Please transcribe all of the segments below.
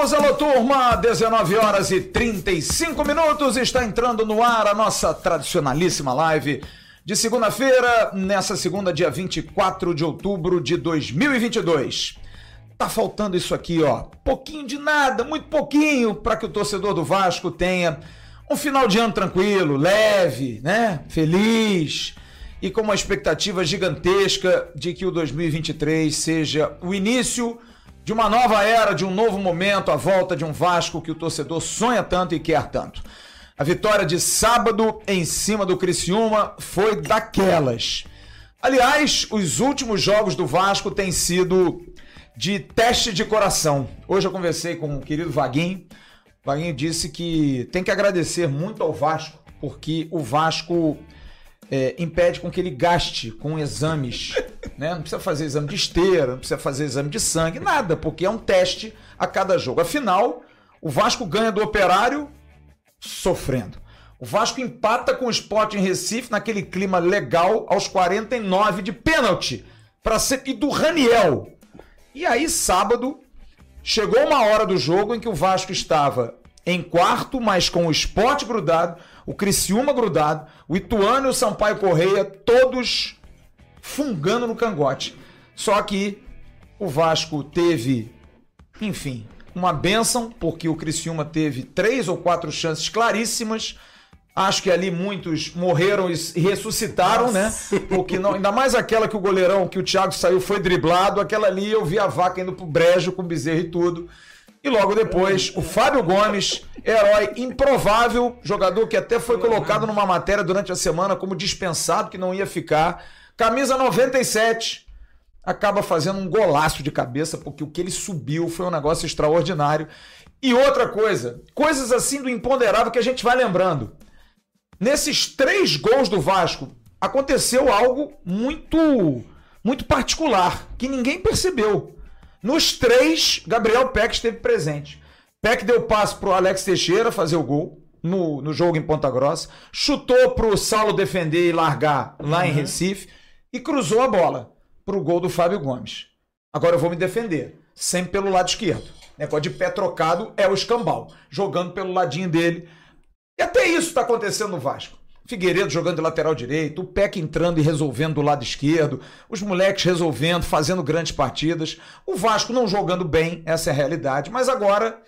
amigos, alô turma, 19 horas e 35 minutos, está entrando no ar a nossa tradicionalíssima live de segunda-feira, nessa segunda, dia 24 de outubro de 2022. Tá faltando isso aqui, ó, pouquinho de nada, muito pouquinho, para que o torcedor do Vasco tenha um final de ano tranquilo, leve, né? Feliz e com uma expectativa gigantesca de que o 2023 seja o início de uma nova era, de um novo momento, a volta de um Vasco que o torcedor sonha tanto e quer tanto. A vitória de sábado em cima do Criciúma foi daquelas. Aliás, os últimos jogos do Vasco têm sido de teste de coração. Hoje eu conversei com o querido Vaguinho. Vaguinho disse que tem que agradecer muito ao Vasco, porque o Vasco é, impede com que ele gaste com exames. Né? Não precisa fazer exame de esteira, não precisa fazer exame de sangue, nada, porque é um teste a cada jogo. Afinal, o Vasco ganha do operário sofrendo. O Vasco empata com o Sport em Recife naquele clima legal aos 49 de pênalti para ser e do Raniel. E aí sábado chegou uma hora do jogo em que o Vasco estava em quarto, mas com o Sport grudado, o Criciúma grudado, o Ituano e o Sampaio Correia, todos fungando no cangote. Só que o Vasco teve, enfim, uma benção, porque o Criciúma teve três ou quatro chances claríssimas. Acho que ali muitos morreram e ressuscitaram, né? Nossa. né? Porque não, ainda mais aquela que o goleirão, que o Thiago saiu, foi driblado. Aquela ali eu vi a vaca indo pro brejo com bezerro e tudo. E logo depois, o Fábio Gomes, herói improvável, jogador que até foi colocado numa matéria durante a semana como dispensado, que não ia ficar. Camisa 97, acaba fazendo um golaço de cabeça, porque o que ele subiu foi um negócio extraordinário. E outra coisa, coisas assim do imponderável que a gente vai lembrando. Nesses três gols do Vasco, aconteceu algo muito, muito particular, que ninguém percebeu. Nos três, Gabriel Peck esteve presente. Peck deu passe pro Alex Teixeira fazer o gol no, no jogo em Ponta Grossa, chutou pro Saulo defender e largar lá uhum. em Recife e cruzou a bola pro gol do Fábio Gomes. Agora eu vou me defender, sempre pelo lado esquerdo. Negócio de pé trocado é o escambau, jogando pelo ladinho dele. E até isso está acontecendo no Vasco. Figueiredo jogando de lateral direito, o Peck entrando e resolvendo do lado esquerdo, os moleques resolvendo, fazendo grandes partidas, o Vasco não jogando bem, essa é a realidade. Mas agora,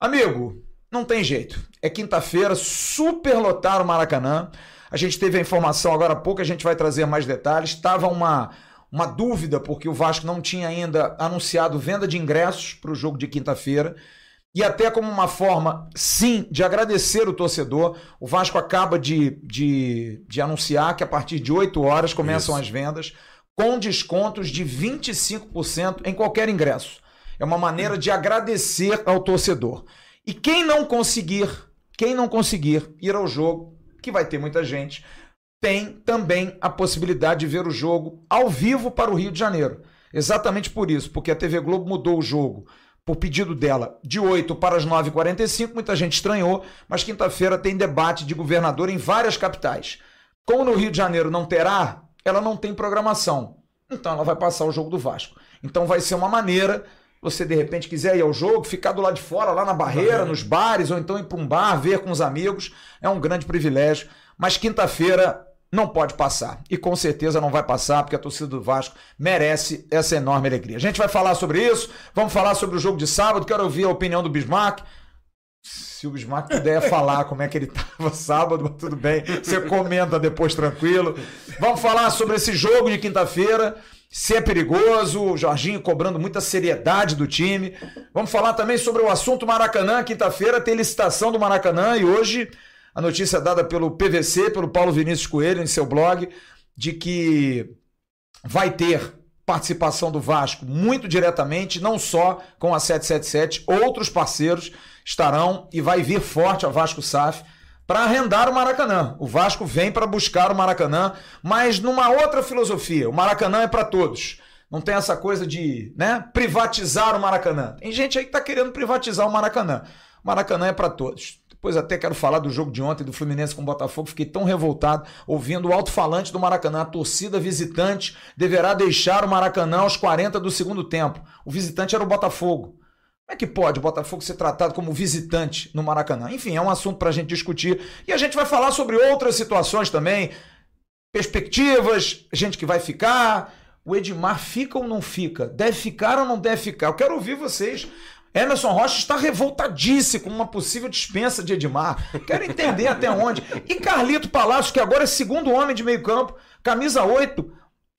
amigo, não tem jeito. É quinta-feira, super lotar o Maracanã. A gente teve a informação agora há pouco, a gente vai trazer mais detalhes. Estava uma, uma dúvida, porque o Vasco não tinha ainda anunciado venda de ingressos para o jogo de quinta-feira. E até como uma forma, sim, de agradecer o torcedor, o Vasco acaba de, de, de anunciar que a partir de 8 horas começam Isso. as vendas com descontos de 25% em qualquer ingresso. É uma maneira de agradecer ao torcedor. E quem não conseguir, quem não conseguir ir ao jogo, que vai ter muita gente, tem também a possibilidade de ver o jogo ao vivo para o Rio de Janeiro. Exatamente por isso, porque a TV Globo mudou o jogo por pedido dela, de 8 para as 9h45. Muita gente estranhou, mas quinta-feira tem debate de governador em várias capitais. Como no Rio de Janeiro não terá, ela não tem programação. Então ela vai passar o jogo do Vasco. Então vai ser uma maneira, você de repente quiser ir ao jogo, ficar do lado de fora, lá na barreira, nos bares, ou então ir para um bar, ver com os amigos, é um grande privilégio. Mas quinta-feira não pode passar. E com certeza não vai passar, porque a torcida do Vasco merece essa enorme alegria. A gente vai falar sobre isso, vamos falar sobre o jogo de sábado, quero ouvir a opinião do Bismarck. Se o Bismarck puder falar como é que ele estava sábado, tudo bem, você comenta depois tranquilo. Vamos falar sobre esse jogo de quinta-feira, se é perigoso, o Jorginho cobrando muita seriedade do time. Vamos falar também sobre o assunto Maracanã. Quinta-feira tem licitação do Maracanã e hoje a notícia dada pelo PVC, pelo Paulo Vinícius Coelho, em seu blog, de que vai ter participação do Vasco muito diretamente, não só com a 777, outros parceiros estarão e vai vir forte a Vasco SAF para arrendar o Maracanã. O Vasco vem para buscar o Maracanã, mas numa outra filosofia. O Maracanã é para todos. Não tem essa coisa de né, privatizar o Maracanã. Tem gente aí que está querendo privatizar o Maracanã. O Maracanã é para todos Depois até quero falar do jogo de ontem do Fluminense com o Botafogo. Fiquei tão revoltado ouvindo o alto-falante do Maracanã. A torcida visitante deverá deixar o Maracanã aos 40 do segundo tempo. O visitante era o Botafogo. Como é que pode o Botafogo ser tratado como visitante no Maracanã? Enfim, é um assunto para a gente discutir. E a gente vai falar sobre outras situações também. Perspectivas, gente que vai ficar. O Edmar fica ou não fica? Deve ficar ou não deve ficar? Eu quero ouvir vocês. Emerson Rocha está revoltadíssimo com uma possível dispensa de Edmar. Quero entender até onde. E Carlito Palácio, que agora é segundo homem de meio campo, camisa 8,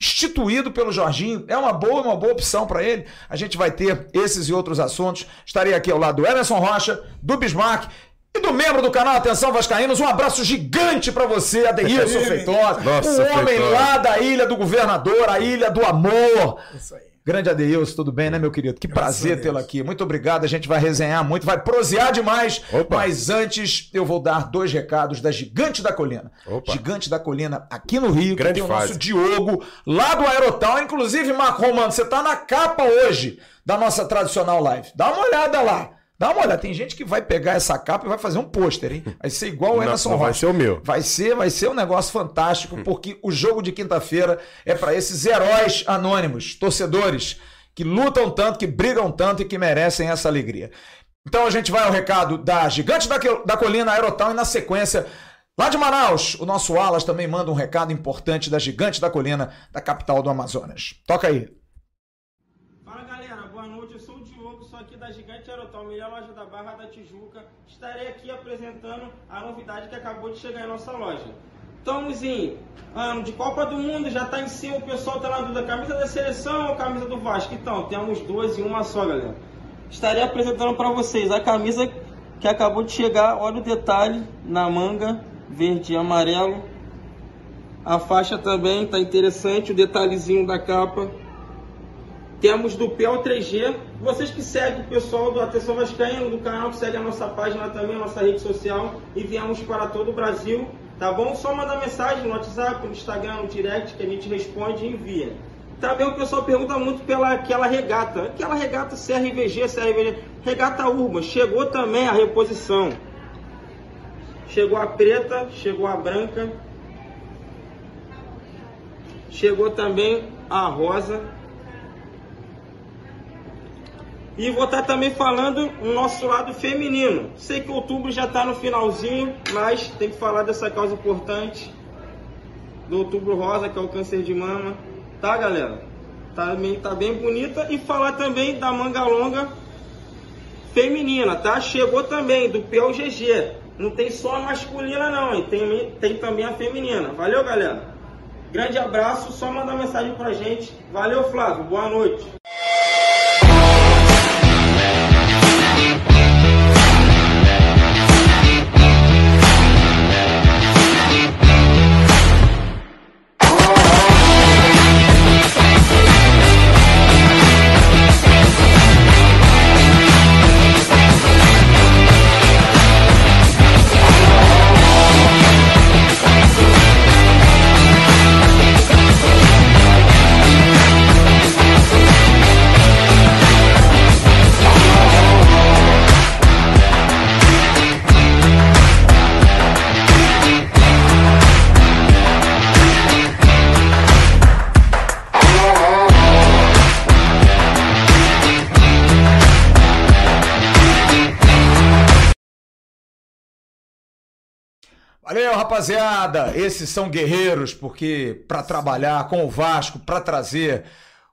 instituído pelo Jorginho. É uma boa, uma boa opção para ele. A gente vai ter esses e outros assuntos. Estarei aqui ao lado do Emerson Rocha, do Bismarck e do membro do canal Atenção Vascaínos, um abraço gigante para você, Adeilson Feitosa. O homem Feitosa. lá da Ilha do Governador, a Ilha do Amor. Isso aí. Grande Adeilson, tudo bem, né, meu querido? Que Graças prazer tê-lo aqui. Muito obrigado. A gente vai resenhar muito, vai prosear demais. Opa. Mas antes, eu vou dar dois recados da Gigante da Colina. Opa. Gigante da Colina, aqui no Rio, Grande que tem o fase. nosso Diogo, lá do Aerotal. Inclusive, Marco Romano, você tá na capa hoje da nossa tradicional live. Dá uma olhada lá. Dá uma olhada. Tem gente que vai pegar essa capa e vai fazer um pôster, hein? Vai ser igual o Emerson não vai Rocha. ser o meu. Vai ser, vai ser um negócio fantástico, porque o jogo de quinta-feira é para esses heróis anônimos, torcedores, que lutam tanto, que brigam tanto e que merecem essa alegria. Então a gente vai ao recado da Gigante da, da Colina Aerotal e na sequência. Lá de Manaus, o nosso Alas também manda um recado importante da Gigante da Colina, da capital do Amazonas. Toca aí. Fala galera, boa noite. Eu sou o Diogo, sou aqui da Gigante Aerotal, melhor loja da Barra da Tijuca. Estarei aqui apresentando a novidade que acabou de chegar em nossa loja. Estamos em ano de Copa do Mundo, já está em cima, o pessoal está na dúvida, camisa da seleção ou camisa do Vasco? Então, temos duas em uma só, galera. Estarei apresentando para vocês a camisa que acabou de chegar, olha o detalhe na manga, verde e amarelo. A faixa também está interessante, o detalhezinho da capa. Temos do PL 3G. Vocês que seguem o pessoal do Atenção Vascaíno, do canal que segue a nossa página também, a nossa rede social, enviamos para todo o Brasil, tá bom? Só mandar mensagem no WhatsApp, no Instagram, no direct, que a gente responde e envia. Também o pessoal pergunta muito pela aquela regata. Aquela regata CRVG, CRVG, regata Urban. Chegou também a reposição. Chegou a preta, chegou a branca. Chegou também a rosa. E vou estar também falando o nosso lado feminino. Sei que outubro já está no finalzinho, mas tem que falar dessa causa importante do outubro rosa, que é o câncer de mama. Tá, galera? Tá bem, tá bem bonita. E falar também da manga longa feminina, tá? Chegou também do PLGG. Não tem só a masculina não, hein? Tem, tem também a feminina. Valeu, galera? Grande abraço, só mandar mensagem pra gente. Valeu, Flávio. Boa noite. Rapaziada! Esses são guerreiros, porque para trabalhar com o Vasco, para trazer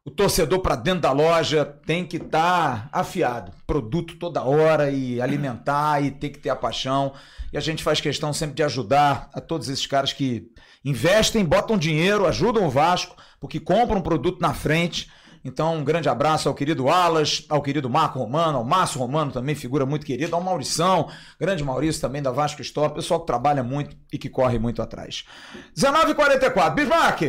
o torcedor para dentro da loja, tem que estar afiado. Produto toda hora e alimentar e tem que ter a paixão. E a gente faz questão sempre de ajudar a todos esses caras que investem, botam dinheiro, ajudam o Vasco, porque compram um produto na frente. Então, um grande abraço ao querido Alas, ao querido Marco Romano, ao Márcio Romano, também figura muito querida, ao Maurição, grande Maurício também da Vasco Store, pessoal que trabalha muito e que corre muito atrás. 19h44, Bismarck,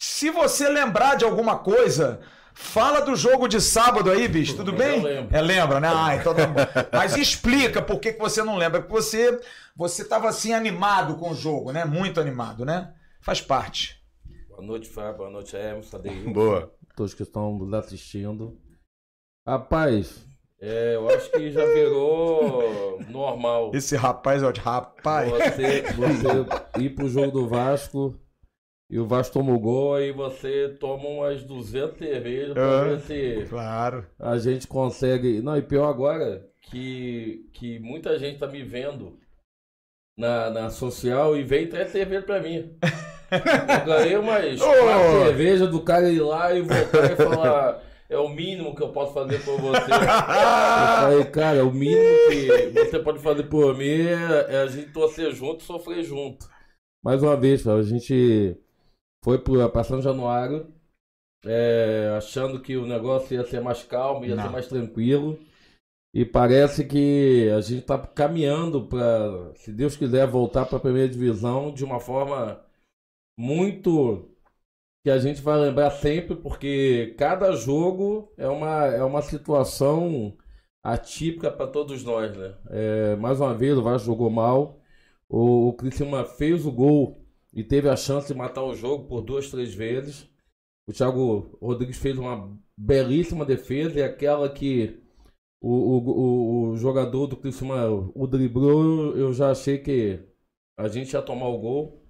se você lembrar de alguma coisa, fala do jogo de sábado aí, bicho, tudo bem? eu lembro. É, lembra, né? Ah, então tá bom. Mas explica por que, que você não lembra, porque você, você tava assim animado com o jogo, né? Muito animado, né? Faz parte. Boa noite, Fábio. Boa noite, Emerson. Boa. Todos que estão nos assistindo. Rapaz, É, eu acho que já virou normal. Esse rapaz, ó, de rapaz. Você, você ir pro jogo do Vasco e o Vasco toma o gol e você toma umas 200 cervejas pra Ah. ver se Claro. a gente consegue. Não, e pior agora que, que muita gente tá me vendo na, na social e vem trazer cerveja pra mim. Eu ganhei umas quatro cervejas do cara ir lá e voltar e falar. É o mínimo que eu posso fazer por você. Eu falei, cara, o mínimo que você pode fazer por mim é, é a gente torcer junto e sofrer junto. Mais uma vez, a gente foi pra São Januário é, achando que o negócio ia ser mais calmo, ia Não. ser mais tranquilo. E parece que a gente está caminhando para, se Deus quiser, voltar para a primeira divisão de uma forma muito que a gente vai lembrar sempre, porque cada jogo é uma, é uma situação atípica para todos nós, né? É, mais uma vez, o Vasco jogou mal. O, o Criciúma fez o gol e teve a chance de matar o jogo por duas, três vezes. O Thiago Rodrigues fez uma belíssima defesa e aquela que o, o, o, jogador do Criciúma o driblou, eu já achei que a gente ia tomar o gol.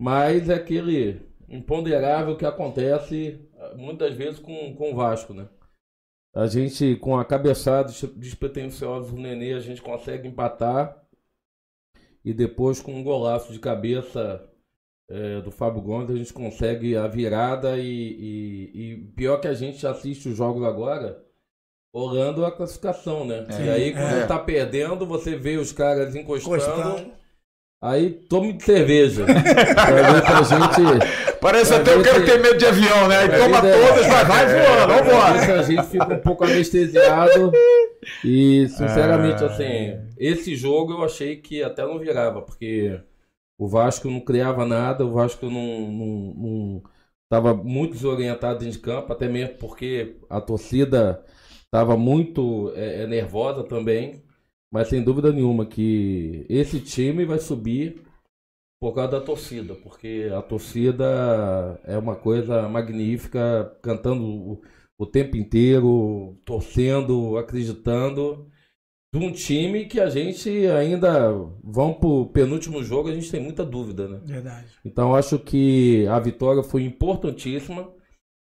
Mas é aquele imponderável que acontece eh, muitas vezes com, com o Vasco, né? A gente, com a cabeçada des- despretensiosa do Nenê, a gente consegue empatar. E depois, com um golaço de cabeça eh, do Fábio Gomes, a gente consegue a virada. E, e- e pior que a gente assiste os jogos agora, olhando a classificação, né? e aí, quando é. tá perdendo, você vê os caras encostando. Encostando. Aí tome de cerveja. pra ver se a gente. Parece Pra até eu quero se- ter medo de avião, né? Aí pra toma todas, vai, vai voando, Pra ver vambora. a gente fica um pouco anestesiado. E, sinceramente, Ah. assim, esse jogo eu achei que até não virava, porque o Vasco não criava nada, o Vasco não, não, não tava muito desorientado dentro de campo, até mesmo porque a torcida estava muito é, é, nervosa também. Mas sem dúvida nenhuma que esse time vai subir por causa da torcida, porque a torcida é uma coisa magnífica, cantando o, o tempo inteiro, torcendo, acreditando, de um time que a gente ainda vão pro penúltimo jogo, a gente tem muita dúvida, né? Verdade. Então acho que a vitória foi importantíssima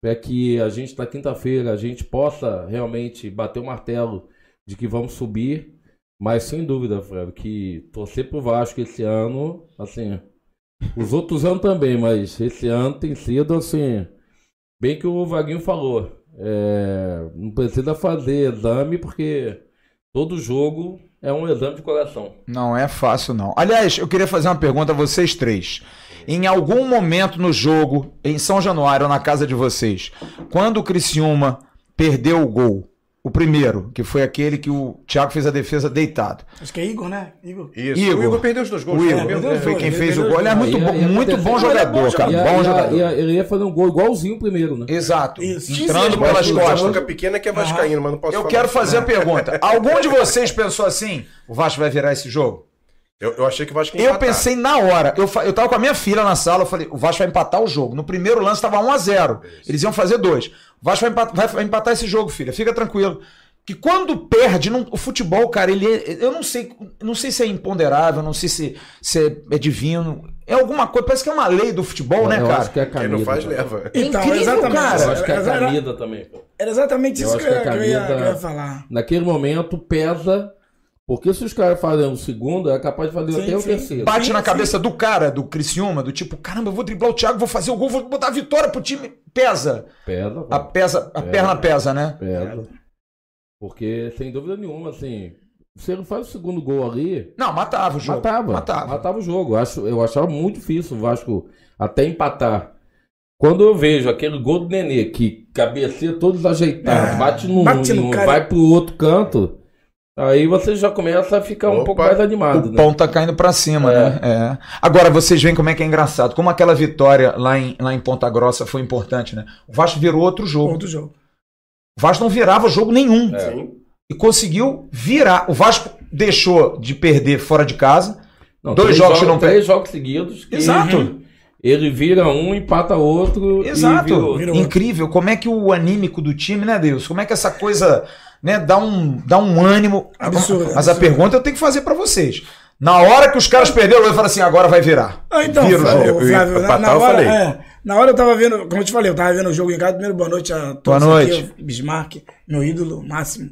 para que a gente na quinta-feira a gente possa realmente bater o martelo de que vamos subir, mas sem dúvida, Fred, que torcer pro Vasco esse ano, assim, os outros anos também, mas esse ano tem sido assim, bem que o Vaguinho falou, é, não precisa fazer exame porque todo jogo é um exame de coração. Não é fácil, não. Aliás, eu queria fazer uma pergunta a vocês três. Em algum momento no jogo, em São Januário, na casa de vocês, quando o Criciúma perdeu o gol, o primeiro, que foi aquele que o Thiago fez a defesa deitado. Acho que é Igor, né? Igor. Isso. Igor. O Igor perdeu os dois gols. O foi Igor perdeu os foi dois, quem ele fez o gol. Ele é muito Ia- bom, ia muito acontecer- bom é jogador, cara. Ia- Bom ia- jogador. ia- ele ia fazer um gol igualzinho o primeiro, né? Exato. Isso. Entrando pelas costas. Boca Pequena que é vascaíno, mas não posso Eu falar. quero fazer a pergunta. Algum de vocês pensou assim, o Vasco vai virar esse jogo? Eu, eu achei que o Vasco ia Eu empatar. pensei na hora. Eu, eu tava com a minha filha na sala, eu falei, o Vasco vai empatar o jogo. No primeiro lance tava 1x0. Eles iam fazer dois. O Vasco vai empatar, vai empatar esse jogo, filha. Fica tranquilo. Que quando perde, não- o futebol, cara, ele é- eu não sei, não sei se é imponderável, não sei se, se é, é divino. É alguma coisa, parece que é uma lei do futebol, né, eu cara? acho que é a Quem camisa. não faz, cara. leva. Então, incrível, exatamente. cara. Eu acho que é a Era- camisa também. pô. Era exatamente Eu isso que, que a eu- eu ia, que eu ia falar. Naquele momento pesa, porque se os caras fazem o segundo, é capaz de fazer Sim, até o sim. terceiro. Bate Sim, na sim. cabeça do cara, do Criciúma, do tipo, caramba, eu vou driblar o Thiago, vou fazer o gol, vou botar a vitória pro time. Pesa. Pesa, A, pesa, a É. perna pesa, né? pesa. Porque, sem dúvida nenhuma, assim, se ele faz o segundo gol ali, Não, matava o jogo. matava, Matava. matava. o jogo. Eu, acho, eu achava muito difícil o Vasco até empatar. Quando eu vejo aquele gol do Nenê, que cabeceia todo desajeitado, É, bate no, bate no no- cara. vai pro outro canto, aí você já começa a ficar um Opa. pouco mais animado, O né? pão tá caindo pra cima, né? É. Agora, vocês veem como é que é engraçado. Como aquela vitória lá em, lá em Ponta Grossa foi importante, né? O Vasco virou outro jogo. Outro jogo. O Vasco não virava jogo nenhum. É. Sim. E conseguiu virar. O Vasco deixou de perder fora de casa. Não, Dois três jogos que não Três jogos seguidos. que- Exato. Ele vira um, empata outro. Exato. E. Virou. Incrível. Como é que o anímico do time, né, Deus? Como é que essa coisa, né, dá um, dá um ânimo. Absurdo, Mas a absurdo. pergunta eu tenho que fazer pra vocês. Na hora que os caras perderam, eu falo assim, agora vai virar. Ah, então, Vira Flávio. Eu Flávio, na, na eu hora, falei. é, na hora eu tava vendo, como eu te falei, eu tava vendo o jogo em casa. Primeiro, boa noite a todos Boa noite. aqui, Bismarck, meu ídolo máximo.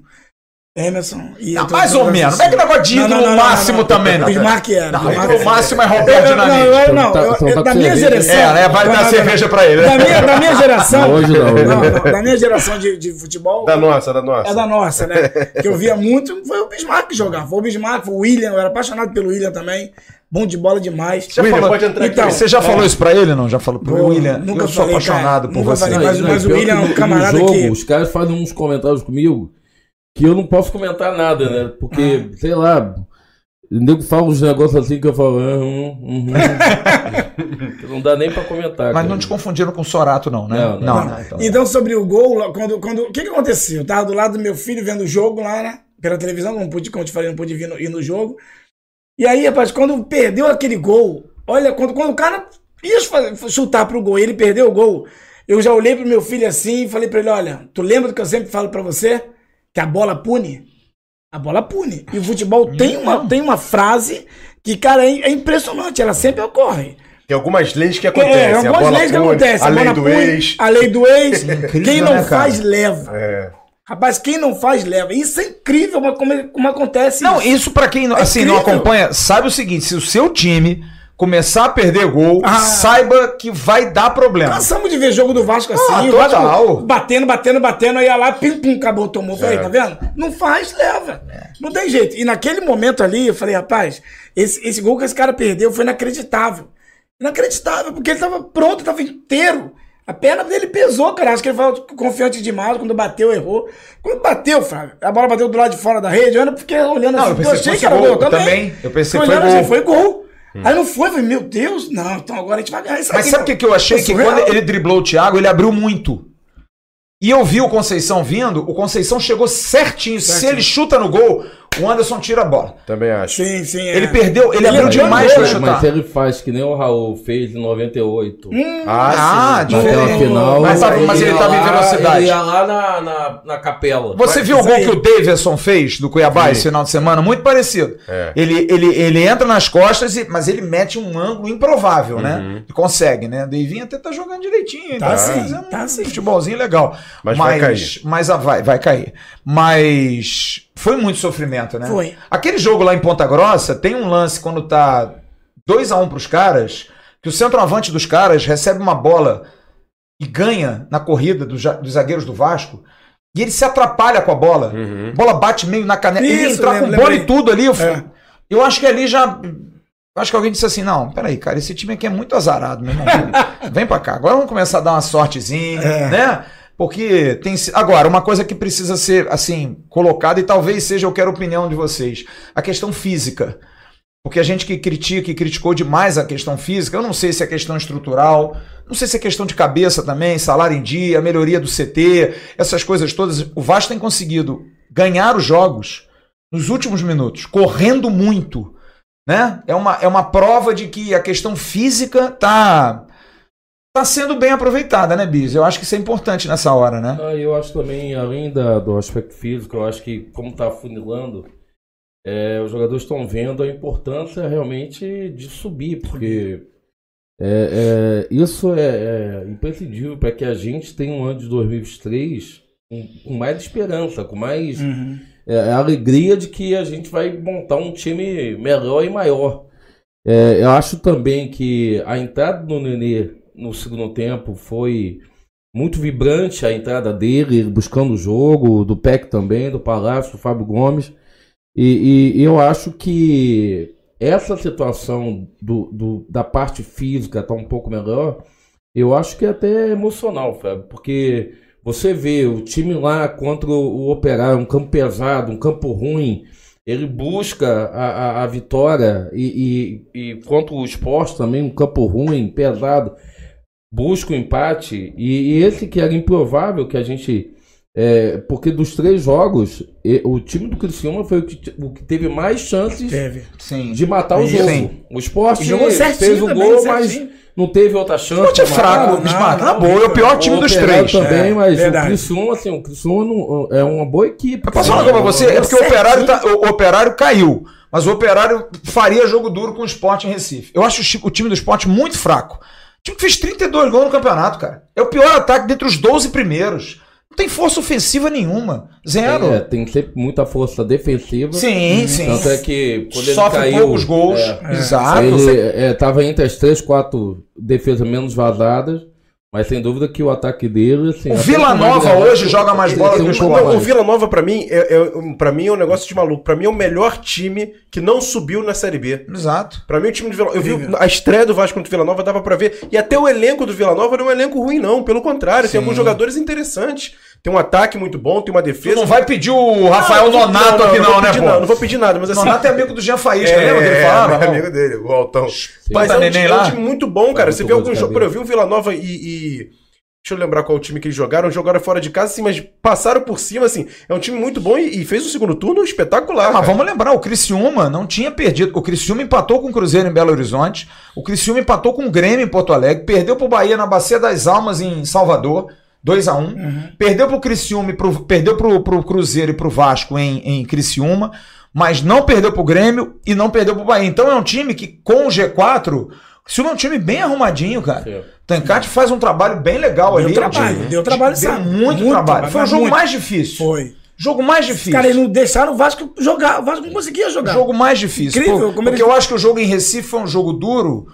Emerson. E Não, mais ou menos. Não é que negócio de Não, não, ídolo não, não, máximo não. também, não. Bismarck era. Não, Bismarck ídolo era. máximo é Roberto eu- não, Dinamite. eu- Então não, tá- eu- então eu- tá da minha geração. É, né? Vai Não, dar não, não, cerveja pra ele. Da minha, da minha geração. Hoje não, hoje não, não. não, Da minha geração de, de futebol. Da nossa, da nossa. É da nossa, né? Que eu via muito, foi o Bismarck que jogava. Foi o Bismarck, foi o William, eu era apaixonado pelo William também. Bom de bola demais. Já William, falou- pode entrar aqui. Então, Você já falou isso pra ele, não? Já falou pro William? nunca eu sou falei, apaixonado cara. por Nunca você. falei. Não, Mas- não, mas o William é um camarada jogo, que- Os caras fazem uns comentários comigo que eu não posso comentar nada, né? Porque, sei lá, o nego fala uns negócios assim que eu falo. "Ah, hum, hum, hum." Não dá nem pra comentar. Mas cara. não te confundiram com o Sorato, não, né? Não, não. não, então. Então, sobre o gol, quando, quando, o que, que aconteceu? Eu tava do lado do meu filho vendo o jogo lá, né? Pela televisão, não pude, como eu te falei, não pude vir no, ir no jogo. E aí, rapaz, quando perdeu aquele gol, olha, quando, quando o cara ia chutar pro gol e ele perdeu o gol, eu já olhei pro meu filho assim e falei pra ele: olha, tu lembra do que eu sempre falo pra você? Que a bola pune? A bola pune. E o futebol tem uma, tem uma frase que, cara, é, é impressionante, ela sempre ocorre. Tem algumas leis que É, acontecem. a algumas bola leis que pune, acontecem. A lei bola do pune, ex. A lei do ex. Incrível, quem não né, cara? faz, leva. É. Rapaz, quem não faz, leva. Isso é incrível como, como acontece Não, isso. isso pra quem assim, não acompanha, sabe o seguinte: se o seu time começar a perder gol, Ah. saiba que vai dar problema. Cansamos de ver jogo do Vasco assim. Ah, total. Vasco batendo, batendo, batendo, aí ia lá, pim, pum, acabou, tomou. Falei, É. tá vendo? Não faz, leva. Não tem jeito. E naquele momento ali, eu falei, rapaz, esse, esse gol que esse cara perdeu foi inacreditável. Inacreditável, porque ele tava pronto, tava inteiro. A perna dele pesou, cara. Acho que ele foi confiante demais. Quando bateu, errou. Quando bateu, Flávio, a bola bateu do lado de fora da rede. Eu ainda fiquei olhando Não, assim. eu pensei que achei que era gol, gol. eu também. Eu pensei que Fui foi gol. assim, foi gol. Aí não foi, eu falei, meu Deus, não, então agora a gente vai ganhar isso Mas aqui. sabe o que, que eu achei? Que quando ele driblou o Thiago, ele abriu muito. E eu vi o Conceição vindo, o Conceição chegou certinho. Se Certinho. ele chuta no gol, o Anderson tira a bola. Também acho. Sim, sim. é. Ele perdeu, ele abriu é demais pra né? chutar. Mas ele faz que nem o Raul fez em 98. Ah, sim. diferente. Naquela final. Mas tava- ele mas ele ia tava em lá- velocidade. Ele ia lá na, na, na capela. Você viu o gol aí. que o Davidson fez do Cuiabá Sim. esse final de semana? Muito parecido. É. Ele, ele, ele entra nas costas, e- mas ele mete um ângulo improvável, né? Uhum. Ele consegue, né? O Davinho até tá jogando direitinho. Tá sim, fazendo tá um sim. futebolzinho legal. Mas vai cair. Mas ah, vai, vai cair. Mas foi muito sofrimento, né? Foi. Aquele jogo lá em Ponta Grossa, tem um lance quando tá 2 a 1 pros caras, que o centroavante dos caras recebe uma bola e ganha na corrida dos, dos zagueiros do Vasco. E ele se atrapalha com a bola. Uhum. A bola bate meio na canela. ele Isso, entrar com lembra- bola e tudo ali. Eu, É. eu acho que ali já. eu Acho que alguém disse assim: não, peraí, cara, esse time aqui é muito azarado, meu irmão. Vem pra cá. Agora vamos começar a dar uma sortezinha, É. né? Porque tem. Agora, uma coisa que precisa ser, assim, colocada, e talvez seja, eu quero a opinião de vocês: a questão física. Porque a gente que critica e criticou demais a questão física, eu não sei se é questão estrutural, não sei se é questão de cabeça também, salário em dia, melhoria do CT, essas coisas todas. O Vasco tem conseguido ganhar os jogos nos últimos minutos, correndo muito. Né? É, uma, é uma prova de que a questão física tá, tá sendo bem aproveitada, né, Bis? Eu acho que isso é importante nessa hora, né? Ah, eu acho também, além da, do aspecto físico, eu acho que como está afunilando, é, os jogadores estão vendo a importância realmente de subir, porque é, é, isso é, é imprescindível para que a gente tenha um ano de 2023 com, com mais esperança, com mais Uhum. é, alegria de que a gente vai montar um time melhor e maior. É, eu acho também que a entrada do Nenê no segundo tempo foi muito vibrante, a entrada dele, ele buscando o jogo, do PEC também, do Palácio, do Fábio Gomes. E, e eu acho que essa situação do, do- da parte física tá um pouco melhor, eu acho que é até emocional, Fábio, porque você vê o time lá contra o, o Operário, um campo pesado, um campo ruim, ele busca a, a, a vitória e, e, e contra o esporte também, um campo ruim, pesado, busca o empate. E, e esse que era improvável que a gente É, porque dos três jogos, o time do Criciúma foi o que, o que teve mais chances Teve. Sim. de matar o Sim. jogo. O esporte fez o também, gol, certinho. mas não teve outra chance. Esporte é fraco, não, Bismarck. não, Na boa, é o pior time O dos três. também, É, mas verdade. o Criciúma, assim, o Criciúma não- é uma boa equipe. Eu posso falar uma coisa pra você? É porque o operário, tá- o operário caiu. Mas o operário faria jogo duro com o esporte em Recife. Eu acho o time do esporte muito fraco. O time que fez 32 gols no campeonato, cara. É o pior ataque dentre os 12 primeiros. Não tem força ofensiva nenhuma. Zero. É, tem sempre muita força defensiva. Sim, sim. Tanto é que quando ele Sofre caiu, poucos gols. é, Exato. ele é, tava entre as três, quatro defesas menos vazadas, mas sem dúvida que o ataque dele, assim, O Vila Nova relevância, hoje joga mais bola que o Não, o. Vila Nova, pra mim, é, é, pra mim é um negócio de maluco. Pra mim é o melhor time que não subiu na Série B. Exato. Pra mim, o time do Vila Eu vi a estreia do Vasco contra o Vila Nova, dava pra ver. E até o elenco do Vila Nova não é um elenco ruim, não. Pelo contrário, tem alguns jogadores interessantes. Tem um ataque muito bom, tem uma Tu defesa. não vai pedir o Rafael Não, Nonato aqui, não, vou né, pedir, pô? Não, não vou pedir nada, mas assim. Nonato é amigo do Jean Faísca, lembra que ele falava? É, amigo dele, o Altão. Mas é um, time, é lá? muito bom, cara. muito Você vê alguns jogos. cabelo. Eu vi o Vila Nova e, e- Deixa eu lembrar qual o time que eles jogaram. Jogaram fora de casa, sim, mas passaram por cima, assim. É um time muito bom e, e fez o segundo turno espetacular. Ah, mas vamos lembrar, o Criciúma não tinha perdido. O Criciúma empatou com o Cruzeiro em Belo Horizonte. O Criciúma empatou com o Grêmio em Porto Alegre. Perdeu pro Bahia na Bacia das Almas em Salvador. 2 a 1 Perdeu pro Criciúma pro, perdeu pro, pro Cruzeiro e pro Vasco em, em Criciúma. Mas não perdeu pro Grêmio e não perdeu pro Bahia. Então é um time que, com o G4, o Criciúma é um time bem arrumadinho, cara. Sim. Tancate faz um trabalho bem legal Deu ali. trabalho, de- deu trabalho, Deu sabe? muito, Muito trabalho. trabalho, Foi o jogo muito. mais difícil. Foi. Jogo mais difícil. caras não deixaram o Vasco jogar. O Vasco não conseguia jogar. jogo mais difícil. Incrível, Por- como porque eles- eu acho que o jogo em Recife foi um jogo duro,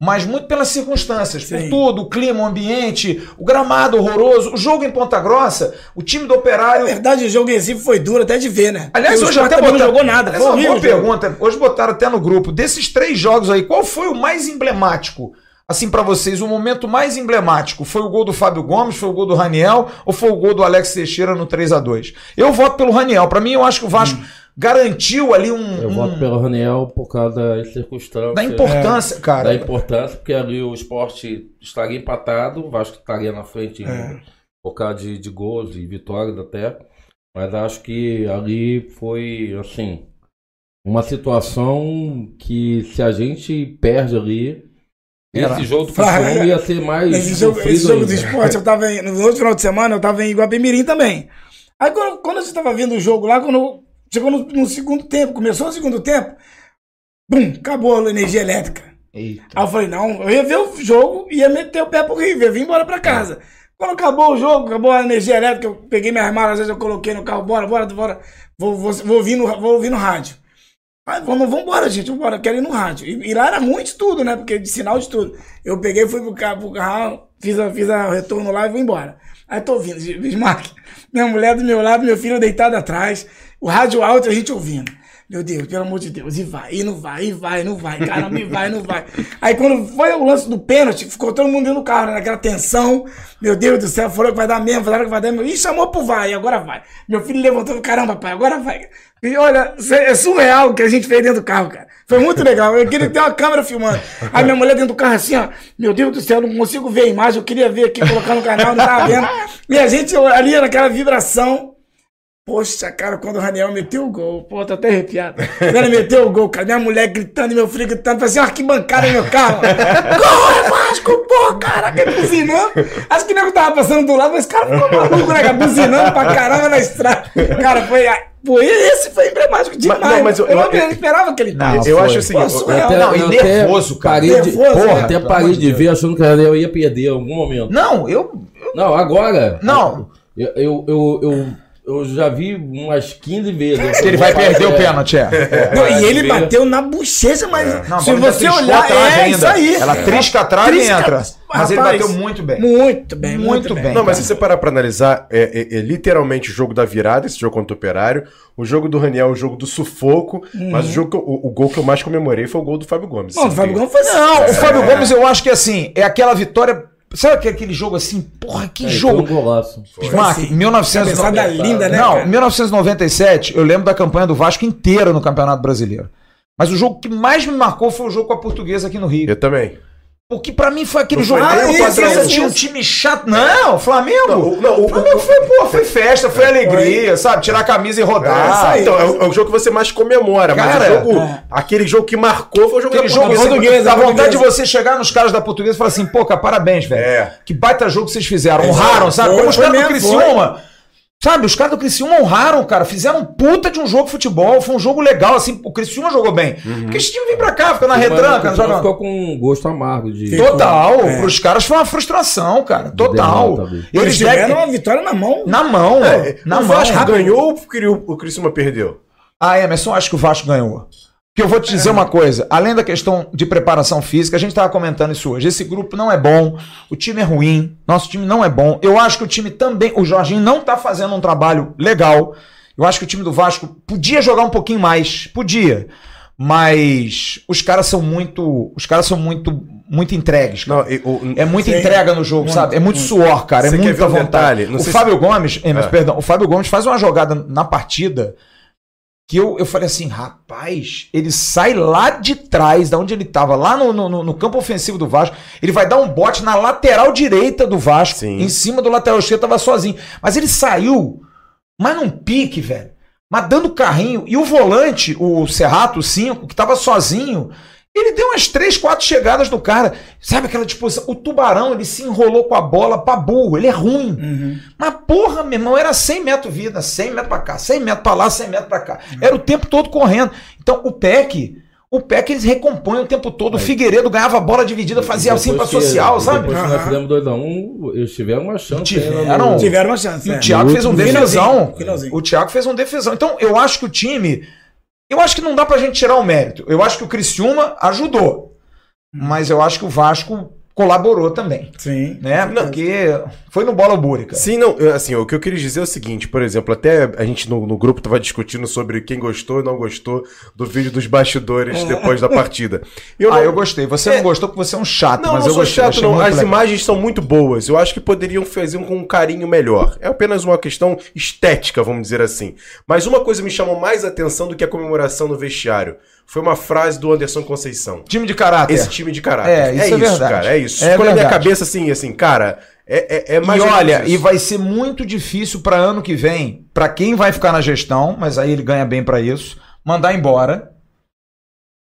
mas muito pelas circunstâncias, por Sim. tudo, o clima, o ambiente, o gramado horroroso. O jogo em Ponta Grossa, o time do Na Operário. verdade, o jogo em foi duro até de ver, né? Aliás, Porque hoje até botaram, não jogou nada. Essa é uma boa pergunta. Hoje botaram até no grupo. Desses três jogos aí, qual foi o mais emblemático? Assim, pra vocês, o momento mais emblemático foi o gol do Fábio Gomes, foi o gol do Raniel ou foi o gol do Alex Teixeira no 3 a 2 Eu voto pelo Raniel. Pra mim, eu acho que o Vasco garantiu ali um, Eu um- voto pelo Raniel por causa das circunstâncias. da importância, cara. Da importância, porque ali o esporte estaria empatado, o Vasco estaria na frente É. por causa de, de gols e vitórias até. Mas acho que ali foi, assim, uma situação que se a gente perde ali, Era. esse jogo do Criciúma ia ser mais Esse jogo, sofrido esse jogo do esporte, eu tava em, no outro final de semana, eu tava em Iguapemirim também. Aí quando, quando a gente tava vendo o jogo lá, quando chegou no, no segundo tempo, começou o segundo tempo, bum, acabou a energia elétrica. Eita. Aí eu falei, não, eu ia ver o jogo e ia meter o pé pro Rio, ia vir embora pra casa. Quando acabou o jogo, acabou a energia elétrica, eu peguei minhas malas, às vezes eu coloquei no carro, bora, bora, bora, vou, vou, vou, ouvir, no, vou ouvir no rádio. Aí, vamos, vamos embora, gente, vambora, quero ir no rádio. E, e lá era ruim de tudo, né, porque de sinal de tudo. Eu peguei, fui pro carro, pro carro fiz, a, fiz a retorno lá e vou embora. Aí tô ouvindo, Bismarck, minha mulher do meu lado, meu filho deitado atrás, o rádio alto a gente ouvindo. Meu Deus, pelo amor de Deus, e vai, e não vai, e vai, não vai, caramba, e vai, não vai. Aí quando foi o lance do pênalti, ficou todo mundo dentro do carro, né, naquela tensão. Meu Deus do céu, falou que vai dar mesmo, falaram que vai dar mesmo. E chamou pro vai, agora vai. Meu filho levantou, caramba, pai, agora vai. E olha, é surreal o que a gente fez dentro do carro, cara. Foi muito legal. Eu queria ter uma câmera filmando. Aí minha mulher dentro do carro assim, ó. Meu Deus do céu, não consigo ver a imagem. Eu queria ver aqui, colocar no canal, não tava vendo. E a gente ali naquela vibração. Poxa, cara, quando o Raniel meteu o gol, pô, tô até arrepiado. Quando ele meteu o gol, cara, minha mulher gritando e meu filho gritando, fazia uma arquibancada no meu carro. gol, é Vasco, pô, caraca, buzinando. Acho que o nego tava passando do lado, mas cara ficou maluco, né, cara, buzinando pra caramba na estrada. Cara, foi. Pô, esse foi emblemático demais. não, mas eu- eu, não eu- esperava que ele Não, eu foi. acho assim, Pô, eu-. Eu Não, e eu até nervoso, cara. Parei de, Nervoso, porra, né? até parei de de ver achando que eu ia perder em algum momento. Não, eu. Não, agora. Não. Eu, eu, eu, eu, já vi umas 15 vezes. Que ele vai perder o É. pênalti, é. Não, e ele bateu na bochecha, mas Não, a se você olhar, é ainda. isso aí. Ela trisca a trave e Trisca- entra. Mas ele Rapaz, bateu muito bem. Muito bem, muito, Muito bem. bem. Não, mas se você parar pra analisar, é, é- é literalmente o jogo da virada, esse jogo contra o Operário. O jogo do Raniel é o jogo do sufoco. Mas o, jogo que eu- o, o gol que eu mais comemorei foi o gol do Fábio Gomes. Não, o Fábio Gomes foi Não, É. o Fábio Gomes, eu acho que assim, é aquela vitória. Sabe aquele- aquele jogo assim? Porra, que É, jogo. Foi um golaço. Mark, Sim. 1990. Cabeçada linda, né, Não, cara? 1997, eu lembro da campanha do Vasco inteira no Campeonato Brasileiro. Mas o jogo que mais me marcou foi o jogo com a Portuguesa aqui no Rio. Eu também. Porque pra mim foi aquele jogo foi que nem eu isso, assistir um isso. time chato. Não, Flamengo. Não, o- não, o- o Flamengo foi, pô, foi festa, foi alegria, sabe? Tirar a camisa e É, rodar. então, é o, é o jogo que você mais comemora, mas Cara, o jogo, é. aquele jogo que marcou foi o jogo Aquele da jogo, Portuguesa. você, Portuguesa, dá vontade de você chegar nos caras da portuguesa e falar assim, pô, cara, parabéns, velho. É. Que baita jogo que vocês fizeram. Honraram, sabe? Foi, Como os foi caras do Criciúma. Sabe, os caras do Criciúma honraram, cara. Fizeram um puta de um jogo de futebol. Foi um jogo legal, assim. O Criciúma jogou bem. Porque esse time vem pra cá, fica na retranca, joga. ficou com um gosto amargo de. Total. É. Pros caras foi uma frustração, cara. Total. derrota. Eles Eles tiveram devem... uma vitória na mão. Na mão, É, na o mão. Vasco ganhou ou o Criciúma perdeu? Ah, Emerson, acho que o Vasco ganhou. Porque eu vou te dizer uma coisa, além da questão de preparação física, a gente estava comentando isso hoje. Esse grupo não é bom, o time é ruim, nosso time não é bom. Eu acho que o time também, o Jorginho não está fazendo um trabalho legal. Eu acho que o time do Vasco podia jogar um pouquinho mais, podia. Mas os caras são muito, os caras são muito, muito entregues. cara. Não, e- o- É muita Sim. entrega no jogo, Muito, sabe? É muito muito. suor, cara. É muita um vontade. Não o Fábio Gomes, Emerson, É. perdão, o Fábio Gomes faz uma jogada na partida que eu, eu falei assim, rapaz, ele sai lá de trás, da onde ele tava, lá no, no, no campo ofensivo do Vasco, ele vai dar um bote na lateral direita do Vasco, Sim. em cima do lateral esquerdo, tava sozinho. Mas ele saiu, mas num pique, velho. Mas dando carrinho. E o volante, o Serrato, o 5, que tava sozinho, ele deu umas três, quatro chegadas no cara. Sabe aquela disposição? O tubarão, ele se enrolou com a bola pra burro. Ele é ruim. Uhum. Mas porra, meu irmão, era 100 metros vida, 100 metros pra cá, 100 metros pra lá, 100 metros pra cá. Era o tempo todo correndo. Então o PEC, o PEC eles recompõem o tempo todo. O Figueiredo ganhava a bola dividida, fazia assim pra Depois que- social, sabe? Depois que nós fizemos 2x1, eles tiveram uma chance. Tiveram. ainda no- Tiveram uma chance. E é. o Thiago fez um defesão. finalzinho, finalzinho. O Thiago fez um defesão. Então, eu acho que o time. Eu acho que não dá pra gente tirar o mérito. Eu acho que o Criciúma ajudou. Mas eu acho que o Vasco colaborou também. Sim. Né? Não. Porque foi no bola búrica. Sim, não, assim, o que eu queria dizer é o seguinte, por exemplo, até a gente no, no grupo tava discutindo sobre quem gostou e não gostou do vídeo dos bastidores depois da partida. Eu ah, não- eu gostei. Você É. não gostou porque você é um chato, Não, mas não eu sou gostei. chato, não. As legal. imagens são muito boas. Eu acho que poderiam fazer com um carinho melhor. É apenas uma questão estética, vamos dizer assim. Mas uma coisa me chamou mais atenção do que a comemoração no vestiário. Foi uma frase do Anderson Conceição. Time de caráter. Esse time de caráter. É, isso é verdade. cara. É isso. É Ficou na minha cabeça assim, assim, cara, é, é, é mais e olha, isso. e vai ser muito difícil para ano que vem, para quem vai ficar na gestão, mas aí ele ganha bem para isso, mandar embora.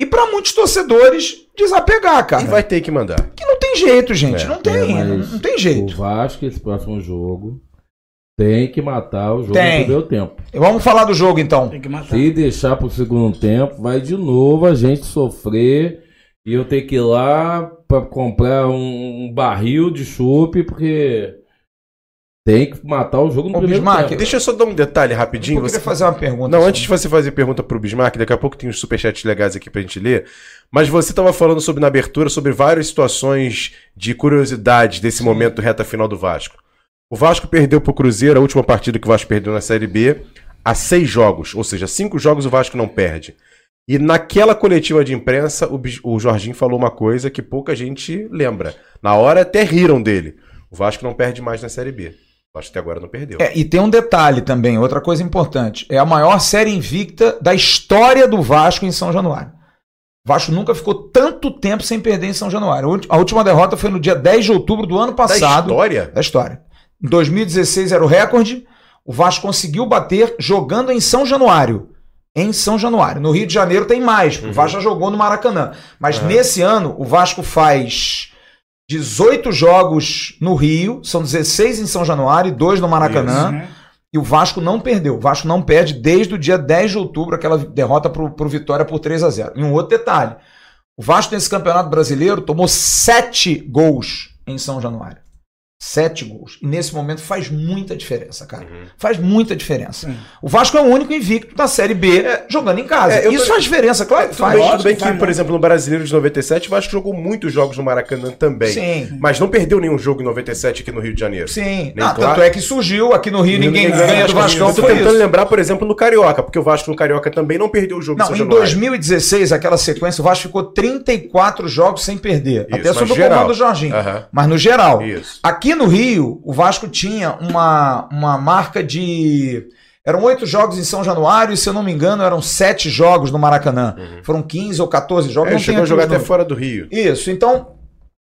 E para muitos torcedores desapegar, cara. E vai ter que mandar. Que não tem jeito, gente. É, não tem, É, não, mas não tem O jeito. Vasco, esse próximo jogo, tem que matar o jogo Tem. no primeiro tempo. Vamos falar do jogo então. Tem que matar. Se deixar pro segundo tempo, vai de novo a gente sofrer e eu ter que ir lá pra comprar um, um barril de chope, porque tem que matar o jogo no Ô, primeiro Bismarck, tempo. Deixa eu só dar um detalhe rapidinho. Eu queria Você... fazer uma pergunta. Não, assim. antes de você fazer pergunta pro Bismarck, daqui a pouco tem uns superchats legais aqui pra gente ler. Mas você tava falando sobre na abertura sobre várias situações de curiosidade desse momento reta final do Vasco. O Vasco perdeu pro Cruzeiro, a última partida que o Vasco perdeu na Série B, a seis jogos. Ou seja, cinco jogos o Vasco não perde. E naquela coletiva de imprensa, o, o Jorginho falou uma coisa que pouca gente lembra. Na hora até riram dele. O Vasco não perde mais na Série B. O Vasco até agora não perdeu. É, e tem um detalhe também, outra coisa importante. É a maior série invicta da história do Vasco em São Januário. O Vasco nunca ficou tanto tempo sem perder em São Januário. A última derrota foi no dia 10 de outubro do ano da passado. história? da história. Em 2016 era o recorde. O Vasco conseguiu bater jogando em São Januário. Em São Januário. No Rio de Janeiro tem mais. O Vasco já jogou no Maracanã. Mas Uhum. nesse ano, o Vasco faz 18 jogos no Rio, são 16 em São Januário e 2 no Maracanã. Né? E o Vasco não perdeu. O Vasco não perde desde o dia 10 de outubro, aquela derrota pro, pro Vitória por 3 a 0 E um outro detalhe: o Vasco nesse campeonato brasileiro tomou 7 gols em São Januário. Sete gols. E nesse momento faz muita diferença, cara. Uhum. Faz muita diferença. Sim. O Vasco é o único invicto da Série B jogando em casa. É, Isso tô- faz diferença, claro que Tudo faz. bem, tudo bem que faz por muito. exemplo, no Brasileiro de 97, o Vasco jogou muitos jogos no Maracanã também. Sim. Mas não perdeu nenhum jogo em 97 aqui no Rio de Janeiro. Sim. Nem Ah, claro. tanto é que surgiu aqui no Rio, ninguém Ninguém ganha do ganha, Vascão. Eu tô tentando isso. lembrar, por exemplo, no Carioca, porque o Vasco no Carioca também não perdeu o jogo Não, em Januário. 2016, aquela sequência, o Vasco ficou 34 jogos sem perder. Isso, até sob o comando do Jorginho. Aham. Mas no geral. Isso. Aqui no Rio, o Vasco tinha uma, uma marca de. Eram oito jogos em São Januário e, se eu não me engano, eram sete jogos no Maracanã. Foram 15 ou 14 jogos. É, não chegou a jogar aqui até fora do Rio. Isso, então,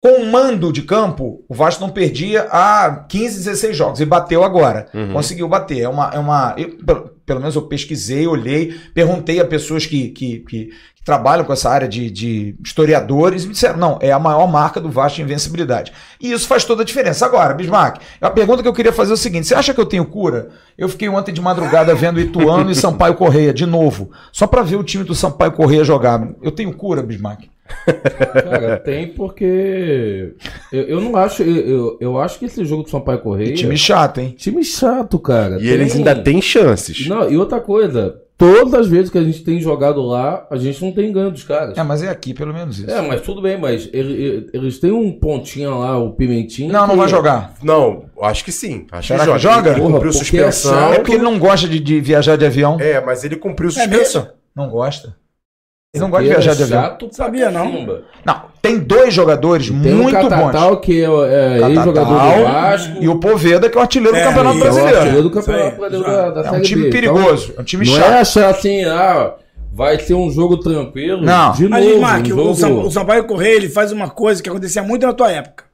com mando de campo, o Vasco não perdia há 15, 16 jogos e bateu agora. Uhum. Conseguiu bater. É uma. É uma eu, pelo, menos eu pesquisei, olhei, perguntei a pessoas que, que, que- que trabalham com essa área de, de historiadores e me disseram: não, é a maior marca do Vasco de invencibilidade. E isso faz toda a diferença. Agora, Bismarck, a pergunta que eu queria fazer é o seguinte: você acha que eu tenho cura? Eu fiquei ontem de madrugada vendo Ituano e Sampaio Correia, de novo, só pra ver o time do Sampaio Correia jogar. Eu tenho cura, Bismarck? Cara, tem porque. Eu, eu não acho. Eu, eu, acho que esse jogo do Sampaio Correia. Que time chato, hein? time chato, cara. E eles ainda têm chances. Não, e outra coisa. Todas as vezes que a gente tem jogado lá, a gente não tem ganho dos caras. É, mas é aqui, pelo menos isso. É, mas tudo bem, mas ele- ele- eles têm um pontinho lá, o Pimentinho. Não, não que- vai jogar. Não, acho que sim. Acho Será que que joga. joga? Ele Porra, cumpriu porque suspensão. É porque ele não gosta de, de viajar de avião. É, mas ele cumpriu É suspensão. mesmo? Não gosta. Ele não gosta de viajar é de avião. chato Sabia, não. Não, tem dois jogadores Tem o muito bons. Catatal, que é, é ex-jogador do Vasco. e o Poveda, que é o artilheiro É, do Campeonato que é o Brasileiro. artilheiro do Campeonato Brasileiro da, da É um Série time B. perigoso, é um time não chato. é achar assim, ah, vai ser um jogo tranquilo. Não. De Mas, novo, Mark, um o, jogo... O Sampaio Correia, ele faz uma coisa que acontecia muito na tua época.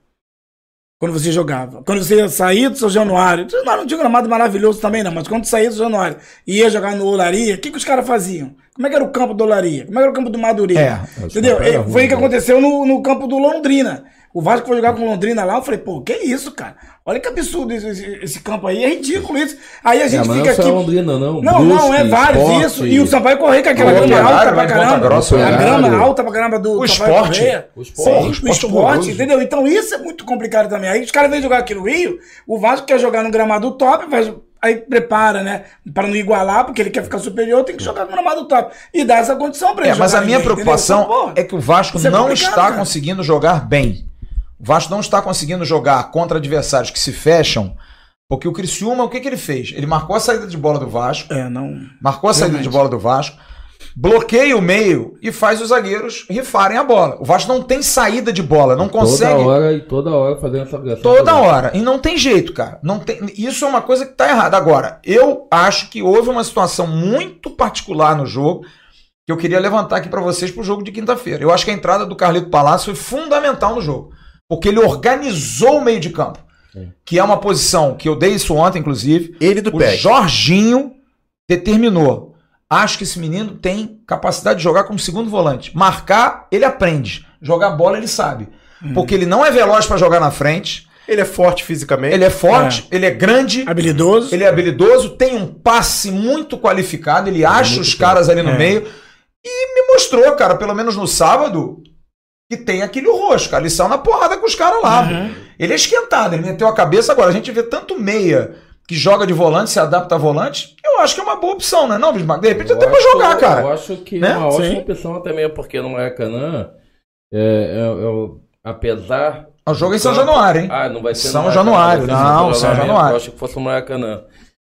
Quando você jogava. Quando você ia sair do São Januário. Não, não tinha um gramado maravilhoso também, não. Mas quando saía do São Januário e ia jogar no Olaria, o que, que os caras faziam? Como é que era o campo do Olaria? Como é que era o campo do Madureira? É, Entendeu? É, foi o que aconteceu no, no campo do Londrina. O Vasco foi jogar com Londrina lá, eu falei, pô, que isso, cara? Olha que absurdo esse, esse- esse campo aí, é ridículo isso. Aí a É, gente mas não fica é só aqui. Londrina, não. Não, não, é Brusque, vários Sport, isso. E o Sampaio Correia com aquela O grama alta pra Ponta caramba. Grossa, a Operário. grama alta pra caramba do O esporte. Correia. O Sim, esporte. o O esporte esporte, horroroso. entendeu? Então isso é muito complicado também. Aí os caras vêm jogar aqui no Rio, o Vasco quer jogar no gramado top, vai, aí prepara, né? Para não igualar, porque ele quer ficar superior, tem que jogar no gramado top. E dá essa condição pra É, ele mas a minha ninguém, preocupação entendeu? Então, é que o Vasco isso é não complicado, está cara. conseguindo jogar bem. O Vasco não está conseguindo jogar contra adversários que se fecham, porque o Criciúma, o que, que ele fez? Ele marcou a saída de bola do Vasco, É, não. marcou a saída Realmente. de bola do Vasco, bloqueia o meio e faz os zagueiros rifarem a bola. O Vasco não tem saída de bola, não consegue. Toda hora e toda hora fazendo essa agressão. Toda hora. E não tem jeito, cara. Não tem... Isso é uma coisa que tá errada. Agora, eu acho que houve uma situação muito particular no jogo que eu queria levantar aqui pra vocês pro jogo de quinta-feira. Eu acho que a entrada do Carlito Palácio foi fundamental no jogo. Porque ele organizou o meio de campo. Que é uma posição que eu dei isso ontem, inclusive. Ele do O PEC. Jorginho determinou. Acho que esse menino tem capacidade de jogar como segundo volante. Marcar, ele aprende. Jogar bola, ele sabe. Porque ele não é veloz pra jogar na frente. Ele é forte fisicamente. Ele é forte, ele é grande, Habilidoso. ele é habilidoso, tem um passe muito qualificado, ele acha os caras ali no É. meio. E me mostrou, cara, pelo menos no sábado, que tem aquele rosto, cara. Eles são na porrada com os caras lá. Uhum. Ele é esquentado, ele meteu a cabeça. Agora, a gente vê tanto meia que joga de volante, se adapta a volante. Eu acho que é uma boa opção, né? Não, Bismarck? De repente Eu até pra acho- jogar, cara. Eu acho que Né? é uma ótima Sim. opção até mesmo, porque no Maracanã, é, é- é o- apesar. O jogo é em São Januário, hein? Ah, não vai ser São Januário, não, São Januário. Eu acho que fosse no Maracanã.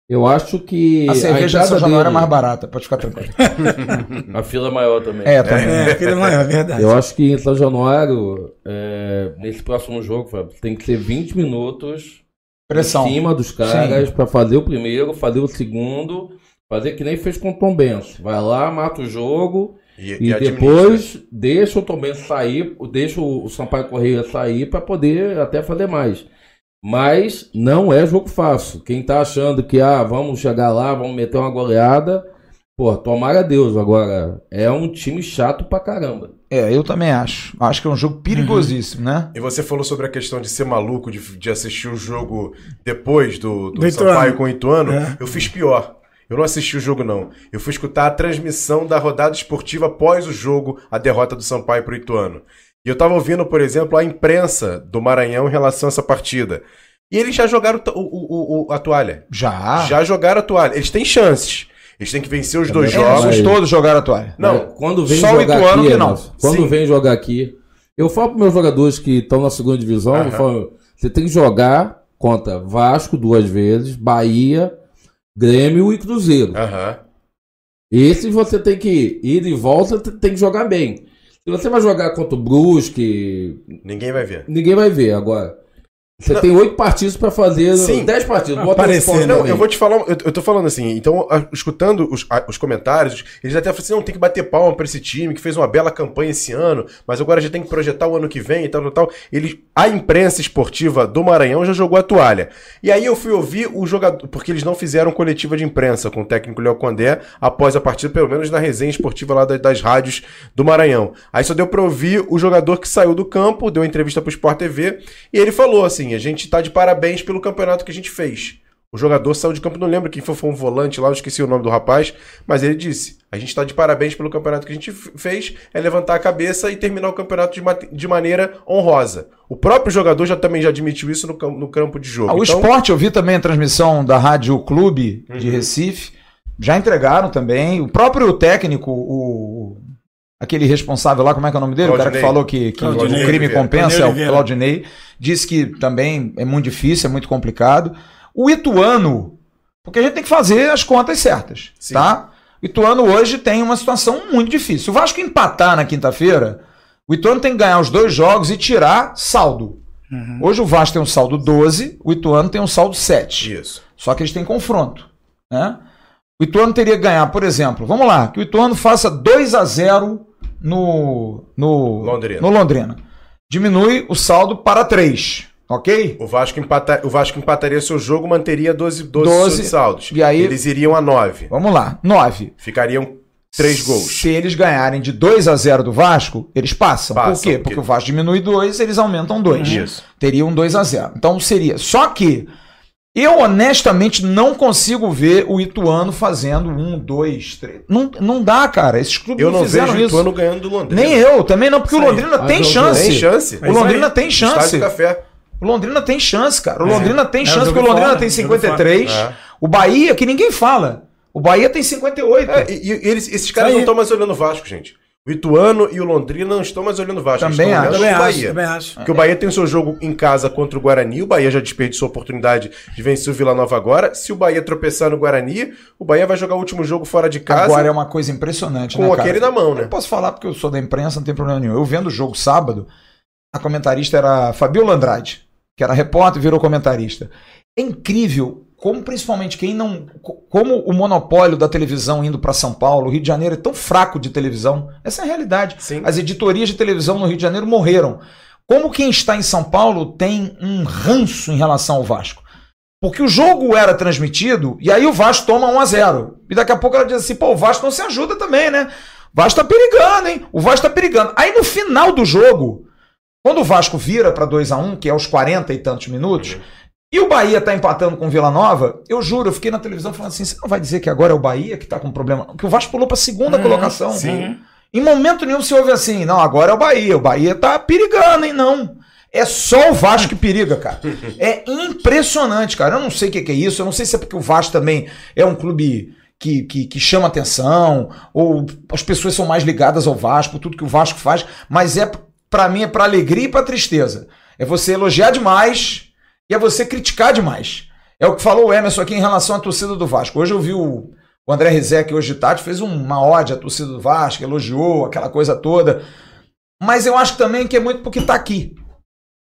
Eu acho que. A cerveja de entrada São Januário é dele- mais barata, pode ficar tranquilo. A fila é maior também. É, também. É, aquele não é, é verdade. Eu acho que em São Januário, é, nesse próximo jogo, Fábio, tem que ser 20 minutos Pressão. em cima dos caras pra fazer o primeiro, fazer o segundo, fazer que nem fez com o Tom Benz. Vai lá, mata o jogo E, e, e depois deixa o Tom Benz sair, deixa o o Sampaio Correia sair pra poder até fazer mais. Mas não é jogo fácil. Quem tá achando que ah, vamos chegar lá, vamos meter uma goleada, pô, tomara Deus. Agora, é um time chato pra caramba. É, eu também acho. Acho que é um jogo perigosíssimo, né? E você falou sobre a questão de ser maluco, de, de assistir o jogo depois do, do Do Ituano. Sampaio com o Ituano. É. Eu fiz pior. Eu não assisti o jogo, não. Eu fui escutar a transmissão da rodada esportiva após o jogo, a derrota do Sampaio pro Ituano. E eu tava ouvindo, por exemplo, a imprensa do Maranhão em relação a essa partida. E eles já jogaram o- o- o- a toalha. Já. Já jogaram a toalha. Eles têm chances. Eles têm que vencer os dois jogos. Todos jogaram a toalha. Não, quando vem só o jogar Ituano aqui, que não. Quando Sim. vem jogar aqui, eu falo para meus jogadores que estão na segunda divisão, eu Aham. falo, você tem que jogar contra Vasco duas vezes, Bahia, Grêmio e Cruzeiro. Aham. Esses você tem que ir e volta, te- tem que jogar bem. Se você vai jogar contra o Brusque, Ninguém vai ver. ninguém vai ver agora. Você tem oito partidos pra fazer. Sim. Dez partidos. Bota Aparecer, né? Não, eu vou te falar, eu, eu tô falando assim, então, a- escutando os, a- os comentários, eles até falam assim, não, tem que bater palma pra esse time, que fez uma bela campanha esse ano, mas agora já tem que projetar o ano que vem e tal, tal, tal. Ele, a imprensa esportiva do Maranhão já jogou a toalha. E aí eu fui ouvir o jogador, porque eles não fizeram coletiva de imprensa com o técnico Léo Condé após a partida, pelo menos na resenha esportiva lá das, das rádios do Maranhão. Aí só deu pra ouvir o jogador que saiu do campo, deu uma entrevista pro Sport TV, e ele falou assim, a gente tá de parabéns pelo campeonato que a gente fez. O jogador saiu de campo, não lembro quem foi, foi um volante lá, eu esqueci o nome do rapaz, mas ele disse: a gente está de parabéns pelo campeonato que a gente fez, é levantar a cabeça e terminar o campeonato de, mate- de maneira honrosa. O próprio jogador já também já admitiu isso no, cam- no campo de jogo. Ah, o Então, esporte, eu vi também a transmissão da Rádio Clube de Recife. Já entregaram também. O próprio técnico, o. Aquele responsável lá, como é que é o nome dele? O cara que Claudinei. falou que, que Claudinei o crime Oliveira. compensa, é Claudinei o. Claudinei. Disse que também é muito difícil, é muito complicado. O Ituano, porque a gente tem que fazer as contas certas, Sim. tá? O Ituano hoje tem uma situação muito difícil. Se o Vasco empatar na quinta-feira, o Ituano tem que ganhar os dois jogos e tirar saldo. Hoje o Vasco tem um saldo 12, o Ituano tem um saldo 7. Isso. Só que eles têm confronto. Né? O Ituano teria que ganhar, por exemplo, vamos lá, que o Ituano faça 2 a 0 no, no, Londrina. no Londrina. Diminui o saldo para 3, ok? O Vasco, empata, o Vasco empataria seu jogo, manteria 12, 12, 12, saldos. e aí- Eles iriam a 9. Vamos lá, 9. Ficariam 3 gols. Se eles ganharem de 2 a 0 do Vasco, eles passam. Passam, Por quê? porque- Porque o Vasco diminui 2, eles aumentam 2. Isso. Teria um 2 a 0 Então seria. Só que eu honestamente não consigo ver o Ituano fazendo um, dois, três. Não, não dá, cara. Esses clubes Eu não fizeram vejo o isso. Ituano ganhando do Londrina. Nem eu, também não, porque o. Londrina Mas tem não chance. Tem chance. O Londrina tem chance. Café. O Londrina tem chance, cara. O É. Londrina tem É, chance, jogo porque o Londrina fora, tem jogo 53. fora. É. O Bahia, que ninguém fala. O Bahia tem 58. É, e, e eles, esses caras não estão mais olhando o Vasco, gente. O Ituano e o Londrina não estão mais olhando o Vasco. Também estão acho. Também o acho, Bahia. também acho. Porque o Bahia tem o seu jogo em casa contra o Guarani. O Bahia já desperdiçou a oportunidade de vencer o Vila Nova agora. Se o Bahia tropeçar no Guarani, o Bahia vai jogar o último jogo fora de casa Agora é uma coisa impressionante, com né, cara? aquele na mão, né? Eu posso falar porque eu sou da imprensa, não tem problema nenhum. Eu vendo o jogo sábado, a comentarista era a Fabiola Andrade, que era repórter e virou comentarista. É incrível como, principalmente, quem não. co- Como o monopólio da televisão indo para São Paulo, o Rio de Janeiro é tão fraco de televisão. Essa é a realidade. Sim. As editorias de televisão no Rio de Janeiro morreram. Como quem está em São Paulo tem um ranço em relação ao Vasco. Porque o jogo era transmitido e aí o Vasco toma 1 a 0 E daqui a pouco ela diz assim: pô, o Vasco não se ajuda também, né? O Vasco tá perigando, hein? O Vasco tá perigando. Aí no final do jogo, quando o Vasco vira para 2 a 1 que é aos 40 e tantos minutos, e o Bahia tá empatando com o Vila Nova, eu juro, eu fiquei na televisão falando assim: você não vai dizer que agora é o Bahia que tá com problema? Que o Vasco pulou pra segunda colocação. sim. Em momento nenhum se ouve assim: não, agora é o Bahia. O Bahia tá perigando, hein? Não. É só o Vasco que periga, cara. É impressionante, cara. Eu não sei o que que é isso. Eu não sei se é porque o Vasco também é um clube que, que, que chama atenção, ou as pessoas são mais ligadas ao Vasco, tudo que o Vasco faz, mas é para mim é para alegria e para tristeza. É você elogiar demais e é você criticar demais. É o que falou o Emerson aqui em relação à torcida do Vasco. Hoje eu vi o, o André Rizek, hoje de tarde, fez uma ode à torcida do Vasco, elogiou aquela coisa toda. Mas eu acho também que é muito porque tá aqui.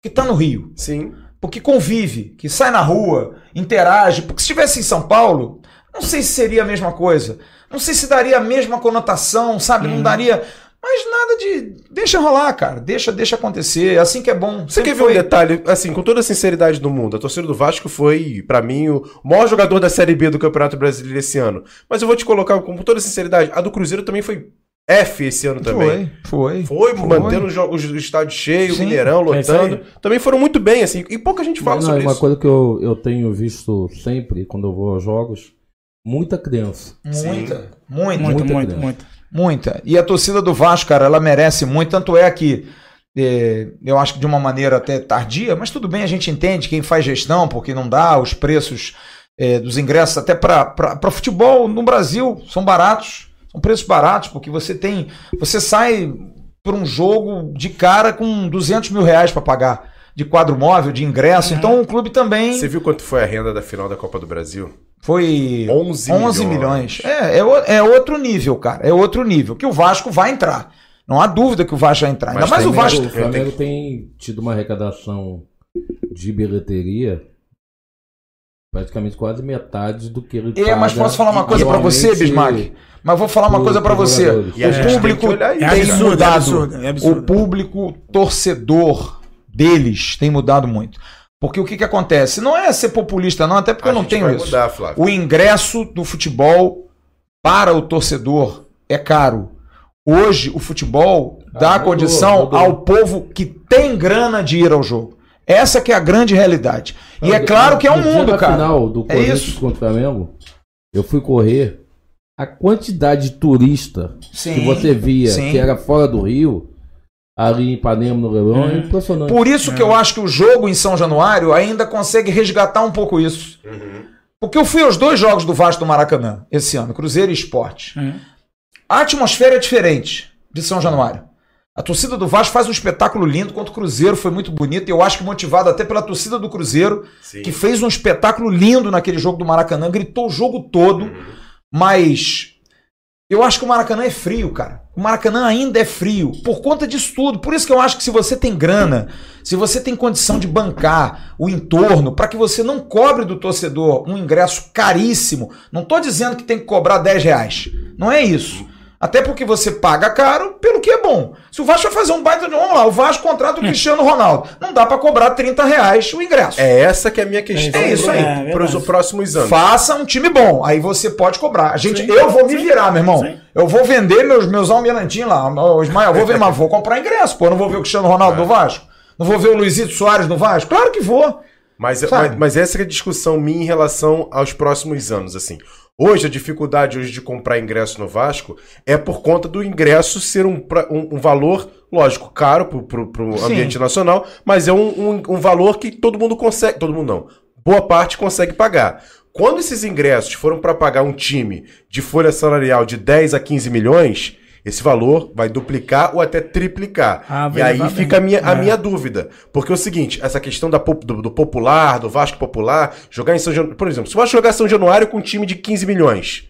Que tá no Rio. Sim. Porque convive, que sai na rua, interage. Porque se estivesse em São Paulo, não sei se seria a mesma coisa. Não sei se daria a mesma conotação, sabe? Não daria. Mas nada de. Deixa rolar, cara. Deixa, deixa acontecer. É assim que é bom. Você Sempre quer ver foi. um detalhe, assim, com toda a sinceridade do mundo, a torcida do Vasco foi, pra mim, o maior jogador da Série B do Campeonato Brasileiro esse ano. Mas eu vou te colocar com toda sinceridade, a do Cruzeiro também foi F esse ano também. Foi, foi. Foi, mantendo os jogos do estádio cheio, Sim. Mineirão, É lotando. aí. Também foram muito bem, assim, e pouca gente fala Mas, sobre não, é uma isso. coisa que eu, eu tenho visto sempre quando eu vou aos jogos, muita criança. Muita, muita, Muito, Muita muito, criança. Muita. E a torcida do Vasco, cara, ela merece muito. Tanto é que é, eu acho que de uma maneira até tardia, mas tudo bem, a gente entende quem faz gestão, porque não dá, os preços é, dos ingressos, até para futebol no Brasil, são baratos. São preços baratos, porque você tem. Você sai por um jogo de cara com 200 mil reais para pagar de quadro móvel, de ingresso. Então o clube também Você viu quanto foi a renda da final da Copa do Brasil? foi 11 11 milhões. milhões. É, é, o- é outro nível, cara. É outro nível. Que o Vasco vai entrar. Não há dúvida que o Vasco vai entrar. Ainda Mas mais o Vasco. O Flamengo tem tido uma arrecadação de bilheteria praticamente quase metade do que ele É, mas posso falar uma coisa pra você, Bismarck? Mas eu vou falar uma coisa pra pros você. O público. É tem é mudado. absurdo, é absurdo. O público torcedor deles tem mudado muito. Porque o que, que acontece? Não é ser populista, não, até porque A eu não tenho isso. mudar. O ingresso do futebol para o torcedor é caro. Hoje, o futebol dá mudou, condição mudou. ao povo que tem grana de ir ao jogo. Essa que é a grande realidade. E é claro que é um mundo, cara. final do É Corinthians isso. contra o Flamengo, eu fui correr. A quantidade de turista Sim, que você via sim. que era fora do Rio, ali em Ipanema, no Leblon, é impressionante. Por isso que eu acho que o jogo em São Januário ainda consegue resgatar um pouco isso. Porque eu fui aos dois jogos do Vasco do Maracanã esse ano, Cruzeiro e Esporte. Uhum. A atmosfera é diferente de São Januário. A torcida do Vasco faz um espetáculo lindo, enquanto o Cruzeiro foi muito bonito. E eu acho que motivado até pela torcida do Cruzeiro, Sim. que fez um espetáculo lindo naquele jogo do Maracanã, gritou o jogo todo. Mas eu acho que o Maracanã é frio, cara. O Maracanã ainda é frio, por conta disso tudo. Por isso que eu acho que se você tem grana, se você tem condição de bancar o entorno, para que você não cobre do torcedor um ingresso caríssimo, não tô dizendo que tem que cobrar 10 reais. Não é isso. Até porque você paga caro pelo que é bom. Se o Vasco vai fazer um baita de. Vamos lá, o Vasco contrata o Cristiano Ronaldo. Não dá para cobrar 30 reais o ingresso. É essa que é a minha questão É isso aí. É para os próximos anos. Faça um time bom, aí você pode cobrar. A gente, Sim. eu vou me Sim. virar, meu irmão. Sim. Eu vou vender meus, meus almirantinhos lá. Ô, Ismael, eu vou ver, mas vou comprar ingresso, pô. Eu não vou ver o Cristiano Ronaldo no Vasco. Não vou ver o Luizito Soares no Vasco? Claro que vou. Mas, mas, mas essa é a discussão minha em relação aos próximos anos, assim. Hoje, a dificuldade hoje de comprar ingresso no Vasco é por conta do ingresso ser um, um, um valor, lógico, caro pro, pro, pro Sim. ambiente nacional, mas é um, um, um valor que todo mundo consegue, todo mundo não, boa parte consegue pagar. Quando esses ingressos foram para pagar um time de folha salarial de 10 a 15 milhões, esse valor vai duplicar ou até triplicar. Ah, e aí fica a minha, a É. minha dúvida. Porque é o seguinte, essa questão da, do, do popular, do Vasco popular, jogar em São Januário. Por exemplo, se o Vasco jogar São Januário com um time de 15 milhões,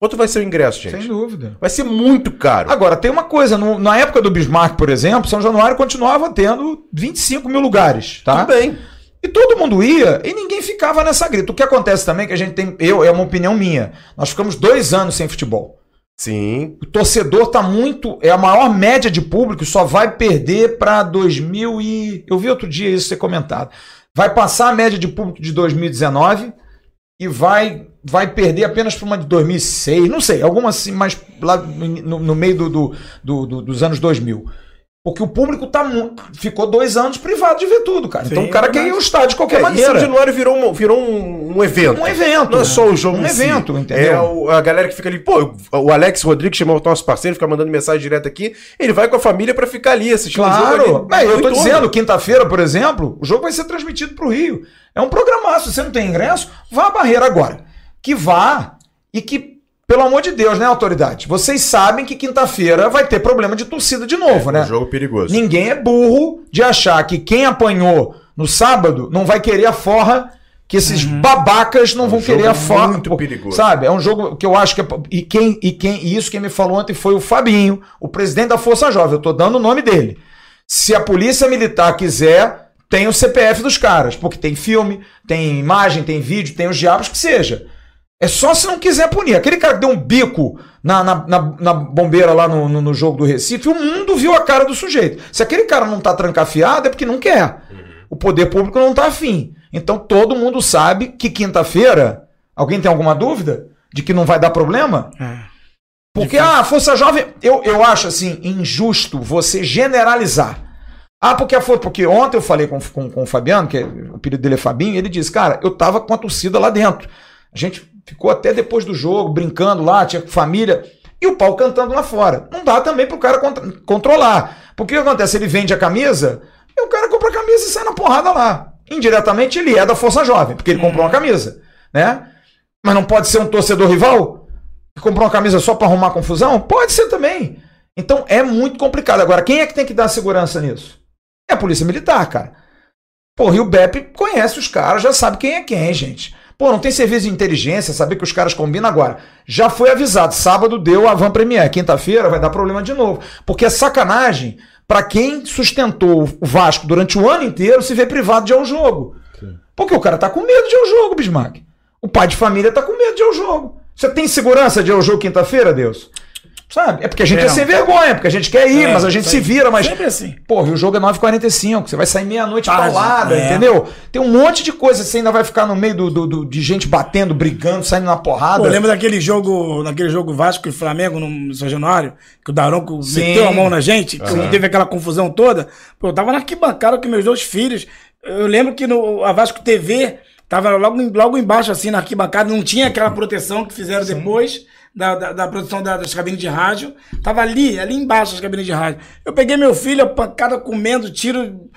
quanto vai ser o ingresso, gente? dúvida. Vai ser muito caro. Agora, tem uma coisa. no- na época do Bismarck, por exemplo, São Januário continuava tendo 25 mil lugares, tá? Tudo bem. E todo mundo ia e ninguém ficava nessa grita. O que acontece também é que a gente tem. Eu, é uma opinião minha. Nós ficamos dois anos sem futebol. Sim. O torcedor tá muito. É a maior média de público, só vai perder para 2000 e. Eu vi outro dia isso ser comentado. Vai passar a média de público de 2019 e vai vai perder apenas para uma de 2006, não sei, alguma assim, mas lá no, no meio do- do- do- dos anos 2000. Porque o público tá ficou dois anos privado de ver tudo, cara. então Sim, o cara é quer ir ao estádio de qualquer É, e maneira. São Januário virou um, virou um, um evento. Um evento. Não é só o jogo Um em si. evento, entendeu? É o- a galera que fica ali, pô, o Alex Rodrigues chamou o nosso parceiro, fica mandando mensagem direto aqui. Ele vai com a família pra ficar ali assistindo o Claro. jogo. ali É, eu tô entorno. dizendo, quinta-feira, por exemplo, o jogo vai ser transmitido pro Rio. É um programaço. Se você não tem ingresso, vá à barreira agora. Que vá e que, pelo amor de Deus, né, autoridade? Vocês sabem que quinta-feira vai ter problema de torcida de novo, É né? um jogo perigoso. Ninguém é burro de achar que quem apanhou no sábado não vai querer a forra, que esses babacas não É um vão querer a forra. muito perigoso. Sabe? É um jogo que eu acho que é. E, quem, e, quem, e isso quem me falou ontem foi o Fabinho, o presidente da Força Jovem. Eu tô dando o nome dele. Se a polícia militar quiser, tem o CPF dos caras, porque tem filme, tem imagem, tem vídeo, tem os diabos que seja. É só se não quiser punir. Aquele cara que deu um bico na, na, na- na bombeira lá no, no, no jogo do Recife, o mundo viu a cara do sujeito. Se aquele cara não tá trancafiado, é porque não quer. O poder público não tá afim. Então todo mundo sabe que quinta-feira. Alguém tem alguma dúvida? De que não vai dar problema? É. Porque ah, a Força Jovem, eu, eu acho assim, injusto você generalizar. Ah, porque a Força. Porque ontem eu falei com, com, com o Fabiano, que é- o apelido dele é Fabinho, e ele disse, cara, eu tava com a torcida lá dentro. A gente ficou até depois do jogo, brincando lá, tinha família, e o pau cantando lá fora. Não dá também pro cara contr- controlar. Porque o que acontece? Ele vende a camisa, e o cara compra a camisa e sai na porrada lá. Indiretamente ele é da Força Jovem, porque ele comprou uma camisa, né? Mas não pode ser um torcedor rival? que comprou uma camisa só para arrumar confusão? Pode ser também. Então é muito complicado. Agora, quem é que tem que dar segurança nisso? É a Polícia Militar, cara. Porra, e o BEP conhece os caras, já sabe quem é quem, gente. Pô, não tem serviço de inteligência, saber que os caras combinam agora. Já foi avisado, sábado deu a Van Premier, quinta-feira vai dar problema de novo. Porque é sacanagem pra quem sustentou o Vasco durante o ano inteiro se vê privado de ir ao jogo. Porque o cara tá com medo de ir ao jogo, Bismarck. O pai de família tá com medo de ir ao jogo. Você tem segurança de ir ao jogo quinta-feira, Deus? Sabe? É porque a gente é, É, sem vergonha, porque a gente quer ir, É, mas a gente se vira, mas. Sempre assim. Porra, e o jogo é 9h45, você vai sair meia-noite Tarde, paulada, é. entendeu? Tem um monte de coisa, você ainda vai ficar no meio do, do- do- de gente batendo, brigando, saindo na porrada. Pô, lembra daquele jogo, naquele jogo Vasco e Flamengo no São Januário? Que o Daronco Sim. meteu a mão na gente, que teve aquela confusão toda. Pô, eu tava na arquibancada com meus dois filhos. Eu lembro que no a Vasco TV tava logo, logo embaixo, assim, na arquibancada, não tinha aquela proteção que fizeram depois. Da, da, da produção da- das cabines de rádio. Tava ali, ali embaixo as cabines de rádio. Eu peguei meu filho, a pancada comendo, tiro,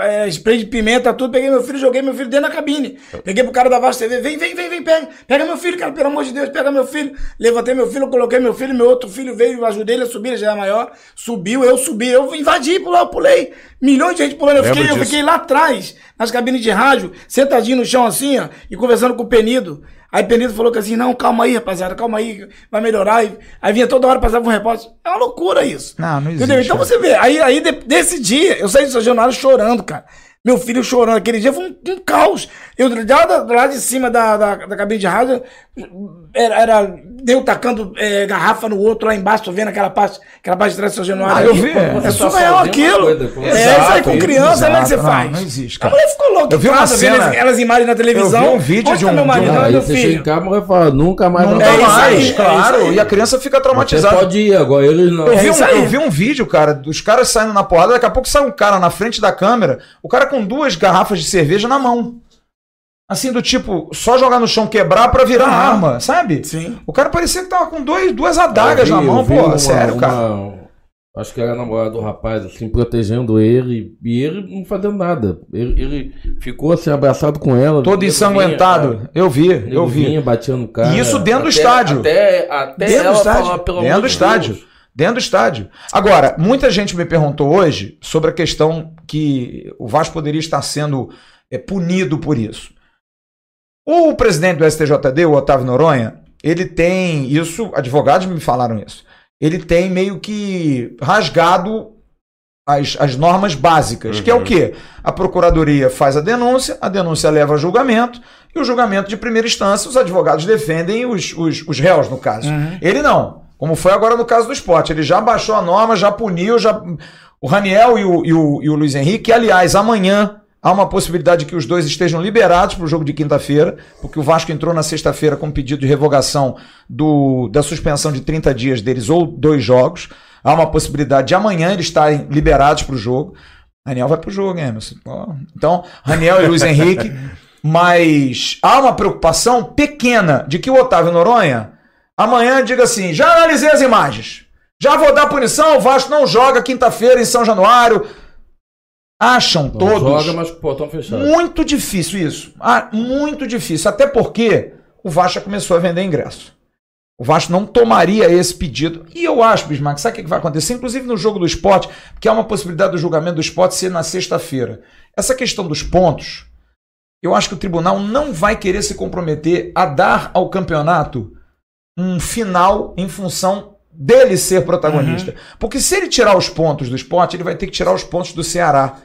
é, spray de pimenta, tudo. Peguei meu filho, joguei meu filho dentro da cabine. Peguei pro cara da Vasco TV, vem, vem, vem, vem, pega. Pega meu filho, cara, pelo amor de Deus, pega meu filho. Levantei meu filho, coloquei meu filho, meu outro filho veio, ajudei ele a subir, ele já era maior. Subiu, eu subi, eu invadi, eu pulei. Milhões de gente pulando. Eu fiquei, eu fiquei lá atrás, nas cabines de rádio, sentadinho no chão assim, ó, e conversando com o Penido. Aí o Penido falou que assim, não, calma aí, rapaziada, calma aí, vai melhorar. Aí vinha toda hora, passava um repórter. É uma loucura isso. Não, não Entendeu? existe, Então é. você vê, aí, aí de- desse dia, eu saí do São Januário chorando, cara. Meu filho chorando. Aquele dia foi um, um caos. Eu, lá, lá de cima da, da, da cabine de rádio, era, era eu tacando é, garrafa no outro lá embaixo, tô vendo aquela parte, aquela parte de trás do São Januário. Ah, eu vi, é. É Você tá surreal aquilo. coisa. É, isso aí Exato, com criança, como é que você exato. faz? Não, não existe, A cara. mulher ficou louca. Eu vi uma casa, vendo cena- aquelas imagens na televisão. Eu vi um vídeo de um- meu de marido? um- Onde Aí meu você chega em filho? casa e vai falar, nunca mais Não dá É isso mais, aí, é claro. isso aí. E a criança fica Você traumatizada. pode ir, agora eles não. Eu É vi, um, isso aí. eu vi um vídeo, cara, dos caras saindo na porrada, daqui a pouco sai um cara na frente da câmera, o cara com duas garrafas de cerveja na mão. Assim, do tipo, só jogar no chão, quebrar pra virar Aham. arma, sabe? Sim. O cara parecia que tava com dois, duas adagas vi- na mão, pô, uma- sério, uma- cara. Acho que era a namorada do rapaz, assim, protegendo ele. E ele não fazendo nada. Ele, ele ficou assim, abraçado com ela. Todo ensanguentado. vinha, Eu vi, eu vi. vinha, batia no cara. E isso dentro do Até- estádio. Até, até Dentro do estádio. falar, Dentro do estádio. Deus. Dentro do estádio. Agora, muita gente me perguntou hoje sobre a questão que o Vasco poderia estar sendo é, punido por isso. O presidente do STJD, o Otávio Noronha, ele tem isso, advogados me falaram isso. Ele tem meio que rasgado as, as normas básicas, que é o quê? A procuradoria faz a denúncia, a denúncia leva a julgamento, e o julgamento de primeira instância, os advogados defendem os, os, os réus, no caso. Ele não. Como foi agora no caso do esporte. Ele já baixou a norma, já puniu, já. O Raniel e o, e o, e o Luiz Henrique, que, aliás, amanhã há uma possibilidade que os dois estejam liberados para o jogo de quinta-feira, porque o Vasco entrou na sexta-feira com pedido de revogação do, da suspensão de 30 dias deles ou dois jogos. Há uma possibilidade de amanhã eles estarem liberados para o jogo. Raniel vai para o jogo, hein, Emerson? Então, Raniel e Luiz Henrique. Mas há uma preocupação pequena de que o Otávio Noronha amanhã diga assim: já analisei as imagens, já vou dar punição, o Vasco não joga quinta-feira em São Januário. Acham Não todos Joga, mas portão fechado. muito difícil isso. Ah, muito difícil. Até porque o Vasco já começou a vender ingresso. O Vasco não tomaria esse pedido. E eu acho, Bismarck, sabe o que que vai acontecer? Inclusive no jogo do esporte, que há uma possibilidade do julgamento do esporte ser na sexta-feira. Essa questão dos pontos, eu acho que o tribunal não vai querer se comprometer a dar ao campeonato um final em função dele ser protagonista. Porque se ele tirar os pontos do esporte, ele vai ter que tirar os pontos do Ceará.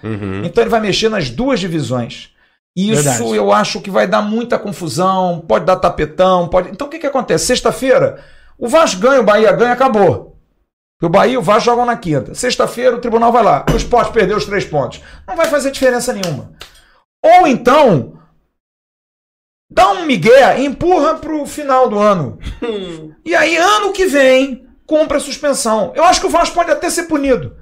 Então ele vai mexer nas duas divisões. E Isso Verdade. eu acho que vai dar muita confusão, pode dar tapetão, pode. Então o que, que acontece? Sexta-feira, o Vasco ganha, o Bahia ganha, acabou. O Bahia e o Vasco jogam na quinta. Sexta-feira o tribunal vai lá. O esporte perdeu os três pontos. Não vai fazer diferença nenhuma. Ou então, dá um migué e empurra pro final do ano. E aí, ano que vem, cumpre a suspensão. Eu acho que o Vasco pode até ser punido.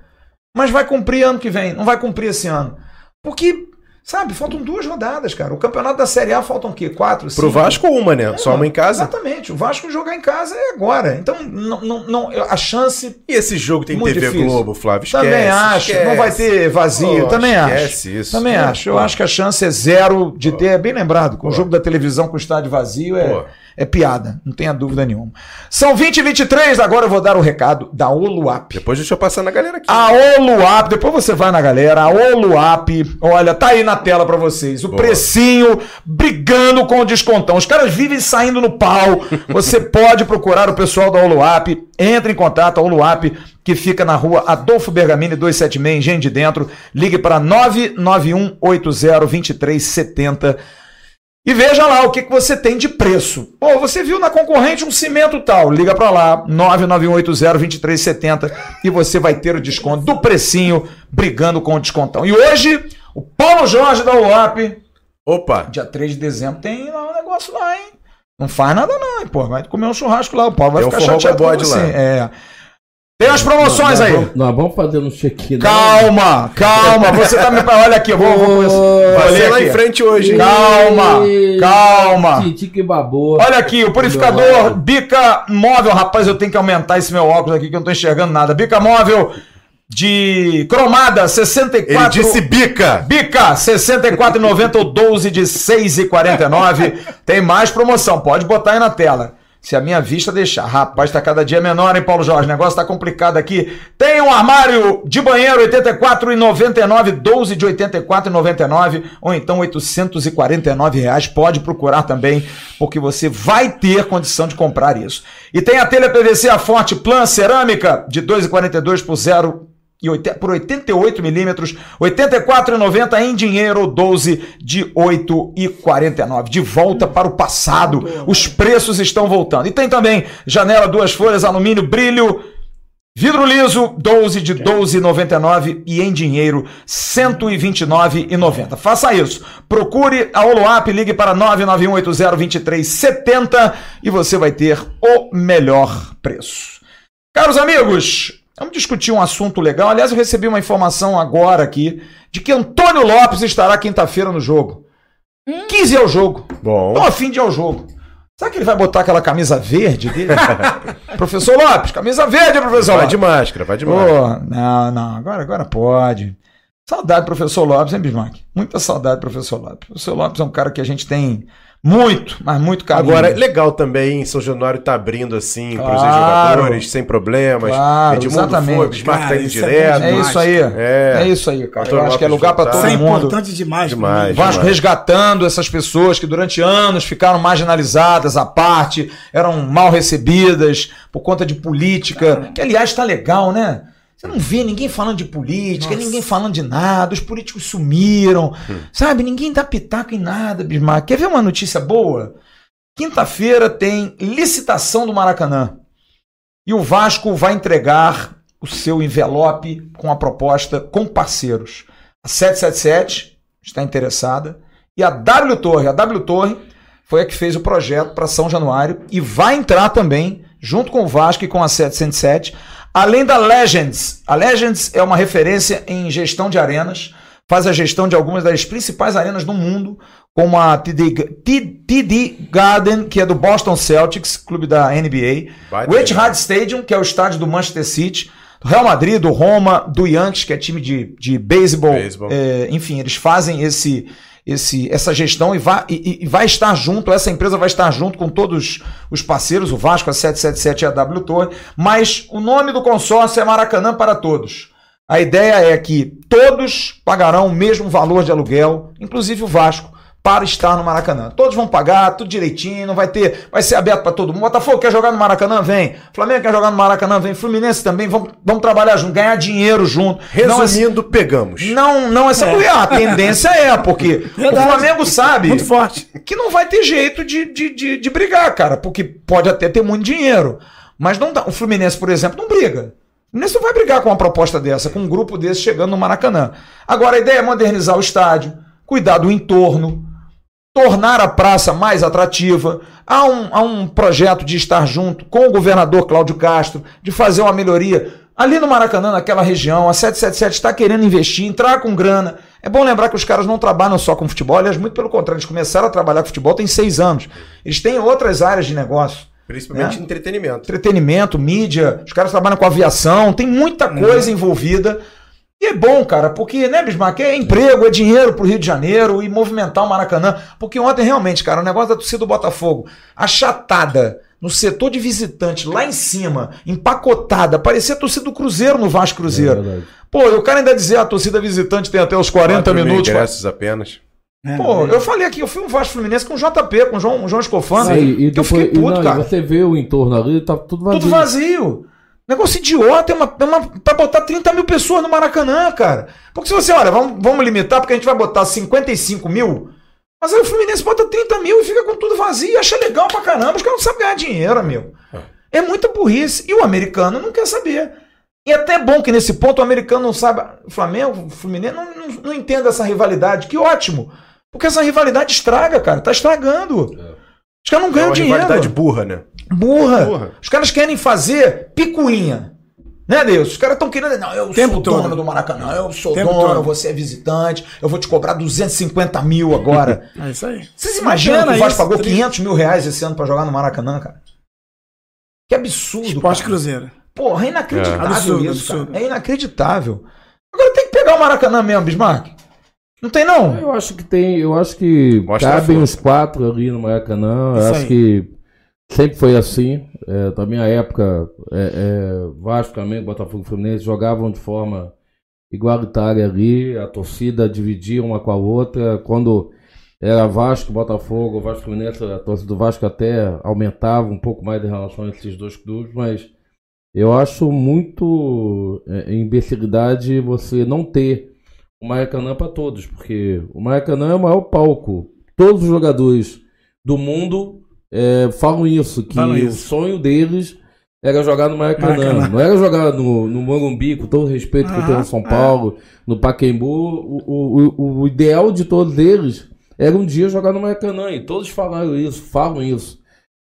Mas vai cumprir ano que vem, não vai cumprir esse ano. Porque, sabe, faltam duas rodadas, cara. O campeonato da Série A faltam o quê? Quatro, cinco? Pro Vasco, uma, né? Só uma em casa. Exatamente. O Vasco jogar em casa é agora. Então, não, não, não, eu- a chance. E esse jogo tem TV difícil. Globo, Flávio. Esquece, também acho. esquece. Não vai ter vazio. Pô, também acho. isso. Também Pô, acho. Eu pô. acho que a chance é zero de ter. É bem lembrado. Com o jogo da televisão com o estádio vazio é, Pô. É piada, não tenha dúvida nenhuma. São 20 e 23, agora eu vou dar o recado da Oluap. Depois deixa eu passar na galera aqui. A Oluap, depois você vai na galera, a Oluap, olha, tá aí na tela pra vocês. O Boa. precinho brigando com o descontão. Os caras vivem saindo no pau. Você pode procurar o pessoal da Oluap, entre em contato, a Oluap, que fica na rua Adolfo Bergamini 276, em Engenho de Dentro. Ligue para 991802370 e veja lá o que, que você tem de preço. Pô, você viu na concorrente um cimento tal, liga para lá, 991802370 e você vai ter o desconto do precinho brigando com o descontão. E hoje, o Paulo Jorge da UAP, Opa! dia 3 de dezembro, tem lá um negócio lá, hein? Não faz nada não, hein, pô. Vai comer um churrasco lá, o Paulo vai Tem um ficar chateado com você. lá. É. Tem as promoções nós, aí. Vamos, nós vamos fazer um check-in. Calma, calma. Você tá me. Olha aqui, eu vou, vou começar. Lá em frente hoje, hein? Calma, calma. Titi que babou. Olha aqui, o purificador Bica Móvel. Rapaz, eu tenho que aumentar esse meu óculos aqui que eu não tô enxergando nada. Bica Móvel de cromada 64. Ele disse bica! Bica 64,90 ou 12 de 6,49. Tem mais promoção, pode botar aí na tela. Se a minha vista deixar. Rapaz, tá cada dia menor, hein, Paulo Jorge? O negócio tá complicado aqui. Tem um armário de banheiro 84,99, 12 de 84,99 ou então 849 reais. Pode procurar também, porque você vai ter condição de comprar isso. E tem a telha PVC a Forte Plan cerâmica de 2,42 por 0 e oit- por 88 milímetros, 84,90 em dinheiro, 12 de 8,49. De volta para o passado, os preços estão voltando. E tem também janela duas folhas, alumínio, brilho, vidro liso, 12 de 12,99 e em dinheiro, 129,90. Faça isso. Procure a Oluap, ligue para 991802370 e você vai ter o melhor preço. Caros amigos, vamos discutir um assunto legal. Aliás, eu recebi uma informação agora aqui de que Antônio Lopes estará quinta-feira no jogo. 15 é o jogo. Bom. Tô a fim de ir ao jogo. Será que ele vai botar aquela camisa verde dele? professor Lopes, camisa verde, professor Vai Lopes. de máscara, vai de Pô, máscara. não, não, agora, agora pode. Saudade do professor Lopes, hein, Bismarck? Muita saudade do professor Lopes. O professor Lopes é um cara que a gente tem muito, mas muito carinho. Agora, é legal também, São Januário tá abrindo assim pros Claro. jogadores, sem problemas. Claro, Edmundo exatamente. foi, Bismarck tá Cara, indo isso é direto. É isso aí. É. É, isso aí, cara. Eu acho que é lugar para voltar. todo Isso é mundo. importante demais. Demais. Vasco demais. resgatando essas pessoas que durante anos ficaram marginalizadas à parte, eram mal recebidas por conta de política, que aliás está legal, né? Você não vê ninguém falando de política, Nossa. ninguém falando de nada, os políticos sumiram, sabe? Ninguém dá pitaco em nada, Bismarck. Quer ver uma notícia boa? Quinta-feira tem licitação do Maracanã. E o Vasco vai entregar o seu envelope com a proposta com parceiros. A 777 está interessada e a W Torre, a W Torre foi a que fez o projeto para São Januário e vai entrar também junto com o Vasco e com a 707, além da Legends. A Legends é uma referência em gestão de arenas, faz a gestão de algumas das principais arenas do mundo, como a TD, Garden, que é do Boston Celtics, clube da NBA, o Etihad Stadium, que é o estádio do Manchester City, do Real Madrid, do Roma, do Yankees, que é time de, de beisebol. Beisebol. É, enfim, eles fazem esse, esse, essa gestão e vai, e, e vai estar junto, essa empresa vai estar junto com todos os parceiros, o Vasco, a 777 e a W Torre, mas o nome do consórcio é Maracanã para Todos. A ideia é que todos pagarão o mesmo valor de aluguel, inclusive o Vasco, para estar no Maracanã. Todos vão pagar, tudo direitinho, não vai ter, vai ser aberto para todo mundo. Botafogo quer jogar no Maracanã, vem. Flamengo quer jogar no Maracanã, vem. Fluminense também, vamos, vamos trabalhar junto, ganhar dinheiro junto. Não é- Resumindo, pegamos. não, não essa é. a tendência é, porque Verdade. o Flamengo sabe Muito forte. que não vai ter jeito de, de, de, de brigar, cara, porque pode até ter muito dinheiro. Mas não dá. O Fluminense, por exemplo, não briga. O Fluminense não vai brigar com uma proposta dessa, com um grupo desse chegando no Maracanã. Agora a ideia é modernizar o estádio, cuidar do entorno, tornar a praça mais atrativa. Há um, há um projeto de estar junto com o governador Cláudio Castro, de fazer uma melhoria. Ali no Maracanã, naquela região, a 777 está querendo investir, entrar com grana. É bom lembrar que os caras não trabalham só com futebol, aliás, muito pelo contrário, eles começaram a trabalhar com futebol tem seis anos. Eles têm outras áreas de negócio Principalmente É. entretenimento. entretenimento, mídia, os caras trabalham com aviação, tem muita coisa envolvida. E é bom, cara, porque, né, Bismarck, é emprego, é dinheiro pro Rio de Janeiro e movimentar o Maracanã. Porque ontem, realmente, cara, o negócio da torcida do Botafogo, achatada no setor de visitante, lá em cima, empacotada, parecia a torcida do Cruzeiro no Vasco É Cruzeiro. verdade. Pô, o cara ainda dizia, "Ah, a torcida visitante tem até os 40 4 mil minutos. ingressos apenas. É, Pô, eu falei aqui, eu fui um Vasco Fluminense com o JP, com o João, o João Escofano, Sim, e que eu depois, fiquei e puto, não, e cara. você vê o entorno ali, tá tudo vazio. Tudo vazio. Negócio idiota, é uma, é uma, pra botar 30 mil pessoas no Maracanã, cara. Porque se você, olha, vamos, vamos limitar, porque a gente vai botar 55 mil, mas aí o Fluminense bota 30 mil e fica com tudo vazio e acha legal pra caramba, os caras não sabem ganhar dinheiro, amigo. É muita burrice. E o americano não quer saber. E é até bom que nesse ponto o americano não sabe. O Flamengo, o Fluminense, não, não, não entenda essa rivalidade. Que ótimo. Porque essa rivalidade estraga, cara. Tá estragando. Os caras não É ganham uma dinheiro. rivalidade burra, né? Burra. Burra. Os caras querem fazer picuinha. Né, Deus? Os caras estão querendo. Não, eu Tempo sou todo. dono do Maracanã, eu sou Tempo dono, todo. você é visitante, eu vou te cobrar 250 mil agora. É isso aí. Vocês imaginam que o Vasco isso, pagou tri- 500 mil reais esse ano pra jogar no Maracanã, cara? Que absurdo, Esporte cara. Cruzeiro. Porra, é inacreditável É. Absurdo, isso, absurdo. cara. É inacreditável. Agora tem que pegar o Maracanã mesmo, Bismarck. Não tem, não? Eu acho que tem, eu acho que Mostra cabem os quatro ali no Maracanã. Eu Isso acho aí. que sempre foi assim. É, da minha época, é, é, Vasco, Flamengo, Botafogo e Fluminense jogavam de forma igualitária ali. A torcida dividia uma com a outra. Quando era Vasco, Botafogo, Vasco e Fluminense, a torcida do Vasco até aumentava um pouco mais em relação a esses dois clubes, mas eu acho muito é, imbecilidade você não ter o Maracanã para todos, porque o Maracanã é o maior palco. Todos os jogadores do mundo é, falam isso, que Falam o isso. sonho deles era jogar no Maracanã. Maracanã. Não era jogar no, no Morumbi, com todo o respeito que eu tenho no São Paulo, no Pacaembu. O, o, o, o ideal de todos eles era um dia jogar no Maracanã. E todos falaram isso, falam isso.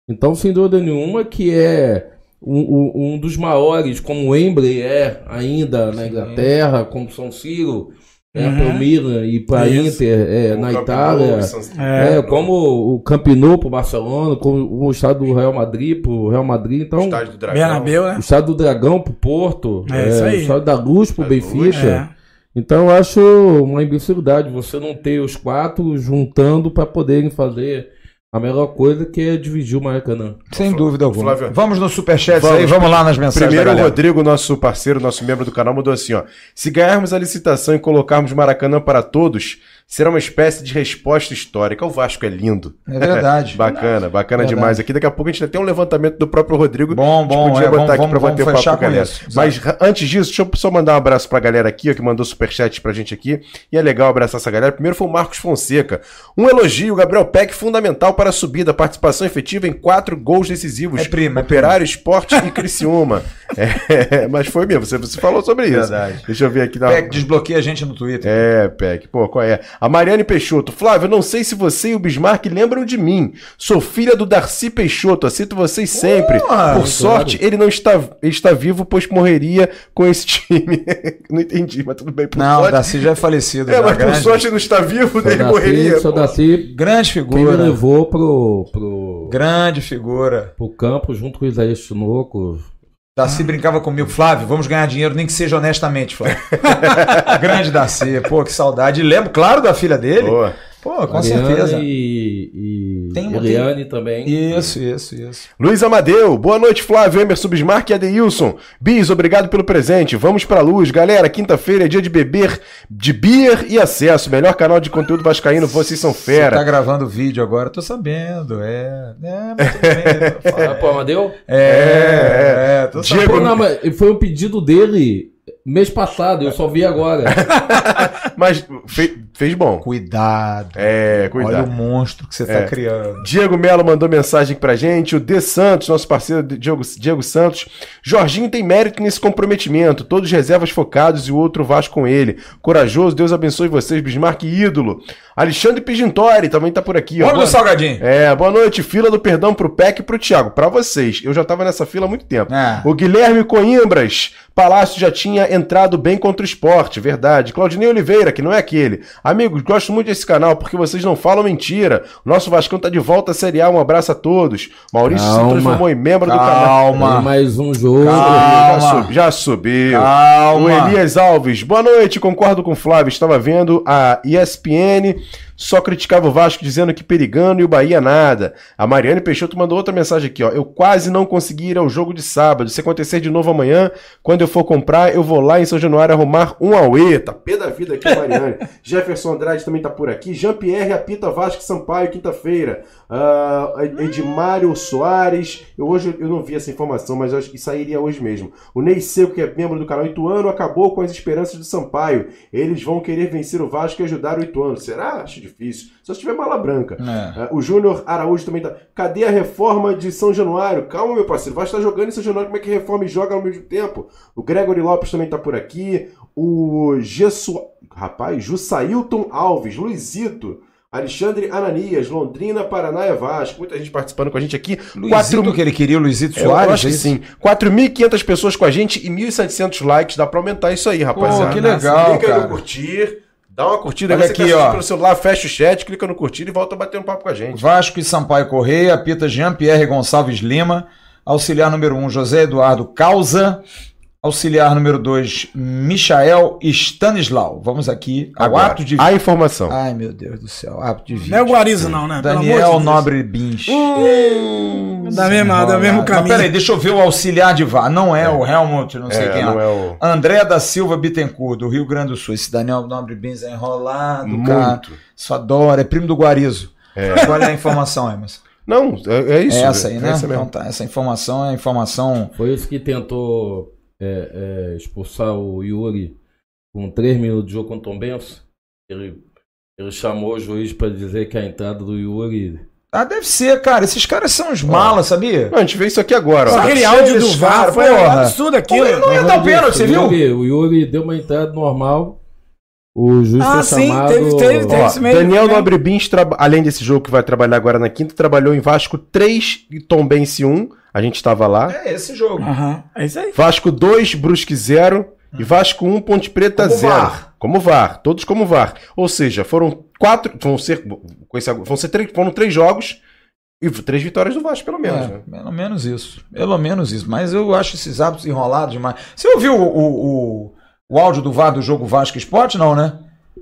Então, sem dúvida nenhuma, que é um, um- dos maiores, como o Wembley é ainda na Inglaterra, como São Siro, é Uhum. para o Milan e para Isso. Inter é, O na Itália. É. É, como o Camp Nou pro Barcelona, como o estado do Real Madrid pro Real Madrid. Então, Estádio do Dragão. Bernabéu, né? o estado do Dragão pro Porto, É, aí. o estado da Luz pro Da Benfica. É. Então eu acho uma imbecilidade você não ter os quatro juntando para poderem fazer a melhor coisa que é dividir o Maracanã. Sem dúvida alguma. Flávio. Vamos no superchat aí, Vamos. lá nas mensagens Primeiro, o galera. Rodrigo, nosso parceiro, nosso membro do canal, mandou assim: ó. Se ganharmos a licitação e colocarmos Maracanã para todos, será uma espécie de resposta histórica. O Vasco é lindo. É verdade. Bacana, bacana Verdade. demais. Aqui daqui a pouco a gente tem um levantamento do próprio Rodrigo. Bom, A bom, gente podia é, botar vamos- aqui pra vamos- bater vamos papo com a galera. isso. Mas antes disso, deixa eu só mandar um abraço pra galera aqui, ó, que mandou superchat pra gente aqui. E é legal abraçar essa galera. Primeiro foi o Marcos Fonseca. Um elogio, Gabriel Peck, fundamental para a subida. Participação efetiva em quatro gols decisivos. É prima, é Operário, Esporte e Criciúma. É, mas foi mesmo, você, você falou sobre isso. Verdade. Deixa eu ver aqui. na- Peck, desbloqueia a gente no Twitter. é, Peck, pô, qual é? A Mariane Peixoto. Flávio, eu não sei se você e o Bismarck lembram de mim. Sou filha do Darcy Peixoto, aceito vocês sempre. Ué, Por sorte, ele não está, ele está vivo, pois morreria com esse time. não entendi, mas tudo bem. Por Não, o sorte. Darcy já é falecido. É, já, mas por grande, sorte ele não está vivo, ele morreria. Seu pô. Daci, grande quem me figura. levou pro, pro, Grande figura. pro campo junto com o Isaías Tinoco. Darcy brincava comigo, Flávio, vamos ganhar dinheiro, nem que seja honestamente, Flávio. grande Darcy, pô, que saudade. E lembro, claro, da filha dele. Boa. Pô, com Mariana certeza. E, e Tem uma- Eliane também. Isso, isso, isso. Luiz Amadeu, boa noite, Flávio, Emerson Bismarck e Adeilson. Bis, obrigado pelo presente. Vamos pra luz. Galera, quinta-feira é dia de beber de beer e acesso. Melhor canal de conteúdo vascaíno, vocês são Você tá fera. gravando vídeo agora, tô sabendo. É, é mas tudo bem. Ah, pô, Amadeu? É, é, tô Diego- sabendo. Pô, não, mas foi um pedido dele mês passado, eu só vi agora. Mas fe- fez bom. Cuidado. É, Olha o cuidado. monstro que você tá É. criando. Diego Melo mandou mensagem pra gente. O D Santos, nosso parceiro Diego, Diego Santos. Jorginho tem mérito nesse comprometimento. Todos reservas focados e o outro Vasco com ele. Corajoso, Deus abençoe vocês, Bismarck ídolo. Alexandre Pigintori também tá por aqui. ó. Salgadinho. É, boa noite. Fila do perdão pro PEC e pro Thiago. Pra vocês. Eu já tava nessa fila há muito tempo. É. O Guilherme Coimbras. Palácio já tinha entrado bem contra o esporte, verdade. Claudinei Oliveira, que não é aquele. Amigos, gosto muito desse canal porque vocês não falam mentira. O nosso Vascão tá de volta à Série A. Um abraço a todos. Maurício Calma. se transformou em membro do canal. Calma. Mais um jogo. Calma. Já, sub- já subiu. Calma. O Elias Alves, boa noite, concordo com o Flávio. Estava vendo a ESPN, só criticava o Vasco dizendo que perigando e o Bahia nada. A Mariane Peixoto mandou outra mensagem aqui, ó. Eu quase não consegui ir ao jogo de sábado. Se acontecer de novo amanhã, quando eu for comprar, eu vou lá em São Januário arrumar um Aue. Tá pé da vida aqui, Mariane. Jefferson Andrade também tá por aqui. Jean-Pierre apita Vasco e Sampaio, quinta-feira. Ah, Edmário Soares. Eu hoje eu não vi essa informação, mas acho que sairia hoje mesmo. O Ney Seco, que é membro do canal Ituano, acabou com as esperanças do Sampaio. Eles vão querer vencer o Vasco e ajudar o Ituano. Será? Acho difícil. Só se tiver bala branca. É. Ah, o Júnior Araújo também tá. Cadê a reforma de São Januário? Calma, meu parceiro. Vai estar jogando em São Januário. Como é que reforma e joga ao mesmo tempo? O Gregory Lopes também tá por aqui. O Gesso. Rapaz, Jussailton Alves, Luizito. Alexandre Ananias, Londrina, Paraná e Vasco. Muita gente participando com a gente aqui. Luizito que ele queria, o Luizito Eu Soares. acho que é sim. 4.500 pessoas com a gente e 1.700 likes. Dá pra aumentar isso aí, rapaziada. que legal, Clica cara. no curtir. Dá uma curtida. Olha aqui, ó. pelo celular, fecha o chat, clica no curtir e volta a bater um papo com a gente. Vasco e Sampaio Correia, apita Jean-Pierre Gonçalves Lima, auxiliar número 1, José Eduardo Causa, auxiliar número 2, Michael Stanislau. Vamos aqui ao Agora, ato de A informação. Ai, meu Deus do céu, ato de vídeo. Não é o Guariza, não, né? Pelo de Daniel Deus. Nobre Bins. Da mesma, da mesmo Mas caminho. peraí, deixa eu ver o auxiliar de VAR. Não é, o Helmut, não sei É, quem é. não é o. André da Silva Bittencourt, do Rio Grande do Sul. Esse Daniel Nobre Bins é enrolado, cara. Muito. Isso adora, é primo do Guarizo. É. Qual é a informação, Emerson? Não, é, é isso. é essa aí, é né? essa Então tá, essa informação é a informação. Foi isso que tentou é, é, expulsar o Yuri com 3 minutos de jogo com o Tom Benson. Ele, ele chamou o juiz para dizer que a entrada do Yuri. Ah, deve ser, cara. Esses caras são uns malas, sabia? Não, a gente vê isso aqui agora. Só ó. aquele cheio áudio do VAR foi um absurdo aquilo. Pô, não ia dar o pênalti, você viu? Yuri, o Yuri deu uma entrada normal. O juiz Ah, foi sim, chamado. teve- teve- teve Ó, esse mesmo, Daniel né? Nobre Bins, traba- além desse jogo que vai trabalhar agora na quinta, trabalhou em Vasco 3 e Tombense 1. A gente estava lá. É esse jogo. Aham, é isso aí. Vasco 2, Brusque 0 e Vasco 1, Ponte Preta Como 0. VAR. Como VAR, todos como VAR. Ou seja, foram quatro, vão ser, com esse- vão ser três, foram três jogos e três vitórias do Vasco, pelo menos. É, né? pelo menos isso. Pelo menos isso. Mas eu acho esses hábitos enrolados demais. Você ouviu o, o, o, o áudio do VAR do jogo Vasco Esporte? Não, né?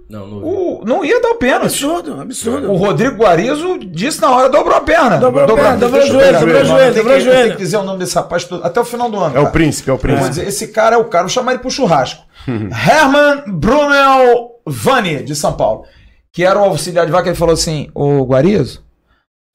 Não, não. O, não ia dar o pênalti. Absurdo, absurdo. O Rodrigo Guarizo disse na hora, dobrou a perna. Dobrou a perna, dobrou o eu joelho, dobrou o aqui, joelho, tem dobrou o que- joelho. Tem que dizer o nome desse rapaz até o final do ano. É o cara. príncipe, é o príncipe. dizer, esse cara é o cara, vou chamar ele pro churrasco. Herman Brunel Vani, de São Paulo, que era o auxiliar de vaca, ele falou assim: Ô Guarizo,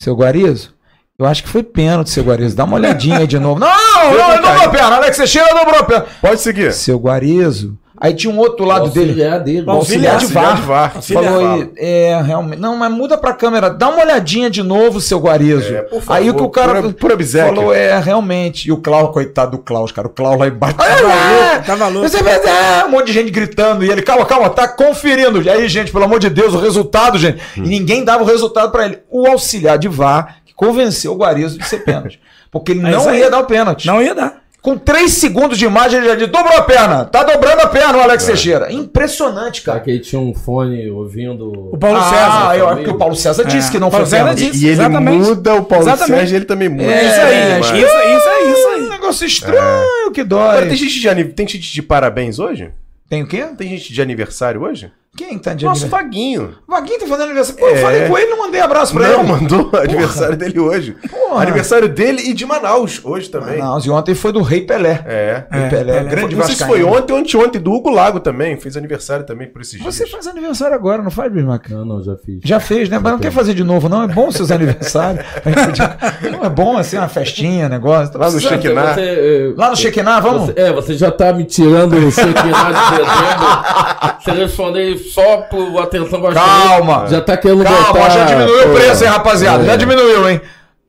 seu Guarizo, eu acho que foi pênalti, seu Guarizo, dá uma olhadinha aí de novo. Não, não, ele dobrou a perna, Alex Teixeira dobrou a perna. Pode seguir. Seu Guarizo. Aí tinha um outro lado dele. auxiliar dele. O auxiliar de Auxiliar VAR. de VAR. Auxiliar. Falou aí, é, realmente. Não, mas muda pra câmera. Dá uma olhadinha de novo, seu Guarizo. É, por favor, aí o que o cara por- por falou é, realmente. E o Klaus, coitado do Klaus, cara. O Klaus lá embaixo. Tava louco, tava louco. Você vai dar um monte de gente gritando. E ele, calma, calma, tá conferindo. E aí, gente, pelo amor de Deus, o resultado, gente. E ninguém dava o resultado pra ele. O auxiliar de VAR que convenceu o Guarizo de ser pênalti. Porque ele É não aí. ia dar o pênalti. Não ia dar. Com três segundos de imagem, ele já disse: dobrou a perna. Tá dobrando a perna, o Alex Teixeira. Impressionante, cara. que ele tinha um fone ouvindo. O Paulo ah, César. eu acho que o Paulo César disse É, que não Paulo foi César disse. E ele Exatamente. muda, o Paulo Exatamente. Sérgio, ele também muda. É, isso aí, mas- isso, isso aí, isso aí, isso Um aí. negócio estranho que Agora, dói. tem gente, de, tem gente de parabéns hoje? Tem o quê? Tem gente de aniversário hoje? Quem tá de Nosso? Vaguinho. Vaguinho tá fazendo aniversário. Pô, eu É. falei com ele, não mandei abraço pra Não, ele. mandou aniversário dele hoje. Porra. Aniversário dele e de Manaus, hoje também. Não, e ontem foi do Rei Pelé. É. Rei Pelé, grande Não sei se foi ontem ou anteontem, do Hugo Lago também. Fez aniversário também por esses Você dias. faz aniversário agora, não faz, Bismarck? Não, não, já fiz. Já fez, né? Mas não quer fazer de novo, não? É bom seus aniversários. não é bom, assim, uma festinha, negócio. Lá no Shekinah. Você, eh, Lá no Shekinah, vamos? Você, é, você já tá me tirando o Shekinah de dezembro. Você respondeu só por atenção pra Calma. Já tá querendo Calma, botar... já diminuiu o preço, hein, rapaziada? é. Já diminuiu, hein?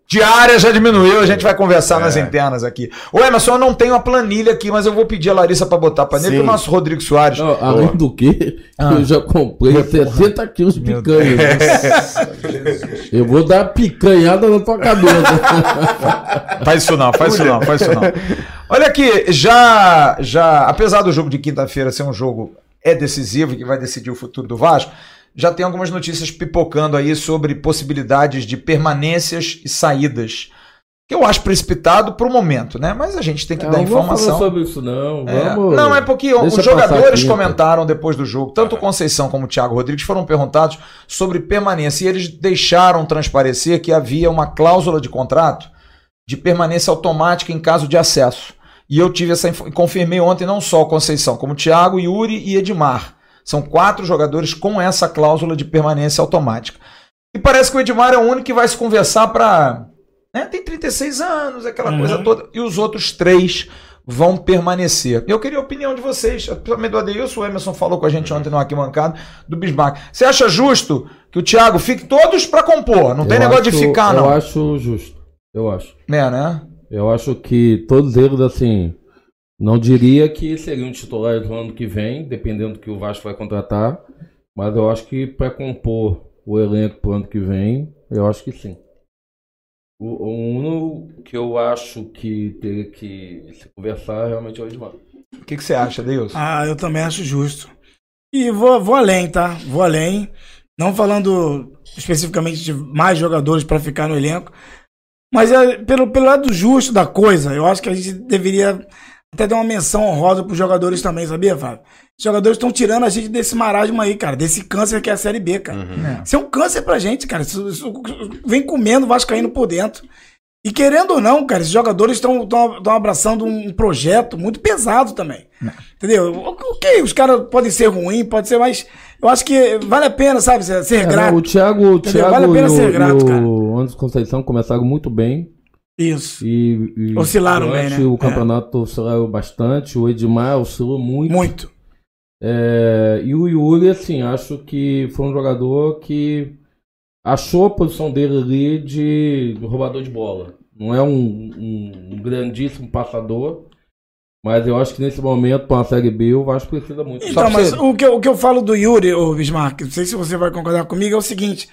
Diária já diminuiu, a gente vai conversar É. nas internas aqui. Ô, Emerson, eu não tenho a planilha aqui, mas eu vou pedir a Larissa pra botar a planilha, Sim. que o nosso Rodrigo Soares. Não, além do que, Ah. eu já comprei 70 quilos de picanha. eu vou dar picanhada na tua cabeça. Faz isso não, faz isso não, faz isso não. Olha aqui, já, já, apesar do jogo de quinta-feira ser um jogo é decisivo e que vai decidir o futuro do Vasco, já tem algumas notícias pipocando aí sobre possibilidades de permanências e saídas. Que eu acho precipitado pro momento, né? Mas a gente tem que Eu dar não informação. falar sobre isso, não. É, Vamos... não, é porque Deixa os jogadores comentaram depois do jogo, tanto o Conceição como o Thiago Rodrigues foram perguntados sobre permanência e eles deixaram transparecer que havia uma cláusula de contrato de permanência automática em caso de acesso. E eu tive essa confirmei ontem não só o Conceição, como o Thiago, Yuri e Edmar. São quatro jogadores com essa cláusula de permanência automática. E parece que o Edmar é o único que vai se conversar para. Né, tem 36 anos, aquela Uhum. coisa toda. E os outros três vão permanecer. Eu queria a opinião de vocês, principalmente do Adeilson, o Emerson falou com a gente ontem no Arquibancada, do Bismarck. Você acha justo que o Thiago fique todos para compor? Não tem Eu negócio de acho- ficar, Eu não. acho justo. Eu acho. É, né? Eu acho que todos eles, assim, não diria que seriam titulares no ano que vem, dependendo do que o Vasco vai contratar, mas eu acho que para compor o elenco pro ano que vem, eu acho que sim. O, o único que eu acho que teria que se conversar realmente é o Edmar. O que, que você acha, Adeilson? Ah, eu também acho justo. E vou, vou além, tá? Vou além. Não falando especificamente de mais jogadores para ficar no elenco. Mas é, pelo, pelo lado justo da coisa, eu acho que a gente deveria até dar uma menção honrosa pros jogadores também, sabia, Fábio? Os jogadores estão tirando a gente desse marasmo aí, cara. Desse câncer que é a Série B, cara. É. Isso é um câncer pra gente, cara. Isso, isso vem comendo Vascaíno por dentro. E querendo ou não, cara, esses jogadores estão abraçando um projeto muito pesado também. Entendeu? Ok, os caras podem ser ruins, pode ser, mas eu acho que vale a pena, sabe, ser, É, grato. não, o Thiago, o? Thiago Vale a pena e o, ser grato, e cara. o Anderson Conceição começaram muito bem. Isso. E, e Oscilaram bem, né? o campeonato oscilaram bastante. O Edmar oscilou muito. Muito. É, e o Yuri, assim, acho que foi um jogador que achou a posição dele ali de, roubador de bola. Não é um, um- um grandíssimo passador, mas eu acho que nesse momento, para a Série B, o Vasco precisa muito. Então, mas o que, eu, o que eu falo do Yuri, ô Bismarck, não sei se você vai concordar comigo, é o seguinte: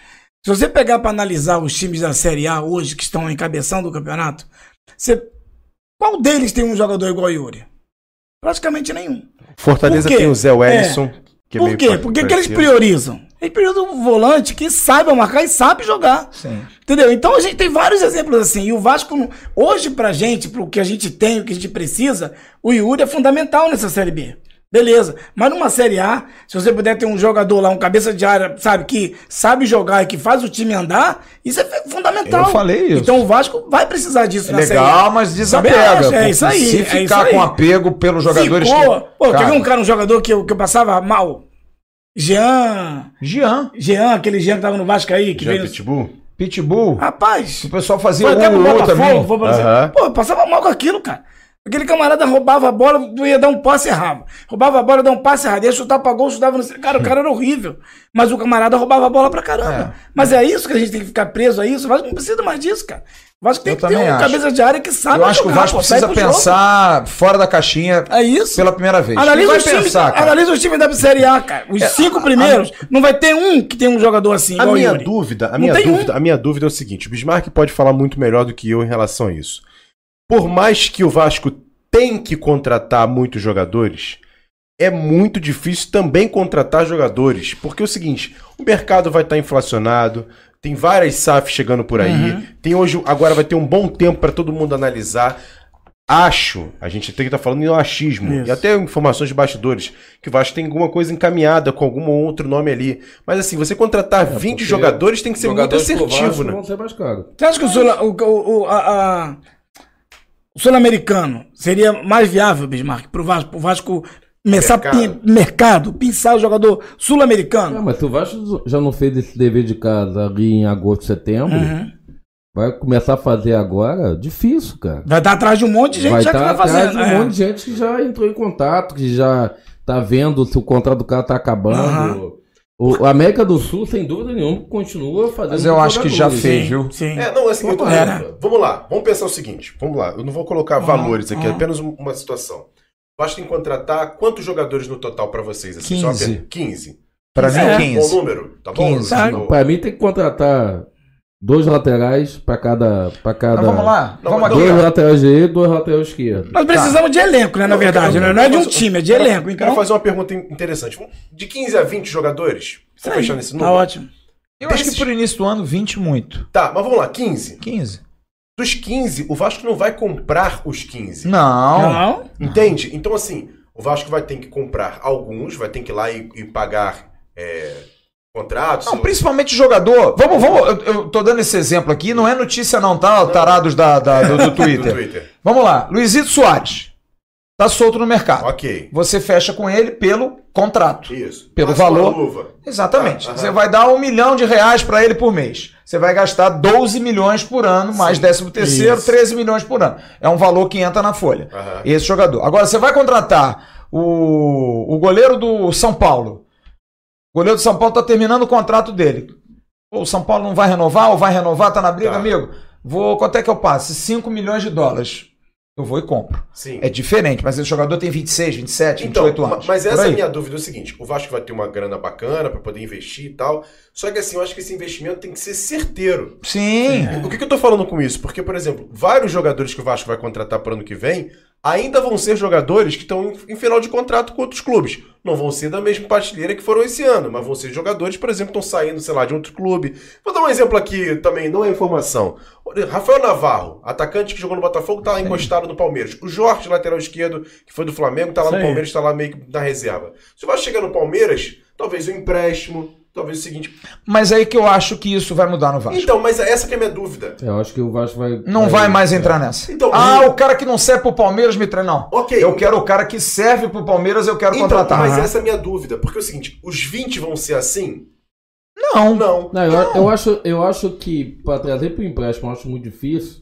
se você pegar para analisar os times da Série A hoje que estão encabeçando o campeonato, você, qual deles tem um jogador igual ao Yuri? Praticamente nenhum. Fortaleza tem o Zé Wellison. que é Por quê? Porque que eles parecido. Priorizam? Eles priorizam um volante que saiba marcar e sabe jogar. Sim. Entendeu? Então a gente tem vários exemplos assim. E o Vasco, hoje pra gente, pro que a gente tem, o que a gente precisa, o Yuri é fundamental nessa Série B. Beleza. Mas numa Série A, se você puder ter um jogador lá, um cabeça de área, sabe, que sabe jogar e que faz o time andar, isso é fundamental. Eu falei isso. Então o Vasco vai precisar disso É na Série A. legal, mas desapega. É porque isso aí. Se é ficar com apego pelos jogadores. Ficou. que- Pô, quer Cara, ver um cara, um jogador que eu, que eu passava mal? Jean. Jean, Jean, aquele Jean que tava no Vasco aí, que Já veio. Pitbull? Pitbull. Rapaz. O pessoal fazia Foi um até pro Botafogo, também. foi. Aham. Pô, eu passava mal com aquilo, cara. Aquele camarada roubava a bola, ia dar um passe errado. Roubava a bola, ia dar um passe errado. Ia chutar pra gol, chutava no... Cara, o cara era horrível. Mas o camarada roubava a bola pra caramba. Mas é isso que a gente tem que ficar preso a isso. O Vasco não precisa mais disso, cara. O Vasco tem Eu que ter um acho. cabeça de área que sabe Eu acho que o jogar, Vasco pô, precisa pro jogo. pensar fora da caixinha É isso. pela primeira vez. Analisa os, times, pensar, cara? É, analisa os times da Série A, cara. Os cinco primeiros, não vai ter um que tem um jogador assim. A minha dúvida, a Não minha tem um. dúvida, a minha dúvida é o seguinte: o Bismarck pode falar muito melhor do que eu em relação a isso. Por mais que o Vasco tem que contratar muitos jogadores, é muito difícil também contratar jogadores, porque é o seguinte, o mercado vai estar inflacionado, tem várias SAF chegando por aí, Uhum. tem hoje, agora vai ter um bom tempo para todo mundo analisar. Acho, a gente tem que estar falando em achismo, Isso. e até informações de bastidores, que o Vasco tem alguma coisa encaminhada com algum outro nome ali. Mas assim, você contratar 20 É, porque jogadores tem que ser muito assertivo, né? Vão ser mais caros. Você acha que o, o, o, o- a- a- o sul-americano seria mais viável, Bismarck, pro Vasco, pro Vasco começar Mercado. mercado, mercado pinçar o jogador É, sul-americano? mas se o Vasco já não fez esse dever de casa ali em agosto, setembro, Uhum. vai começar a fazer agora, difícil, cara. Vai estar atrás de um monte de gente vai já que estar vai atrás fazendo. de um é. monte de gente que já entrou em contato, que já tá vendo se o contrato do cara tá acabando. O, América do Sul, sem dúvida nenhuma, continua fazendo. Mas eu acho que já fez, Sim, viu? sim. É, não, assim, eu tô É, dizendo, Vamos lá, vamos pensar o seguinte. Vamos lá, eu não vou colocar valores aqui, é apenas um- uma situação. Tem que contratar quantos jogadores no total pra vocês? Assim, Só 15. apenas- 15. Pra mim, É. 15. Bom número, tá bom? 15. Tá. Bom. Pra mim tem que contratar dois laterais pra cada. Pra cada Então vamos lá. Não, vamos aqui. Dois ó. laterais direitos, dois laterais esquerdos. Nós precisamos de elenco, né? Na verdade, quero- né? Não é de um quero- time, é de quero- elenco. Quero Então, fazer uma pergunta in- interessante. De 15 a 20 jogadores? aí, fechar nesse tá número. ótimo. Eu acho que desses- por início do ano, 20 muito. Tá, mas vamos lá, 15. 15. Dos 15, o Vasco não vai comprar os 15. Não. Não. Entende? Então, assim, o Vasco vai ter que comprar alguns, vai ter que ir lá e, e pagar é, contratos. Não, principalmente jogador. Vamos, vamos. Eu, eu tô dando esse exemplo aqui, não é notícia, não, tá? Tarados da, da- do, do Twitter. Do Twitter. Vamos lá. Luizito Soares. Tá solto no mercado. Ok. Você fecha com ele pelo contrato. Isso. Pelo Passa uma valor. luva. Exatamente. Ah. Você vai dar um milhão de reais para ele por mês. Você vai gastar 12 milhões por ano, mais Sim. 13 terceiro, Isso. 13 milhões por ano. É um valor que entra na folha. Aham. Esse jogador. Agora, você vai contratar o, o goleiro do São Paulo. O goleiro do São Paulo tá terminando o contrato dele. Pô, o São Paulo não vai renovar ou vai renovar? Tá na briga, Tá. amigo? Vou, quanto é que eu passo? 5 milhões de dólares. Eu vou e compro. Sim. É diferente, mas esse jogador tem 26, 27, Então, 28 ma- anos. mas essa é a minha dúvida é o seguinte: o Vasco vai ter uma grana bacana para poder investir e tal. Só que assim, eu acho que esse investimento tem que ser certeiro. Sim. O que, que eu tô falando com isso? Porque, por exemplo, vários jogadores que o Vasco vai contratar para ano que vem ainda vão ser jogadores que estão em, final de contrato com outros clubes. Não vão ser da mesma partilheira que foram esse ano, mas vão ser jogadores, por exemplo, que estão saindo, sei lá, de outro clube. Vou dar um exemplo aqui também, não é informação. Rafael Navarro, atacante que jogou no Botafogo, tá lá encostado no Palmeiras. O Jorge, lateral esquerdo, que foi do Flamengo, tá lá no. Palmeiras, tá lá meio que na reserva. Se Vasco chegar no Palmeiras, talvez o empréstimo, talvez o seguinte. Mas aí que eu acho que isso vai mudar no Vasco. Então, mas essa que é a minha dúvida. Eu acho que o Vasco vai. Não vai mais entrar nessa. Então, ah, e- o cara que não serve pro Palmeiras me treina. Não. Ok. Eu quero o cara que serve pro Palmeiras, eu quero Então, contratar. mas essa é a minha dúvida. Porque é o seguinte, os 20 vão ser assim? Não. Não. Não, eu, eu acho, eu acho que para trazer para o empréstimo eu acho muito difícil,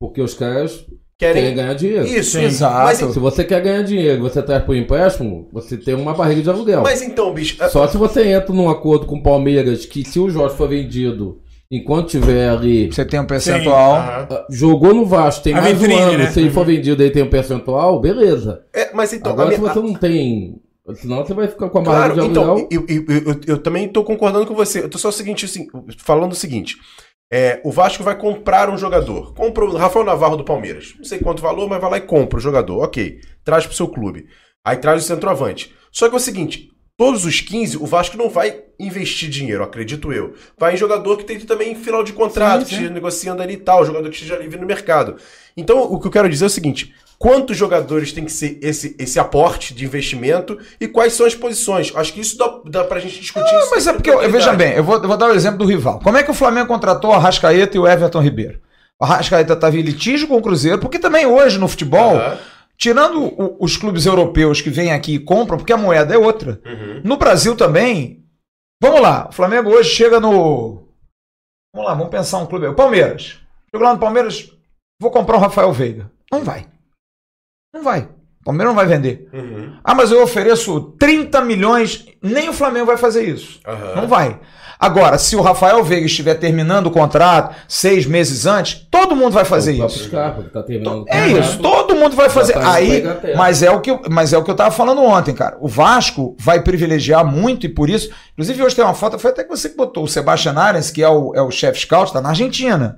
porque os caras querem ganhar dinheiro. Isso, Exato. Mas, Se você quer ganhar dinheiro e você traz para o empréstimo, você tem uma barriga de aluguel. mas então, bicho. é- Só se você entra num acordo com o Palmeiras que se o Jorge for vendido, enquanto tiver ali, Você tem um percentual. Aham. ah, jogou no Vasco, tem A mais vitrine, um ano, né? se ele for vendido aí tem um percentual, beleza. É, mas então. Agora minha- se você não tem, senão você vai ficar com a Claro, barriga de então, aluguel. eu, eu, eu, eu também tô concordando com você. Eu tô só o seguinte, assim, falando o seguinte. É, o Vasco vai comprar um jogador. Compra o Rafael Navarro do Palmeiras. Não sei quanto valor, mas vai lá e compra o jogador. Ok. Traz pro seu clube. Aí traz o centroavante. Só que é o seguinte: todos os 15, o Vasco não vai investir dinheiro, acredito eu. Vai em jogador que tem também em final de contrato, Sim, que sim. esteja negociando ali e tal, jogador que esteja livre no mercado. Então, o que eu quero dizer é o seguinte: quantos jogadores tem que ser esse, esse aporte de investimento e quais são as posições? Acho que isso dá, dá pra gente discutir. isso Mas é porque, eu- veja bem, eu vou, eu vou dar o exemplo do rival. Como é que o Flamengo contratou o Arrascaeta e o Everton Ribeiro? O Arrascaeta estava em litígio com o Cruzeiro, porque também hoje no futebol, Aham. tirando o- os clubes europeus que vêm aqui e compram, porque a moeda é outra. Uhum. No Brasil também. Vamos lá, o Flamengo hoje chega no. Vamos lá, vamos pensar um clube. O Palmeiras. Chegou lá no Palmeiras, vou comprar o Rafael Veiga. Não vai. Não vai. O Palmeiras não vai vender. Uhum. Ah, mas eu ofereço 30 milhões. Nem o Flamengo vai fazer isso. Aham. Não vai. Agora, se o Rafael Veiga estiver terminando o contrato seis meses antes, todo mundo vai fazer O isso. Que tá terminando É isso, todo mundo vai fazer. tá Aí, mas é o que eu, mas é o que eu tava falando ontem, cara. O Vasco vai privilegiar muito e por isso, inclusive hoje tem uma foto, foi até que você que botou o Sebastian Arens, que é o, é o chefe scout, tá na Argentina.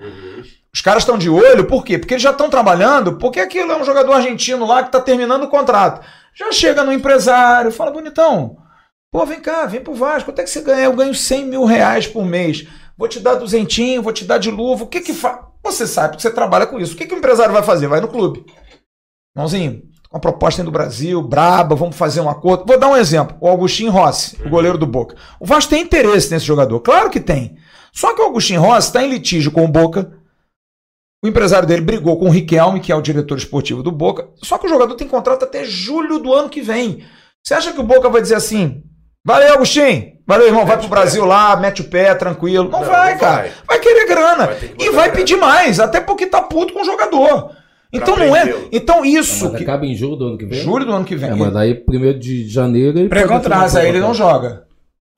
Os caras estão de olho, por quê? Porque eles já estão trabalhando, porque aquilo é um jogador argentino lá que tá terminando o contrato. Já chega no empresário, fala, bonitão, pô, vem cá, vem pro Vasco, quanto é que você ganha? Eu ganho 100 mil reais por mês. Vou te dar duzentinho, vou te dar de luva. O que que faz? Você sabe que você trabalha com isso. O que que o empresário vai fazer? Vai no clube. Irmãozinho, com uma proposta do Brasil, braba, vamos fazer um acordo. Vou dar um exemplo. O Agostinho Rossi, o goleiro do Boca. O Vasco tem interesse nesse jogador. Claro que tem. Só que o Agostinho Rossi está em litígio com o Boca. O empresário dele brigou com o Riquelme, que é o diretor esportivo do Boca. Só que o jogador tem contrato até julho do ano que vem. Você acha que o Boca vai dizer assim: valeu, Agostinho, valeu, irmão, vai pro Brasil lá, mete o pé, tranquilo. Não, Não, vai, não cara. vai. Vai querer grana. Vai que e vai grana. pedir mais, até porque tá puto com o jogador. Então não é. Então isso. Mas que- acaba em julho do ano que vem? Julho do ano que vem. É, mas daí, primeiro de janeiro... Pré-contrato, Mas aí ele não joga.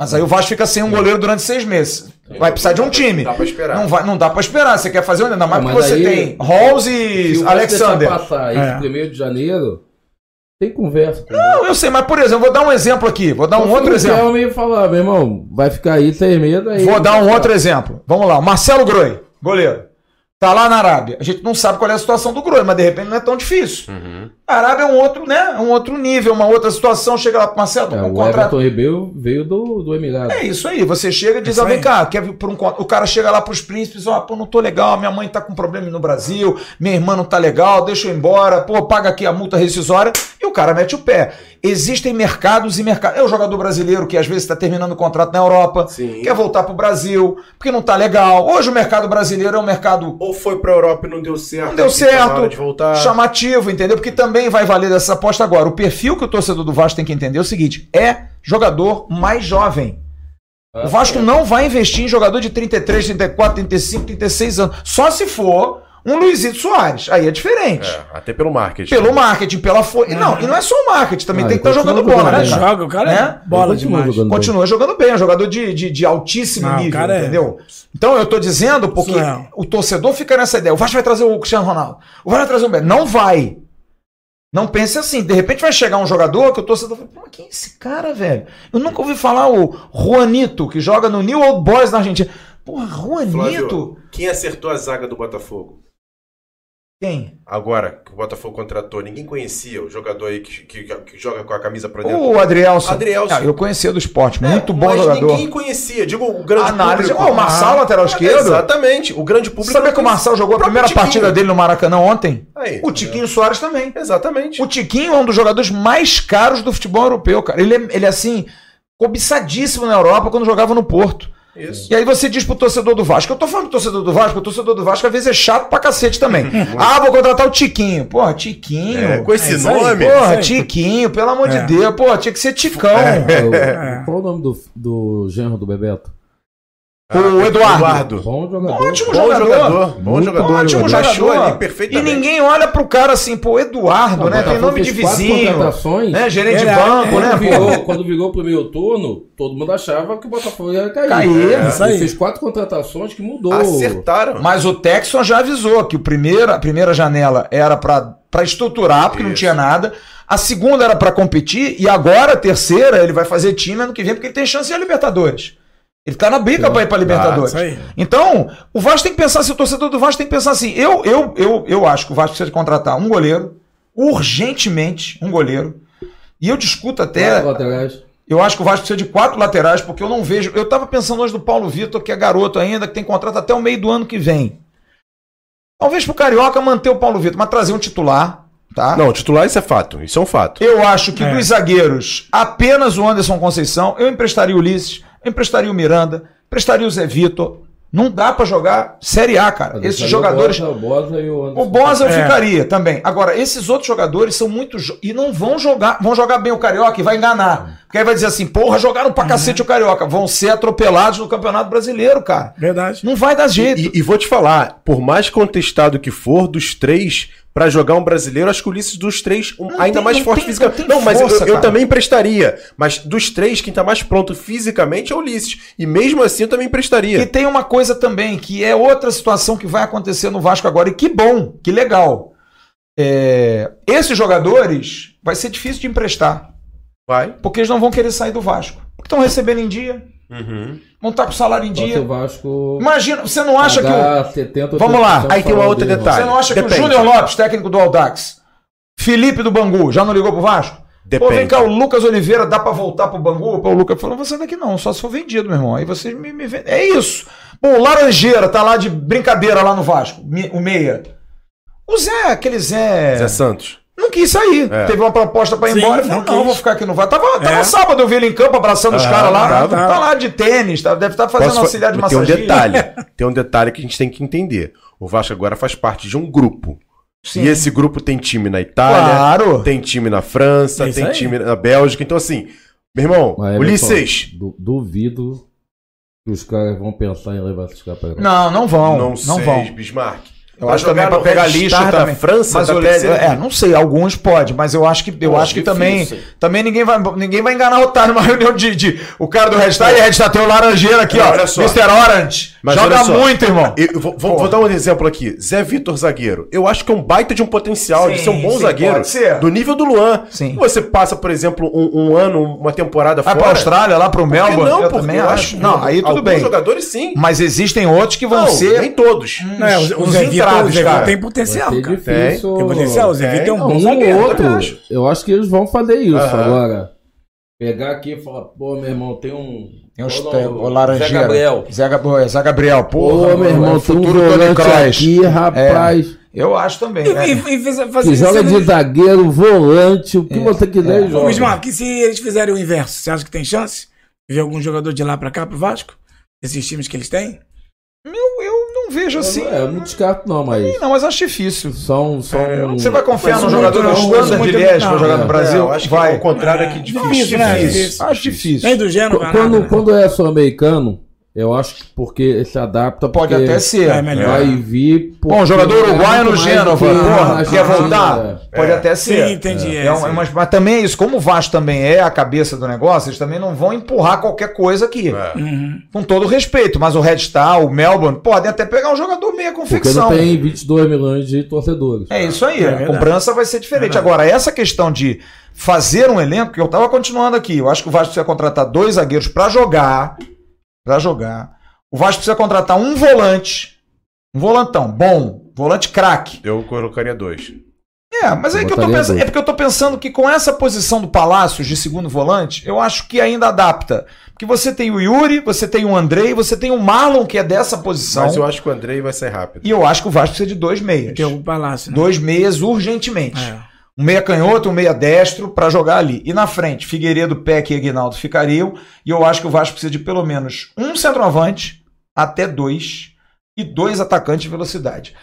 Mas aí o Vasco fica sem um goleiro durante seis meses. Vai precisar de um time. Dá pra esperar. Não, vai, não dá pra esperar. Você quer fazer ainda mais Não, porque mas você aí- tem Halls Se e Alexander. deixar passar É. esse primeiro de janeiro, tem conversa. Não, eu sei, mas por exemplo, vou dar um exemplo aqui. Vou dar um outro exemplo. O me falar, meu irmão, vai ficar aí, tem medo aí. Vou dar um outro exemplo. Vamos lá. Marcelo Groi, goleiro. Tá lá na Arábia. A gente não sabe qual é a situação do Groi, mas de repente não é tão difícil. A Arábia é um outro, né? Um outro nível, uma outra situação. Chega lá pro Marcelo, É, um o contrato. Ribeiro veio do, do Emirado. É isso aí, você chega e diz, Isso ó, vem cá, quer vir por um O cara chega lá pros príncipes, ó, pô, não tô legal, minha mãe tá com problema no Brasil, minha irmã não tá legal, deixa eu ir embora, pô, paga aqui a multa rescisória, o cara mete o pé. Existem mercados e mercados. É o jogador brasileiro que às vezes está terminando o contrato na Europa, Sim. quer voltar pro Brasil, porque não tá legal. Hoje o mercado brasileiro é um mercado Ou foi pra Europa e não deu certo. não deu certo, De voltar. chamativo, entendeu? Porque também vai valer dessa aposta agora. O perfil que o torcedor do Vasco tem que entender é o seguinte: é jogador mais jovem. Ah, O Vasco é. não vai investir em jogador de 33, 34, 35, 36 anos. Só se for um Luizito Soares. Aí é diferente. É, até pelo marketing. Pelo marketing, pela força. Não, e não é só o marketing, também Ah, tem que estar continua jogando bola, né? Joga, o cara Né? é bola continua demais. jogando bem. Continua jogando bem, é um jogador de, de, de altíssimo Não, o nível, cara é- entendeu? Então eu tô dizendo porque Surreal. o torcedor fica nessa ideia. O Vasco vai trazer o Cristiano Ronaldo. O Vasco vai trazer o Messi. Não vai. Não pense assim. De repente vai chegar um jogador que o torcedor fala, pô, quem é esse cara, velho? Eu nunca ouvi falar o Juanito, que joga no New Old Boys na Argentina. Porra, Juanito? Flávio, quem acertou a zaga do Botafogo? Quem? Agora que o Botafogo contratou, ninguém conhecia o jogador aí que, que, que joga com a camisa pra dentro. O Adrielson. Adrielson. Ah, eu conhecia do esporte. Muito É, bom mas jogador. ninguém conhecia. Digo, o grande Análise. público. Ó, o Marçal, lateral esquerdo. Exatamente. O grande público. Sabia que o Marçal jogou a primeira Tiquinho. partida dele no Maracanã ontem? Aí, O Tiquinho Soares também. Exatamente. O Tiquinho é um dos jogadores mais caros do futebol europeu, cara. Ele é, ele é assim, cobiçadíssimo na Europa quando jogava no Porto. Isso. E aí você diz pro torcedor do Vasco, eu tô falando do torcedor do Vasco, o torcedor do Vasco às vezes é chato pra cacete também. ah, vou contratar o Tiquinho. Porra, Tiquinho. É, com esse É nome. pô. Porra, aí. Tiquinho, pelo amor de É. Deus. Pô, tinha que ser Ticão. O- Qual o nome do, do genro do Bebeto? O Eduardo. Eduardo. Bom jogador. Ótimo Bom jogador. jogador. Bom jogador. Ótimo Encaixou jogador. ali E perfeitamente. ninguém olha pro cara assim, pô, Eduardo, Não, né? Tem nome de vizinho. contratações. Né? Gerente de Ele é- banco, né? pô? virou, quando virou o primeiro turno, todo mundo achava que o Botafogo ia cair. Cair, É, isso aí. Fez quatro contratações que mudou. Acertaram. Mas o Texon já avisou que o primeiro, a primeira janela era pra pra estruturar, porque não Isso. tinha nada. A segunda era pra competir. E agora a terceira, ele vai fazer time ano que vem, porque ele tem chance de ir a Libertadores. Ele tá na briga pra ir pra Libertadores. isso aí. Então, o Vasco tem que pensar assim, o torcedor do Vasco tem que pensar assim. Eu, eu, eu, eu acho que o Vasco precisa de contratar um goleiro, urgentemente um goleiro. E eu discuto até. Quatro laterais. Eu acho que o Vasco precisa de quatro laterais, porque eu não vejo. Eu tava pensando hoje do Paulo Vitor, que é garoto ainda, que tem contrato até o meio do ano que vem. Talvez pro Carioca manter o Paulo Vitor, mas trazer um titular, tá? Não, titular isso é fato. Isso é um fato. Eu acho que É. dos zagueiros, apenas o Anderson Conceição, eu emprestaria o Ulisses, emprestaria o Miranda, emprestaria o Zé Vitor. Não dá pra jogar Série A, cara. Esses Saiu jogadores. O Bosa, o Bosa e o Bosa eu É. ficaria também. Agora, esses outros jogadores são muito. jo- E não vão jogar. Vão jogar bem o Carioca e vai enganar. Porque aí vai dizer assim, porra, jogaram pra cacete o Carioca. Vão ser atropelados no Campeonato Brasileiro, cara. Verdade. Não vai dar jeito. E, e vou te falar, por mais contestado que for, dos três, pra jogar um brasileiro, acho que o Ulisses dos três, um, ainda tem- mais não forte tem- fisicamente. não Não, mas força, eu, eu também emprestaria. Mas dos três, quem tá mais pronto fisicamente é o Ulisses. E mesmo assim eu também E emprestaria. tem uma coisa também, que é outra situação que vai acontecer no Vasco agora. E que bom, que legal. É, esses jogadores vai ser difícil de emprestar. Vai. Porque eles não vão querer sair do Vasco. Porque estão recebendo em dia, Uhum. Vão estar com salário em dia. Vasco. Imagina, você não acha que o. pagar 70, Vamos lá, 80% aí tem uma outra dele, detalhe. Você não acha que Depende. o Júnior Lopes, técnico do Aldax, Felipe do Bangu, já não ligou pro Vasco? Pô, Depende. vem cá, o Lucas Oliveira, dá pra voltar pro Bangu? Pô, o Lucas falou, você daqui não, só se for vendido, meu irmão. Aí vocês me, me vendem. É isso. Pô, o Laranjeira tá lá de brincadeira lá no Vasco, o Meia. O Zé, aquele Zé, Zé Santos. Não quis sair. É. Teve uma proposta pra ir Sim, embora. Não não, vou ficar aqui no Vasco. Tava, tava É. sábado, eu vi ele em campo abraçando os Ah, caras lá. tava, Tá, tava. lá de tênis, tá, deve estar fazendo Posso auxiliar de Mas tem um massagem. detalhe. Tem um detalhe que a gente tem que entender. O Vasco agora faz parte de um grupo. Sim. E esse grupo tem time na Itália, Claro. tem time na França, É tem aí. time na Bélgica. Então, assim, meu irmão, Mas, Ulisses, du- duvido que os caras vão pensar em levar esses caras pra Europa. Não, não vão. não, Não, sei, vão. Bismarck. Eu Pra acho também no pegar lixo também. França, mas da o terceira é, não sei, alguns pode, mas eu acho que eu Pô, acho que também difícil. também ninguém vai ninguém vai enganar o otário numa reunião de, de o cara do Red Star e Red Star tem o laranjeiro aqui, É, ó. olha só. Mr. Orange. Mas Joga muito, irmão. Eu vou, vou- vou dar um exemplo aqui. Zé Vitor zagueiro. Eu acho que é um baita de um potencial de Sim, ser um bom sim, zagueiro. pode ser. Do nível do Luan. Sim. Você passa, por exemplo, um, um ano, uma temporada Vai fora. pra Austrália, lá pro Por que Melbourne, não? eu Porque também eu acho. Não, aí tudo alguns bem. jogadores sim. Mas existem outros que vão ser nem todos. Não, é, o, o Zé Vitor, o tem potencial, cara. difícil. Tem potencial, o Zé Tem. Vitor é um bom um zagueiro. outro, acho. eu acho que eles vão fazer isso. Agora, pegar aqui e falar, pô, meu irmão, tem um. Tem uns Qual tem o Laranjeira. Zé Gabriel. Zé, Gab- Zé Gabriel, Pô, porra. meu irmão, é o tem um futuro Tony Kroos. aqui, rapaz. Eu acho também. E, é. e, e fazer Que joga de zagueiro, volante, o que você quiser, Ô, joga. Luiz Marcos, que se eles fizerem o inverso, você acha que tem chance? de Ver algum jogador de lá pra cá, pro Vasco? Esses times que eles têm? Eu, eu não vejo assim. É, eu não descarto não, mas Não, mas acho difícil. são... são... Você vai confiar no muito jogador mas Standard de Liège pra jogar É, no Brasil? eu acho que vai. ao contrário aqui difícil. difícil, né? difícil. Acho difícil. Nem do vai Quando, né? quando é sul-americano, eu acho que porque se adapta... Pode porque até ser. É melhor. Vai vir... Bom, jogador porque é uruguaio no Gênova, que porra, quer voltar? é. Pode até ser. Sim, entendi. É É, um- sim. mas, mas também é isso, como o Vasco também é a cabeça do negócio, eles também não vão empurrar qualquer coisa aqui. É. Uhum. Com todo respeito, mas o Red Star, o Melbourne, podem até pegar um jogador meia Porque confecção. não tem 22 milhões de torcedores. É isso aí, É a cobrança vai ser diferente. Agora, essa questão de fazer um elenco, que eu tava continuando aqui, eu acho que o Vasco precisa contratar dois zagueiros pra jogar, Pra jogar. O Vasco precisa contratar um volante, um volantão bom, volante craque. Eu colocaria dois. É, mas é Eu que eu tô pensando, é porque eu tô pensando que com essa posição do Palácios de segundo volante, eu acho que ainda adapta. Porque você tem o Yuri, você tem o Andrei, você tem o Marlon que é dessa posição. Mas eu acho que o Andrei vai ser rápido. E eu acho que o Vasco precisa de dois meias. Tem o Palácio, né? Dois meias urgentemente. É. Um meia canhoto, um meia destro pra jogar ali. E na frente, Figueiredo, Peck e Aguinaldo ficariam. E eu acho que o Vasco precisa de pelo menos um centroavante, até dois, e dois atacantes de velocidade.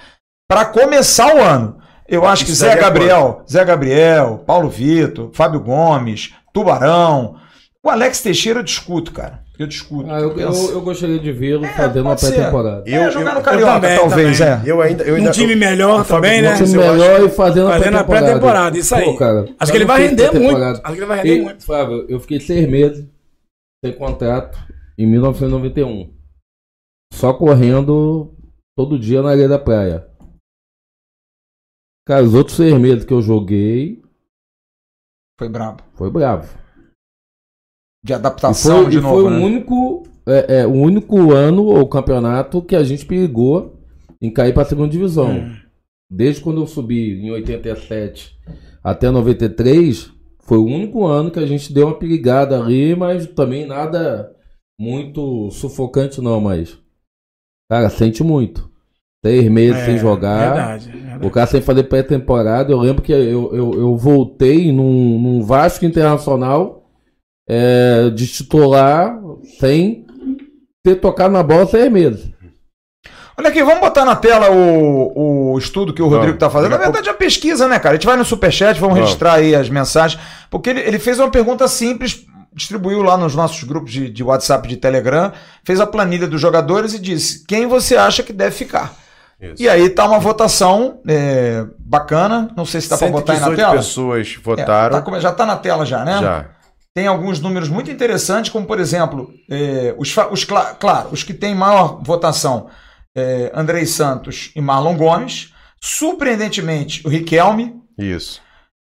Pra começar o ano, eu acho que Isso Zé daria Gabriel, Zé Gabriel, Paulo Vitor, Fábio Gomes, Tubarão. O Alex Teixeira eu discuto, cara. Eu discuto. Ah, eu, Eu eu, eu gostaria de vê-lo É, fazendo uma pré-temporada. Eu- é, jogar eu- no Carioca, também, talvez, também. é. Eu ainda. Eu Um ainda time eu- melhor o Fábio também, né? Um time melhor e fazendo a Fazendo a pré-temporada. isso aí. Pô, cara, Acho que ele vai render muito. Acho que ele vai render E, muito. Flávio, eu fiquei seis meses sem contrato em 1991. Só correndo todo dia na areia da praia. Cara, os outros seis meses que eu joguei Foi brabo. foi bravo. De adaptação foi, de e novo. foi né? o único, é, é, o único ano ou campeonato que a gente perigou em cair para a segunda divisão. Hum. Desde quando eu subi em 87 até 93, foi o único ano que a gente deu uma perigada ali, mas também nada muito sufocante não, mas cara, sente muito. Seis meses sem jogar. É, Verdade, verdade. O cara sem fazer pré-temporada, eu lembro que eu, eu, eu voltei num, num Vasco Internacional é, de titular sem ter tocado na bola seis meses. Olha aqui, vamos botar na tela o, o estudo que o. Rodrigo tá fazendo. Na verdade, é a pesquisa, né, cara? A gente vai no Superchat, vamos Vamos. registrar aí as mensagens. Porque ele, ele fez uma pergunta simples, distribuiu lá nos nossos grupos de, de WhatsApp e de Telegram, fez a planilha dos jogadores e disse quem você acha que deve ficar. Isso. E aí tá uma votação é, bacana. Não sei se dá pra botar aí na 118 tela. pessoas É, votaram. tá come- já tá na tela já, né? Já. Tem alguns números muito interessantes, como por exemplo, eh, os, os cla- claro, os que têm maior votação, eh, Andrei Santos e Marlon Gomes, surpreendentemente o Riquelme Isso.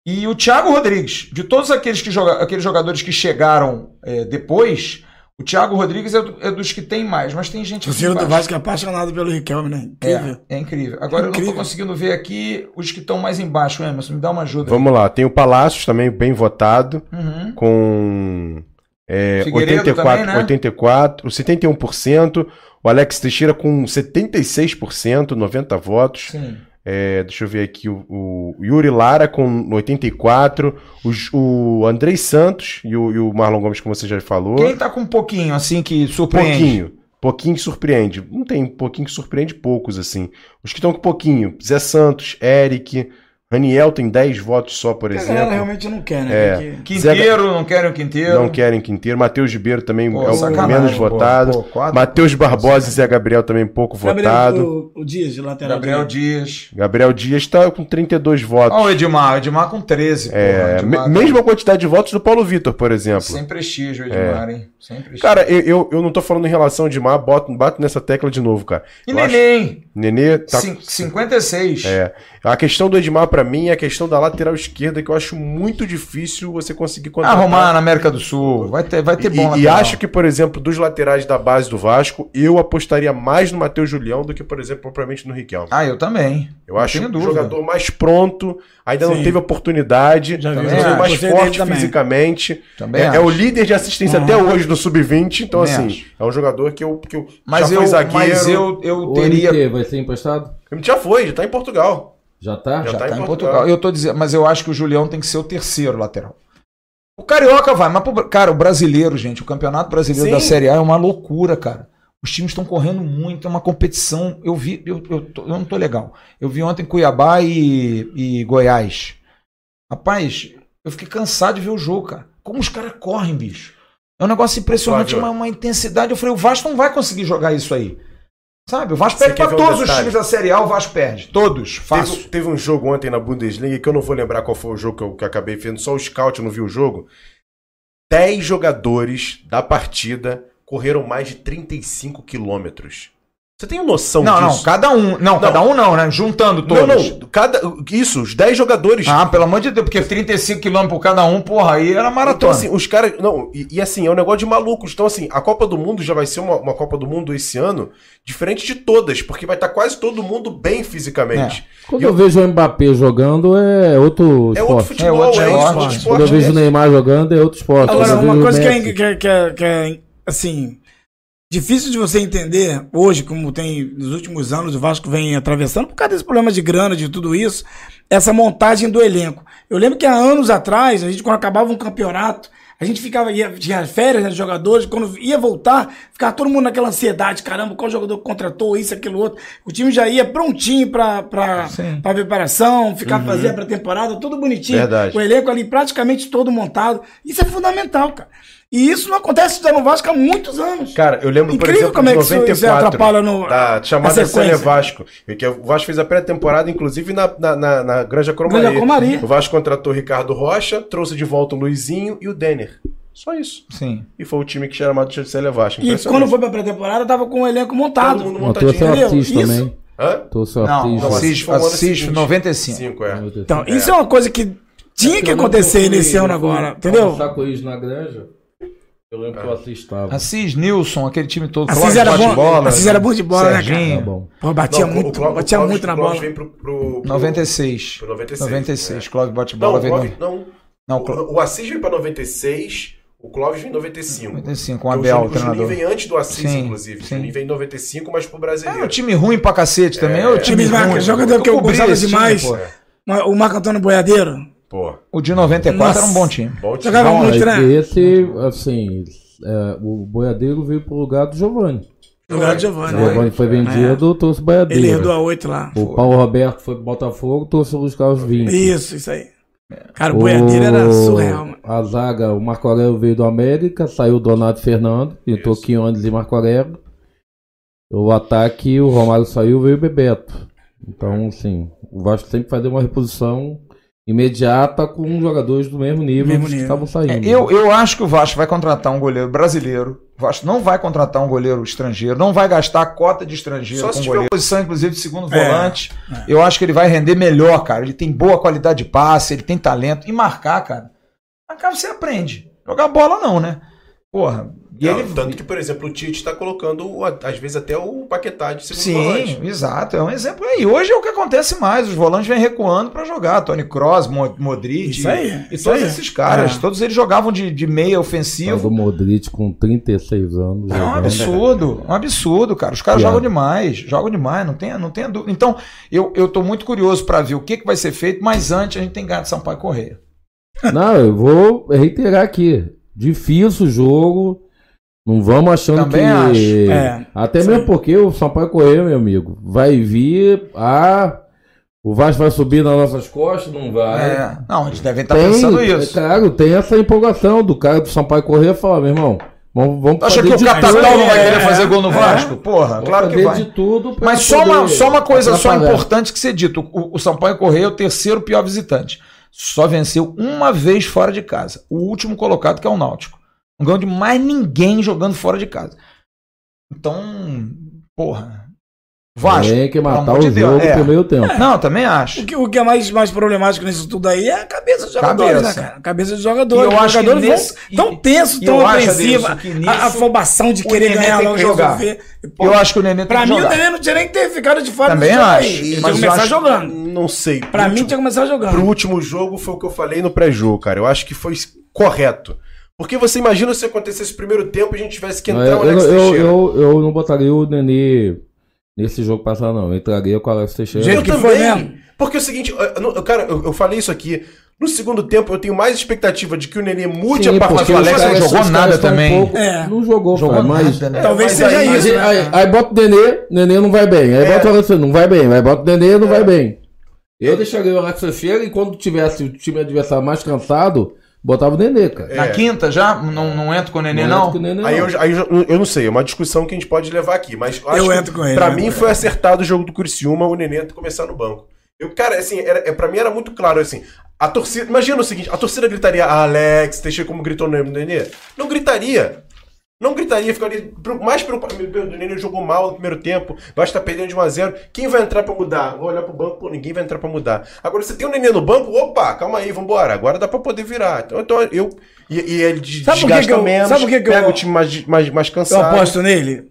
e o Thiago Rodrigues. De todos aqueles, que joga, aqueles jogadores que chegaram eh, depois, o Thiago Rodrigues é, do- é dos que tem mais, mas tem gente O Ciro do. Vasco é apaixonado pelo Riquelme, né? Incrível. É, é incrível. Agora eu não Incrível. tô conseguindo ver aqui os que estão mais embaixo, Emerson. Me dá uma ajuda. Vamos lá. Tem o Palácios também bem votado, Uhum. com é, Figueiredo 84, também, né? 84, 71%. O Alex Teixeira com 76%, 90 votos. Sim. É, deixa eu ver aqui o, o Yuri Lara com 84, o, o Andrei Santos e o, e o Marlon Gomes, como você já falou. Quem tá com um pouquinho, assim, que surpreende? Pouquinho. Pouquinho que surpreende. Não tem pouquinho que surpreende poucos, assim. Os que estão com pouquinho. Zé Santos, Eric, Raniel tem 10 votos só, por A galera exemplo. realmente não quer, né? É. Quinteiro, não querem o Quinteiro. Não querem Quinteiro. Matheus Ribeiro também Pô, é o sacanagem, menos pô. votado. Matheus Barbosa e Zé Gabriel também pouco Gabriel, votado. O, o Dias, de lateral. Gabriel. Dias. Gabriel Dias está com 32 votos. Olha o Edmar, o Edmar com 13. porra, É, Edmar me- mesma quantidade de votos do Paulo Vitor, por exemplo. Sem prestígio, o Edmar, hein? Sem prestígio. Cara, eu, eu, eu não tô falando em relação ao Edmar, boto, bato nessa tecla de novo, cara. e Eu acho- Neném, Nenê tá. cin- 56. É. A questão do Edmar, pra mim, é a questão da lateral esquerda, que eu acho muito difícil você conseguir contratar. Arrumar na América do Sul. Vai ter, vai ter bom E, e lateral. acho que, por exemplo, dos laterais da base do Vasco, eu apostaria mais no Matheus Julião do que, por exemplo, propriamente no Riquelme. Ah, eu também. Eu acho tenho um jogador mais pronto, ainda não Sim. teve oportunidade, Já um jogador vi. mais forte também. fisicamente. Também É, acho. é o líder de assistência até hoje no Sub-20, então Também assim, acho. é um jogador que eu, que eu Mas já eu, foi zagueiro. mas eu, eu O teria. MT vai ser emprestado? Já foi, já tá em Portugal. Já tá? Já Já tá tá, em Portugal. Portugal. Eu tô dizendo, mas eu acho que o Julião tem que ser o terceiro lateral. O Carioca vai, mas, cara, o brasileiro, gente, o Campeonato Brasileiro Sim. da Série A é uma loucura, cara. Os times estão correndo muito, é uma competição. Eu vi, eu, eu, tô- eu não tô legal. Eu vi ontem Cuiabá e, e Goiás. Rapaz, eu fiquei cansado de ver o jogo, cara. Como os caras correm, bicho. É um negócio impressionante, uma, uma intensidade. Eu falei, o Vasco não vai conseguir jogar isso aí. Sabe? O Vasco Você perde pra um todos os times da Série A, o Vasco perde. Todos. Fácil. Teve, teve um jogo ontem na Bundesliga que eu não vou lembrar qual foi o jogo que eu, que eu acabei vendo, só o scout, não vi o jogo. 10 jogadores da partida correram mais de 35 quilômetros. Você tem noção Não, não, disso? cada um. Não, cada um não, né? Juntando todos. Não, não, cada, isso, os 10 jogadores. Ah, pelo amor de Deus, porque 35 km por cada um, porra, aí era Então, maratona. assim, os caras. Não, e, e assim, é um negócio de malucos. Então, assim, a Copa do Mundo já vai ser uma, uma Copa do Mundo esse ano, diferente de todas, porque vai estar quase todo mundo bem fisicamente. Quando E eu eu- vejo o Mbappé jogando, é outro É outro esporte. futebol, É outro é, esporte. outro Quando eu esporte. vejo o né? Neymar jogando, é outro esporte. Agora, Quando uma o coisa que é, que, é, que, é, que é, assim, difícil de você entender hoje, como tem nos últimos anos o Vasco vem atravessando, por causa desse problema de grana, de tudo isso, essa montagem do elenco. Eu lembro que há anos atrás, a gente, quando acabava um campeonato, a gente ficava, ia, tinha férias né, dos jogadores, quando ia voltar, ficava todo mundo naquela ansiedade, caramba, qual jogador contratou, isso, aquilo, outro. O time já ia prontinho pra, pra, Sim. pra preparação, ficar fazer a pré-temporada, tudo bonitinho. Verdade. O elenco ali praticamente todo montado. Isso é fundamental, cara. E isso não acontece já no Vasco há muitos anos. Cara, eu lembro, por Incrível exemplo, como é que isso- 94, isso atrapalha no- da chamada. Célia Vasco, que o Vasco fez a pré-temporada, inclusive na, na, na, na Granja Cromari. Granja Cromari. O Vasco contratou o Ricardo Rocha, trouxe de volta o Luizinho e o Denner. Só isso. Sim. E foi o time que tinha chamado de Célia Vasco. E quando foi pra pré-temporada, tava com o elenco montado. Todo mundo Uma trouxe o Entendeu? Assis Isso- também. Hã? Trouxe o Não, Assis. não, Assis, Assis foi o ano Assis seguinte. 95. Cinco, é. Então, isso é uma coisa que tinha que Eu lembro acontecer nesse ano fui agora, entendeu? almoçar com eles na granja. Eu lembro que eu assistava. Assis, Nilson, aquele time todo. Assis Clóvis era bom, bola, Assis era bom de bola, né, Serginho. cara? Tá bom. Pô, batia Não, muito, Cló- o batia Clóvis- muito na o Clóvis bola. veio pro, pro, pro- 96. Pro 96, 96. é. Clóvis bate Não, bola o, veio Clóvis, no... não. Não, o, o Assis veio pra 96, o Clóvis veio em 95. 95, com o Abel, o o Juninho- o treinador. Juninho vem antes do Assis, Sim, inclusive. sim. O Juninho vem em 95, mas pro É brasileiro. um time ruim pra cacete também. É o time Time marca, ruim. jogador que eu gostava time, demais. O Marco Antônio Boiadeiro. Pô, O de 94 Nossa. era um bom time. bom time. Jogava muito, é né? esse, assim, é, o boiadeiro veio pro lugar do Giovanni. Jogava Giovanni. O Giovanni foi vendido, trouxe o boiadeiro. Ele herdou a 8 lá. O Paulo Roberto foi pro Botafogo, trouxe o Luiz Carlos 20. Isso, isso aí. Cara, o Boiadeiro era surreal, mano. A zaga, o Marco Aurélio veio do América, saiu o Donato Fernando, entrou Isso. Quiones e Marco Aurélio. O ataque, o Romário saiu, veio o Bebeto. Então, assim, o Vasco sempre fazer uma reposição imediata com jogadores do mesmo nível Mesmo dos que nível. estavam saindo. É, eu, eu acho que o Vasco vai contratar um goleiro brasileiro. O Vasco não vai contratar um goleiro estrangeiro, não vai gastar a cota de estrangeiro Só com se tiver goleiro. Posição, inclusive, de segundo É, volante. Eu acho que ele vai render melhor, cara. Ele tem boa qualidade de passe, ele tem talento. E marcar, cara. Marcar você aprende. Jogar bola, não, né? Porra. E Não, ele. Tanto que, por exemplo, o Tite tá colocando, o- às vezes, até o Paquetá de segundo Sim, volante. exato. É um exemplo aí. Hoje é o que acontece mais. Os volantes vêm recuando pra jogar. Tony Cross, Mo- Modric. Isso aí, E isso todos aí. esses caras. É. Todos eles jogavam de, de meia ofensivo. do Modric com 36 anos. É um jogando. absurdo, um absurdo, cara. Os caras Piada. jogam demais, jogam demais, não tem, não tem dúvida. Então, eu, eu tô muito curioso pra ver o que, que vai ser feito, mas antes a gente tem de Sampaio Correia. Não, eu vou reiterar aqui. Difícil o jogo. Não vamos achando Também que. acho. É, Até isso mesmo porque o Sampaio Correia, meu amigo, vai vir a. O Vasco vai subir nas nossas costas? Não vai. É. Não, eles devem estar Tem, pensando é isso. claro, tem essa empolgação do cara do Sampaio correr e falar, meu irmão, vamos, vamos acha que o Catatal tudo, não vai é, querer fazer gol no é. Vasco? Porra, vamos claro que vai. de tudo pra Mas só uma, só uma coisa só importante que ser dito: o, o Sampaio Correia é o terceiro pior visitante. Só venceu uma vez fora de casa. O último colocado, que é o Náutico. Não ganhou de mais ninguém jogando fora de casa. Então, porra. Vasco. Tem que pelo matar o de jogo é. pro meio tempo. Não, eu também acho. O que, o que é mais, mais problemático nisso tudo aí é a cabeça dos jogadores, Cabeça. né, cara? A cabeça dos jogadores. E eu Os acho que jogadores nesse- vão tão tenso, tão que A, afobação de o querer Nenê ganhar logo que jogar. resolver. Eu acho que o Nenê tem Pra que mim, o. Nenê não tinha nem que ter ficado de fora Também acho. aí. Ele Mas tinha que eu começar acho- jogando. Não sei. Pra mim, tinha que começar jogando. Pro último jogo foi o que eu falei no pré-jogo, cara. Eu acho que foi correto. Porque você imagina se acontecesse o primeiro tempo e a gente tivesse que Não, entrar eu, o Alex eu, Teixeira. eu, eu não botaria o Nenê nesse jogo passado, não. Eu entraria com o Alex Teixeira. Eu que também. Porque é o seguinte, eu- eu- cara, eu, eu falei isso aqui. No segundo tempo, eu tenho mais expectativa de que o Nenê mude Sim, a partida. porque o Alex não jogou nada também. um pouco- É. Não jogou, Jogou cara, mas... nada, né? Talvez mas seja aí- isso. Aí, né? aí, aí bota o Nenê, Nenê não vai bem. Aí É. bota o Alex não vai bem. Aí bota o Nenê, não vai bem. Eu deixaria o Alex Teixeira e quando tivesse o time adversário mais cansado, botava o Nenê, cara. Na quinta já? Não, não entro com o Nenê, não? entra com o Nenê, Aí não. eu, aí eu, não sei, é uma discussão que a gente pode levar aqui, mas eu acho Eu que entro com ele, pra mim foi acertado o jogo do Criciúma, o Nenê começar no banco. Eu, cara, assim, era, é, pra mim era muito claro, assim, a torcida, imagina o seguinte, a torcida gritaria, "Ah, Alex, deixa como gritou no Nenê. Não gritaria. Não gritaria, ficaria mais preocupado. Meu Deus, o Nenê jogou mal no primeiro tempo, vai estar perdendo de 1 a 0 Quem vai entrar pra mudar? Vou olhar pro banco, pô, ninguém vai entrar pra mudar. Agora, você tem o Nenê no banco, opa, calma aí, vambora. Agora dá pra poder virar. Então, então eu. E, e ele de- Sabe que desgasta que eu- menos, sabe por que que eu- pega o time mais, mais, mais Eu cansado. aposto nele.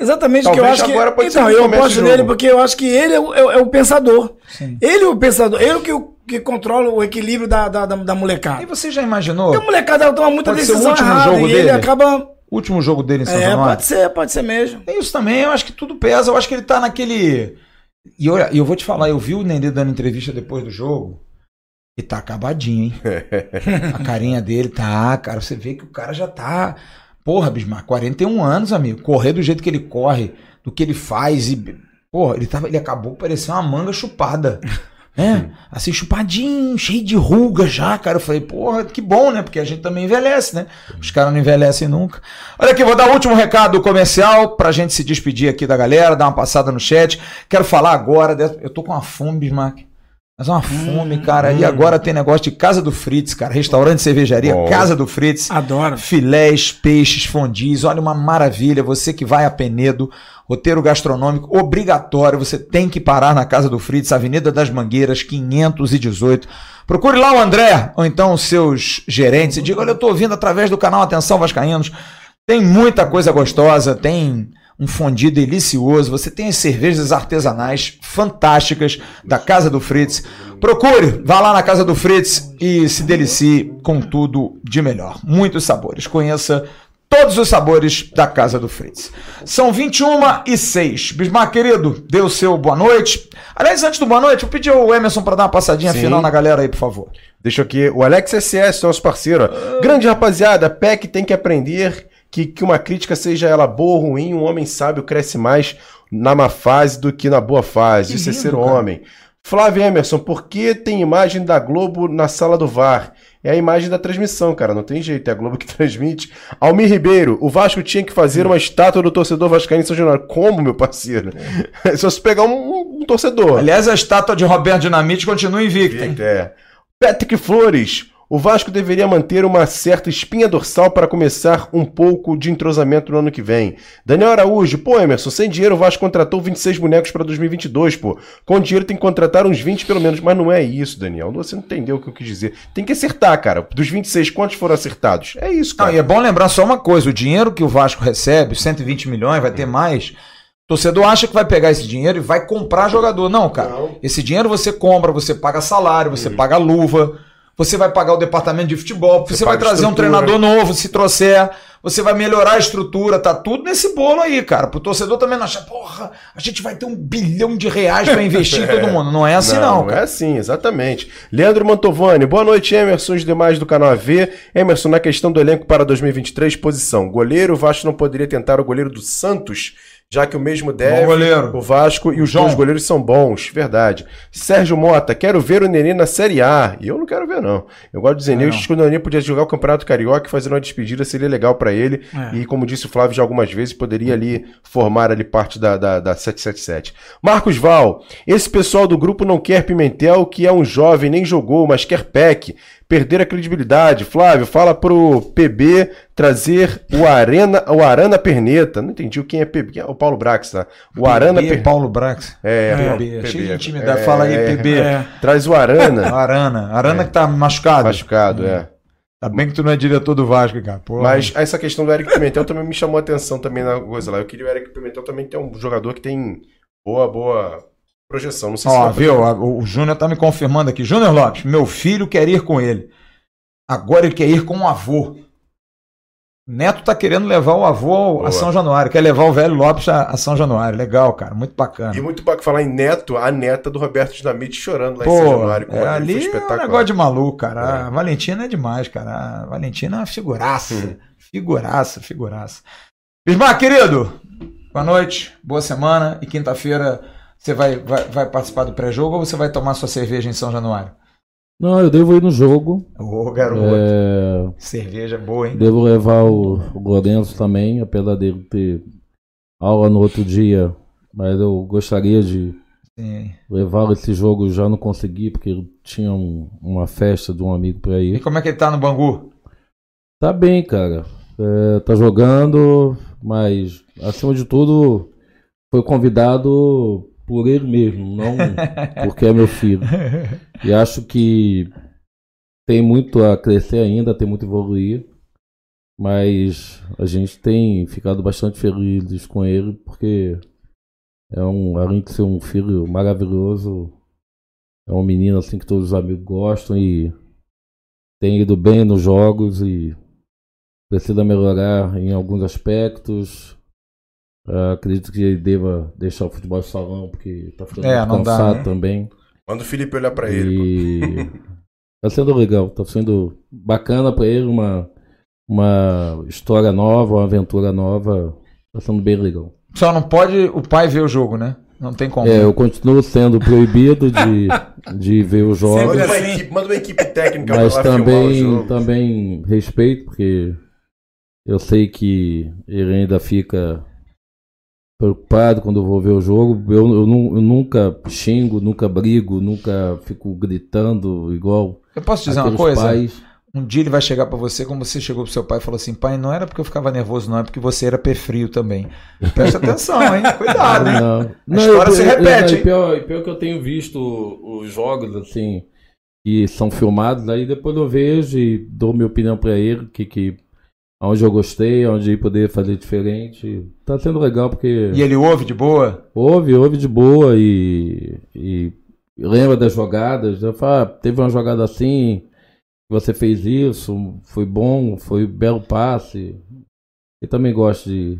Exatamente porque eu Talvez acho que. agora pode ser então, que eu aposto o nele porque eu acho que ele é o, é o- é o pensador. Ele é o pensador. Ele que, que controla o equilíbrio da, da, da, da E molecada. você já imaginou? Porque a molecada ela toma muita Pode ser o decisão último errada jogo e ele dele? acaba. Último jogo dele em São É, Januário? pode ser, pode ser mesmo. Tem isso também, eu acho que tudo pesa. Eu acho que ele tá naquele. E olha, eu vou te falar, eu vi o Nenê dando entrevista depois do jogo. E tá acabadinho, hein? A carinha dele tá, cara. Você vê que o cara já tá. Porra, Bismarck, 41 anos, amigo. Correr do jeito que ele corre, do que ele faz. E, porra, ele, tava, ele acabou parecendo uma manga chupada. né? Assim, chupadinho, cheio de ruga já, cara. Eu falei, porra, que bom, né? Porque a gente também envelhece, né? Os caras não envelhecem nunca. Olha aqui, vou dar o último recado comercial pra gente se despedir aqui da galera, dar uma passada no chat. Quero falar agora, eu tô com uma fome, Bismarck. Mas uma fome, cara. E agora tem negócio de Casa do Fritz, cara. Restaurante, cervejaria, Bom. Casa do Fritz. Adoro. Filés, peixes, fondis, olha uma maravilha. Você que vai a Penedo, roteiro gastronômico obrigatório, você tem que parar na Casa do Fritz, Avenida das Mangueiras, 518. Procure lá o André, ou então os seus gerentes, e diga: Olha, eu tô ouvindo através do canal Atenção Vascaínos. Tem muita coisa gostosa, tem um fondue delicioso, você tem as cervejas artesanais fantásticas da Casa do Fritz. Procure, vá lá na Casa do Fritz e se delicie com tudo de melhor. Muitos sabores. Conheça todos os sabores da Casa do Fritz. São 21 e 6. Bismarck, querido, dê o seu boa noite. Aliás, antes do boa noite, eu pedi ao Emerson para dar uma passadinha Sim. final na galera aí, por favor. Deixa aqui o Alex SS, nosso parceiro. ó. Grande rapaziada, PEC tem que aprender que, que uma crítica, seja ela boa ou ruim, um homem sábio cresce mais na má fase do que na boa fase. Isso é ser homem. Flávio Emerson, por que tem imagem da Globo na sala do VAR? É a imagem da transmissão, cara, não tem jeito, é a Globo que transmite. Almir Ribeiro, o Vasco tinha que fazer uma estátua do torcedor vascaíno em São Januário. Como, meu parceiro? Só se pegar um, um torcedor. Aliás, a estátua de Roberto Dinamite continua invicta, hein? É. Patrick Flores. O Vasco deveria manter uma certa espinha dorsal para começar um pouco de entrosamento no ano que vem. Daniel Araújo. Pô, Emerson, sem dinheiro o Vasco contratou 26 bonecos para 2022, pô. Com dinheiro tem que contratar uns 20 pelo menos. Mas não é isso, Daniel. Você não entendeu o que eu quis dizer. Tem que acertar, cara. Dos 26, quantos foram acertados? É isso, cara. e é bom lembrar só uma coisa: o dinheiro que o Vasco recebe, 120 milhões, vai ter mais. O torcedor acha que vai pegar esse dinheiro e vai comprar jogador. Não, cara. Não. Esse dinheiro você compra, você paga salário, você paga luva, você vai pagar o departamento de futebol, você, Você vai trazer um estrutura. treinador novo se trouxer, você vai melhorar a estrutura, tá tudo nesse bolo aí, cara. Pro torcedor também não achar, porra, a gente vai ter um bilhão de reais pra investir em todo mundo. Não é assim, não, não é assim, exatamente. Leandro Mantovani, boa noite, Emerson, os demais do canal AV. Emerson, na questão do elenco para 2023, posição. Goleiro, o Vasco não poderia tentar o goleiro do Santos, já que o mesmo deve, o Vasco e os João. dois goleiros são bons, verdade. Sérgio Mota, quero ver o Nenê na Série A. E eu não quero ver, não. Eu gosto do Zenê, eu Não. acho que o Nenê podia jogar o Campeonato Carioca fazer uma despedida, seria legal pra ele. É. E como disse o Flávio já algumas vezes, poderia ali formar ali parte da, da, da 777. Marcos Val, esse pessoal do grupo não quer Pimentel, que é um jovem, nem jogou, mas quer PEC. Perder a credibilidade. Flávio, fala pro PB trazer o Arena, o Arana Perneta. Não entendi o quem é PB. Quem é o Paulo Brax, tá? O Arana PB. Paulo Brax. É, PB. PB. Cheio de intimidade. Fala aí, É, PB. É. Traz o Arana. Arana. Arana que tá machucado. Machucado, é. Tá bem que tu não é diretor do Vasco, cara. Pô, Mas essa questão do Eric Pimentel também me chamou a atenção também na coisa lá. Eu queria o Eric Pimentel também ter um jogador que tem boa, boa projeção. Não sei Ó, fazer- viu? O Júnior tá me confirmando aqui. Júnior Lopes, meu filho quer ir com ele. Agora ele quer ir com o avô. Neto tá querendo levar o avô Boa. a São Januário. Quer levar o velho Lopes a, a São Januário. Legal, cara. Muito bacana. E muito bacana falar em neto, a neta do Roberto Dinamite chorando lá em Pô, São Januário. com é, ali foi é um negócio de maluco, cara. A Valentina é demais, cara. A Valentina é uma figuraça. Hum. Figuraça, figuraça. Bismar, querido, boa noite, boa semana. E quinta-feira você vai, vai, vai participar do pré-jogo ou você vai tomar sua cerveja em São Januário? Não, eu devo ir no jogo. Ô, garoto. É, Cerveja boa, hein? devo levar o, o Lourenço também, apesar dele ter aula no outro dia. Mas eu gostaria de Sim. levá-lo esse jogo. Já não consegui, porque eu tinha um- uma festa de um amigo pra E ir. como é que ele tá no Bangu? Tá bem, cara. É, tá jogando, mas acima de tudo foi convidado por ele mesmo, não porque é meu filho. E acho que tem muito a crescer ainda, tem muito a evoluir, mas a gente tem ficado bastante felizes com ele porque é um, além de ser um filho maravilhoso, é um menino assim que todos os amigos gostam e tem ido bem nos jogos e precisa melhorar em alguns aspectos. Ah, acredito que ele deva deixar o futebol de salão porque tá ficando É, muito não dá, cansado né? também. Manda o Felipe olhar pra ele. pô. E tá sendo legal, tá sendo bacana pra ele, uma, uma história nova, uma aventura nova. Tá sendo bem legal. Só não pode o pai ver o jogo, né? Não tem como. É, eu continuo sendo proibido de, de ver os Manda jogos, uma, assim. equipe, manda uma equipe técnica mas pra lá filmar o também, jogo. também respeito, porque eu sei que ele ainda fica preocupado quando eu vou ver o jogo. Eu, eu, eu nunca xingo, nunca brigo, nunca fico gritando igual Eu posso dizer uma coisa? pais. Um dia ele vai chegar pra você como você chegou pro seu pai e falou assim: pai, não era porque eu ficava nervoso, não, é porque você era pé frio também. Presta atenção, hein? Cuidado, hein? Não. história se repete, e pior, pior que eu tenho visto os jogos, assim, que são filmados, aí depois eu vejo e dou minha opinião pra ele, que, que, onde eu gostei, onde poder fazer diferente. Tá sendo legal porque E ele ouve de boa? ouve, ouve de boa e, e lembra das jogadas. Eu falo, ah, teve uma jogada assim, você fez isso, foi bom, foi um belo passe. Eu também gosto de,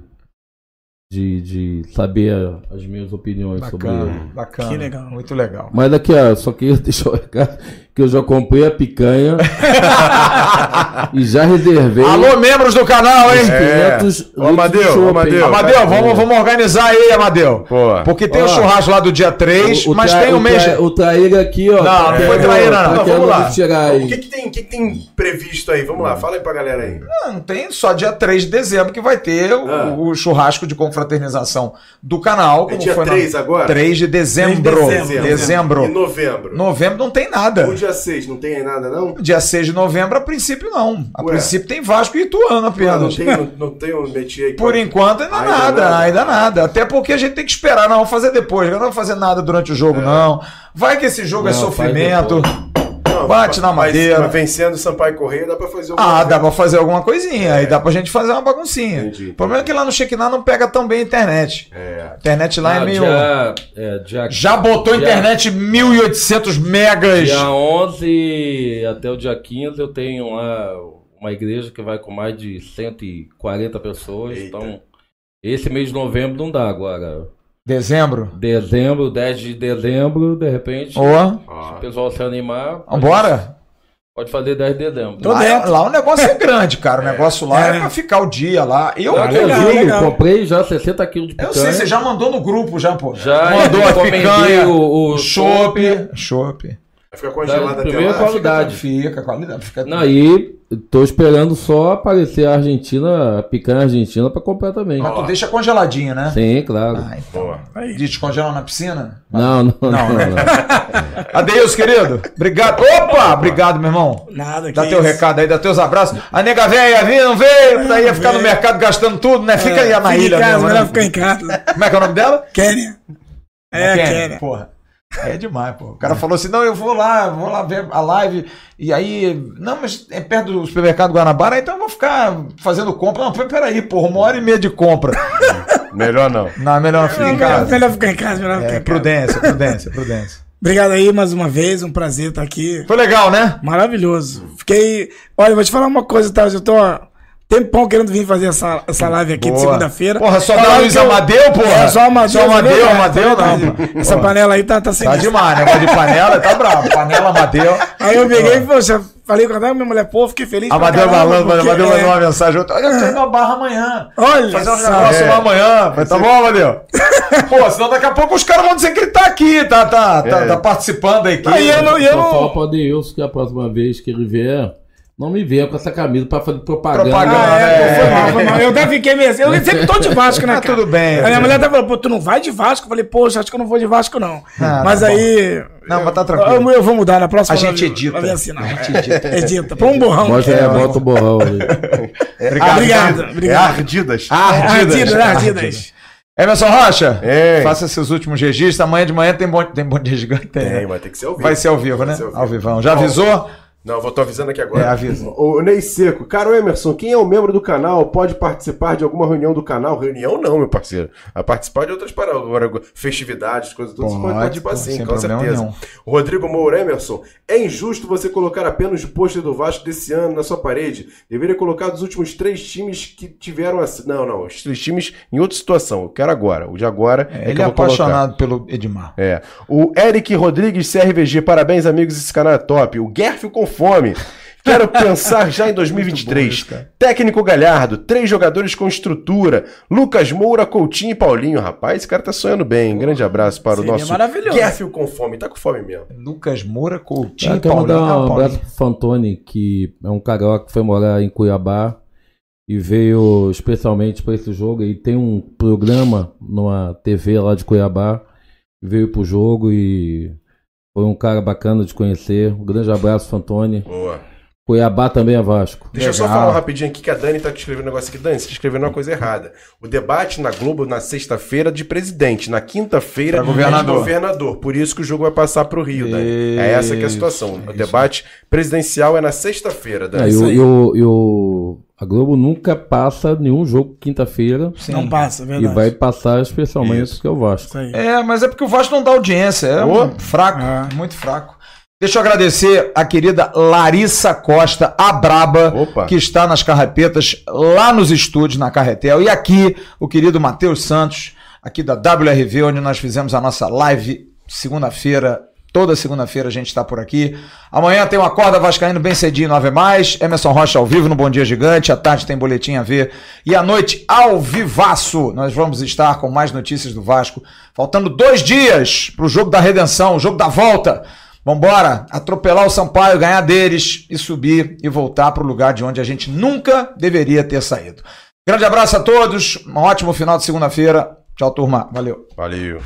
de, de saber as minhas opiniões sobre ele. Bacana, bacana. Que legal. Muito legal. Mas aqui, ó, só deixar o recado que eu já comprei a picanha e já reservei. Alô, membros do canal, hein? É. 500 Ô, Amadeu, Amadeu. Amadeu, vamos, vamos organizar aí, Amadeu. Pô. Porque tem o Ó, churrasco lá do dia 3, O- o mas tem o mês. tra- O traíra aqui, ó. Não, tá não foi querendo- traíra, não. tá Não, querendo vamos lá. tirar aí. O que, que tem, o que, que tem previsto aí? Vamos lá, fala aí pra galera aí. Não, não tem só dia 3 de dezembro que vai ter o, Ah. o churrasco de confraternização do canal. É como dia foi na- 3 agora? 3 de dezembro. Três de Dezembro. E novembro? Novembro não tem nada. O dia 6 não tem aí nada, não? Dia 6 de novembro, a princípio, não. A Ué. princípio tem Vasco e Ituano Ah, não apenas. tem, não, não tem um métier. Por enquanto, ainda, Ainda nada, nada. ainda nada. Até porque a gente tem que esperar, não, vamos fazer depois. Não vamos fazer nada durante o jogo, não. Vai que esse jogo é Não, faz sofrimento. Não, bate na madeira. Mas vencendo o Sampaio Correia dá pra fazer alguma Ah, coisa. dá pra fazer alguma coisinha. Aí dá pra gente fazer uma baguncinha. Entendi, O problema é que lá no Shekinah não pega tão bem a internet. É. A internet lá é Ah, meio. dia- é, dia- Já botou dia- internet 1800 megas. Dia 11 até o dia 15 eu tenho lá uma igreja que vai com mais de 140 pessoas. Eita. Então, esse mês de novembro não dá agora. Dezembro. Dezembro, 10 de dezembro, de repente, Ó. se o pessoal se animar. Vambora? Pode fazer 10 de dezembro. Tô Lá, dentro. lá o negócio é grande, cara. O negócio lá é, É. pra ficar o dia lá. Eu, Eu, eu, legal, inclusive, legal. comprei já 60 quilos de eu picanha. sei, você já mandou no grupo, já, pô. Já mandou a picanha, o- o chopp. Chopp. Vai ficar congelado Da até primeira lá. qualidade. Fica, qualidade. Fica Não, e tô esperando só aparecer a Argentina, a picanha argentina pra comprar também. Mas tu deixa congeladinho, né? Sim, claro. Ah, então. Boa. Aí. Descongelam na piscina? Não, não, não. Não, não, né? Adeus, querido. Obrigado. Opa! Obrigado, meu irmão. Nada, Dá que teu isso. recado aí, dá teus abraços. A nega velha vinha, não veio, daí ia ficar no mercado gastando tudo, né? Fica aí na Fica em ilha casa, mesmo, melhor né? ficar em casa. Como é que é o nome dela? Kênia. É, Kenny, Kênia. Porra. É demais, pô. O cara falou assim: não, eu vou lá, vou lá ver a live. E aí, não, mas é perto do supermercado Guanabara, então eu vou ficar fazendo compra. Não, peraí, porra, uma hora e meia de compra. Melhor não. Não, é melhor não ficar em casa. melhor ficar em casa, melhor ficar É, em casa. prudência, prudência, prudência. Obrigado aí mais uma vez, um prazer estar aqui. Foi legal, né? Maravilhoso. Fiquei. Olha, vou te falar uma coisa, tá? Eu tô tempão querendo vir fazer essa, essa live aqui de Boa. segunda-feira. Porra, só live Luiz eu- Amadeu, porra? É, só Amadeu. Só Amadeu, é, Amadeu, é não, verdade. pô. Essa Porra. panela aí tá, tá sem Tá demais, negócio de panela, tá bravo. Panela Amadeu. Aí eu peguei e poxa, falei com a minha mulher, pô, fiquei feliz. pra Amadeu Malandro, porque, Amadeu é, mandou uma mensagem. Olha, eu tô indo na barra amanhã. Olha Fazer negócios É. lá amanhã. Falei, tá bom, Amadeu? Pô, senão daqui a pouco os caras vão dizer que ele tá aqui, tá, tá, tá, É. tá participando da equipe. Aí eu não, eu Só fala não. pro Adeilson que a próxima vez que ele vier, não me venha com essa camisa pra fazer propaganda. Propaganda. Ah, é, É. pô, foi mal, foi mal. Eu até fiquei meio assim. Eu sempre tô de Vasco, né? Ah, cara? tudo bem. Aí minha mulher até falou, pô, tu não vai de Vasco? Eu falei, poxa, acho que eu não vou de Vasco, não. Ah, mas tá bom. aí. Não, mas tá eu, tranquilo. eu vou mudar na próxima. A gente vai- edita. vai assinar. A gente edita. Edita. Põe um borrão. Mostra É, bota o borrão ali. Obrigado. obrigado, É obrigado. Ardidas. Ardidas, Ardidas. Emerson Rocha, Ei. faça seus últimos registros. Amanhã de manhã tem bom, tem bom dia gigante. Tem, mas tem que ser ao vivo. Vai ser ao vivo, Vai né? ser ao vivo. Ao vivão. Já avisou? Não, vou tô avisando aqui agora. É, avisa. O Ney Seco, caro Emerson, quem é um membro do canal pode participar de alguma reunião do canal? Reunião não, meu parceiro. A participar de outras paradas, agora festividades, coisas todas, você pode participar sim, com certeza. nenhum. Rodrigo Moura, Emerson, é injusto você colocar apenas o pôster do Vasco desse ano na sua parede. Deveria colocar dos últimos três times que tiveram assim. Não, não, os três times em outra situação. Eu quero agora. O de agora é, que Ele é eu vou colocar. apaixonado pelo Edmar. É. O Eric Rodrigues CRVG, parabéns, amigos, esse canal é top. O Guerfio com fome. Quero pensar já em 2023. Técnico Galhardo, três jogadores com estrutura. Lucas Moura, Coutinho e Paulinho. Rapaz, esse cara tá sonhando bem. Grande abraço para o nosso maravilhoso. Guerfio com fome. Tá com fome mesmo. Lucas Moura, Coutinho, quero Paulinho. mandar Ah, um Paulinho. abraço pro Fantoni, que é um carioca que foi morar em Cuiabá e veio especialmente para esse jogo. E tem um programa numa TV lá de Cuiabá, veio pro jogo e foi um cara bacana de conhecer. Um grande abraço, Fantoni. Boa. Cuiabá também é Vasco. Deixa eu só Legal. falar rapidinho aqui que a Dani tá escrevendo um negócio aqui. Dani, você tá escrevendo uma coisa errada. O debate na Globo na sexta-feira de presidente, na quinta-feira governador. é de governador. Por isso que o jogo vai passar pro Rio, Dani. É essa que é a situação. O Isso. debate presidencial é na sexta-feira, É, Dani. e, o, aí. e o- e o- a Globo nunca passa nenhum jogo quinta-feira. Não passa, é e verdade. vai passar especialmente Isso. porque é o Vasco. Isso. É, mas é porque o Vasco não dá audiência. É um fraco, É. muito fraco. Deixa eu agradecer a querida Larissa Costa, a Braba, Opa. que está nas carrapetas lá nos estúdios, na Carretel. E aqui, o querido Matheus Santos, aqui da WRV, onde nós fizemos a nossa live segunda-feira. Toda segunda-feira a gente está por aqui. Amanhã tem uma corda vascaíno bem cedinho no Ave Mais. Emerson Rocha ao vivo no Bom Dia Gigante. À tarde tem boletim a ver. E à noite, ao vivaço, nós vamos estar com mais notícias do Vasco. Faltando dois dias para o jogo da redenção, o jogo da volta. Vambora, atropelar o Sampaio, ganhar deles e subir e voltar para o lugar de onde a gente nunca deveria ter saído. Grande abraço a todos, um ótimo final de segunda-feira. Tchau, turma. Valeu. Valeu.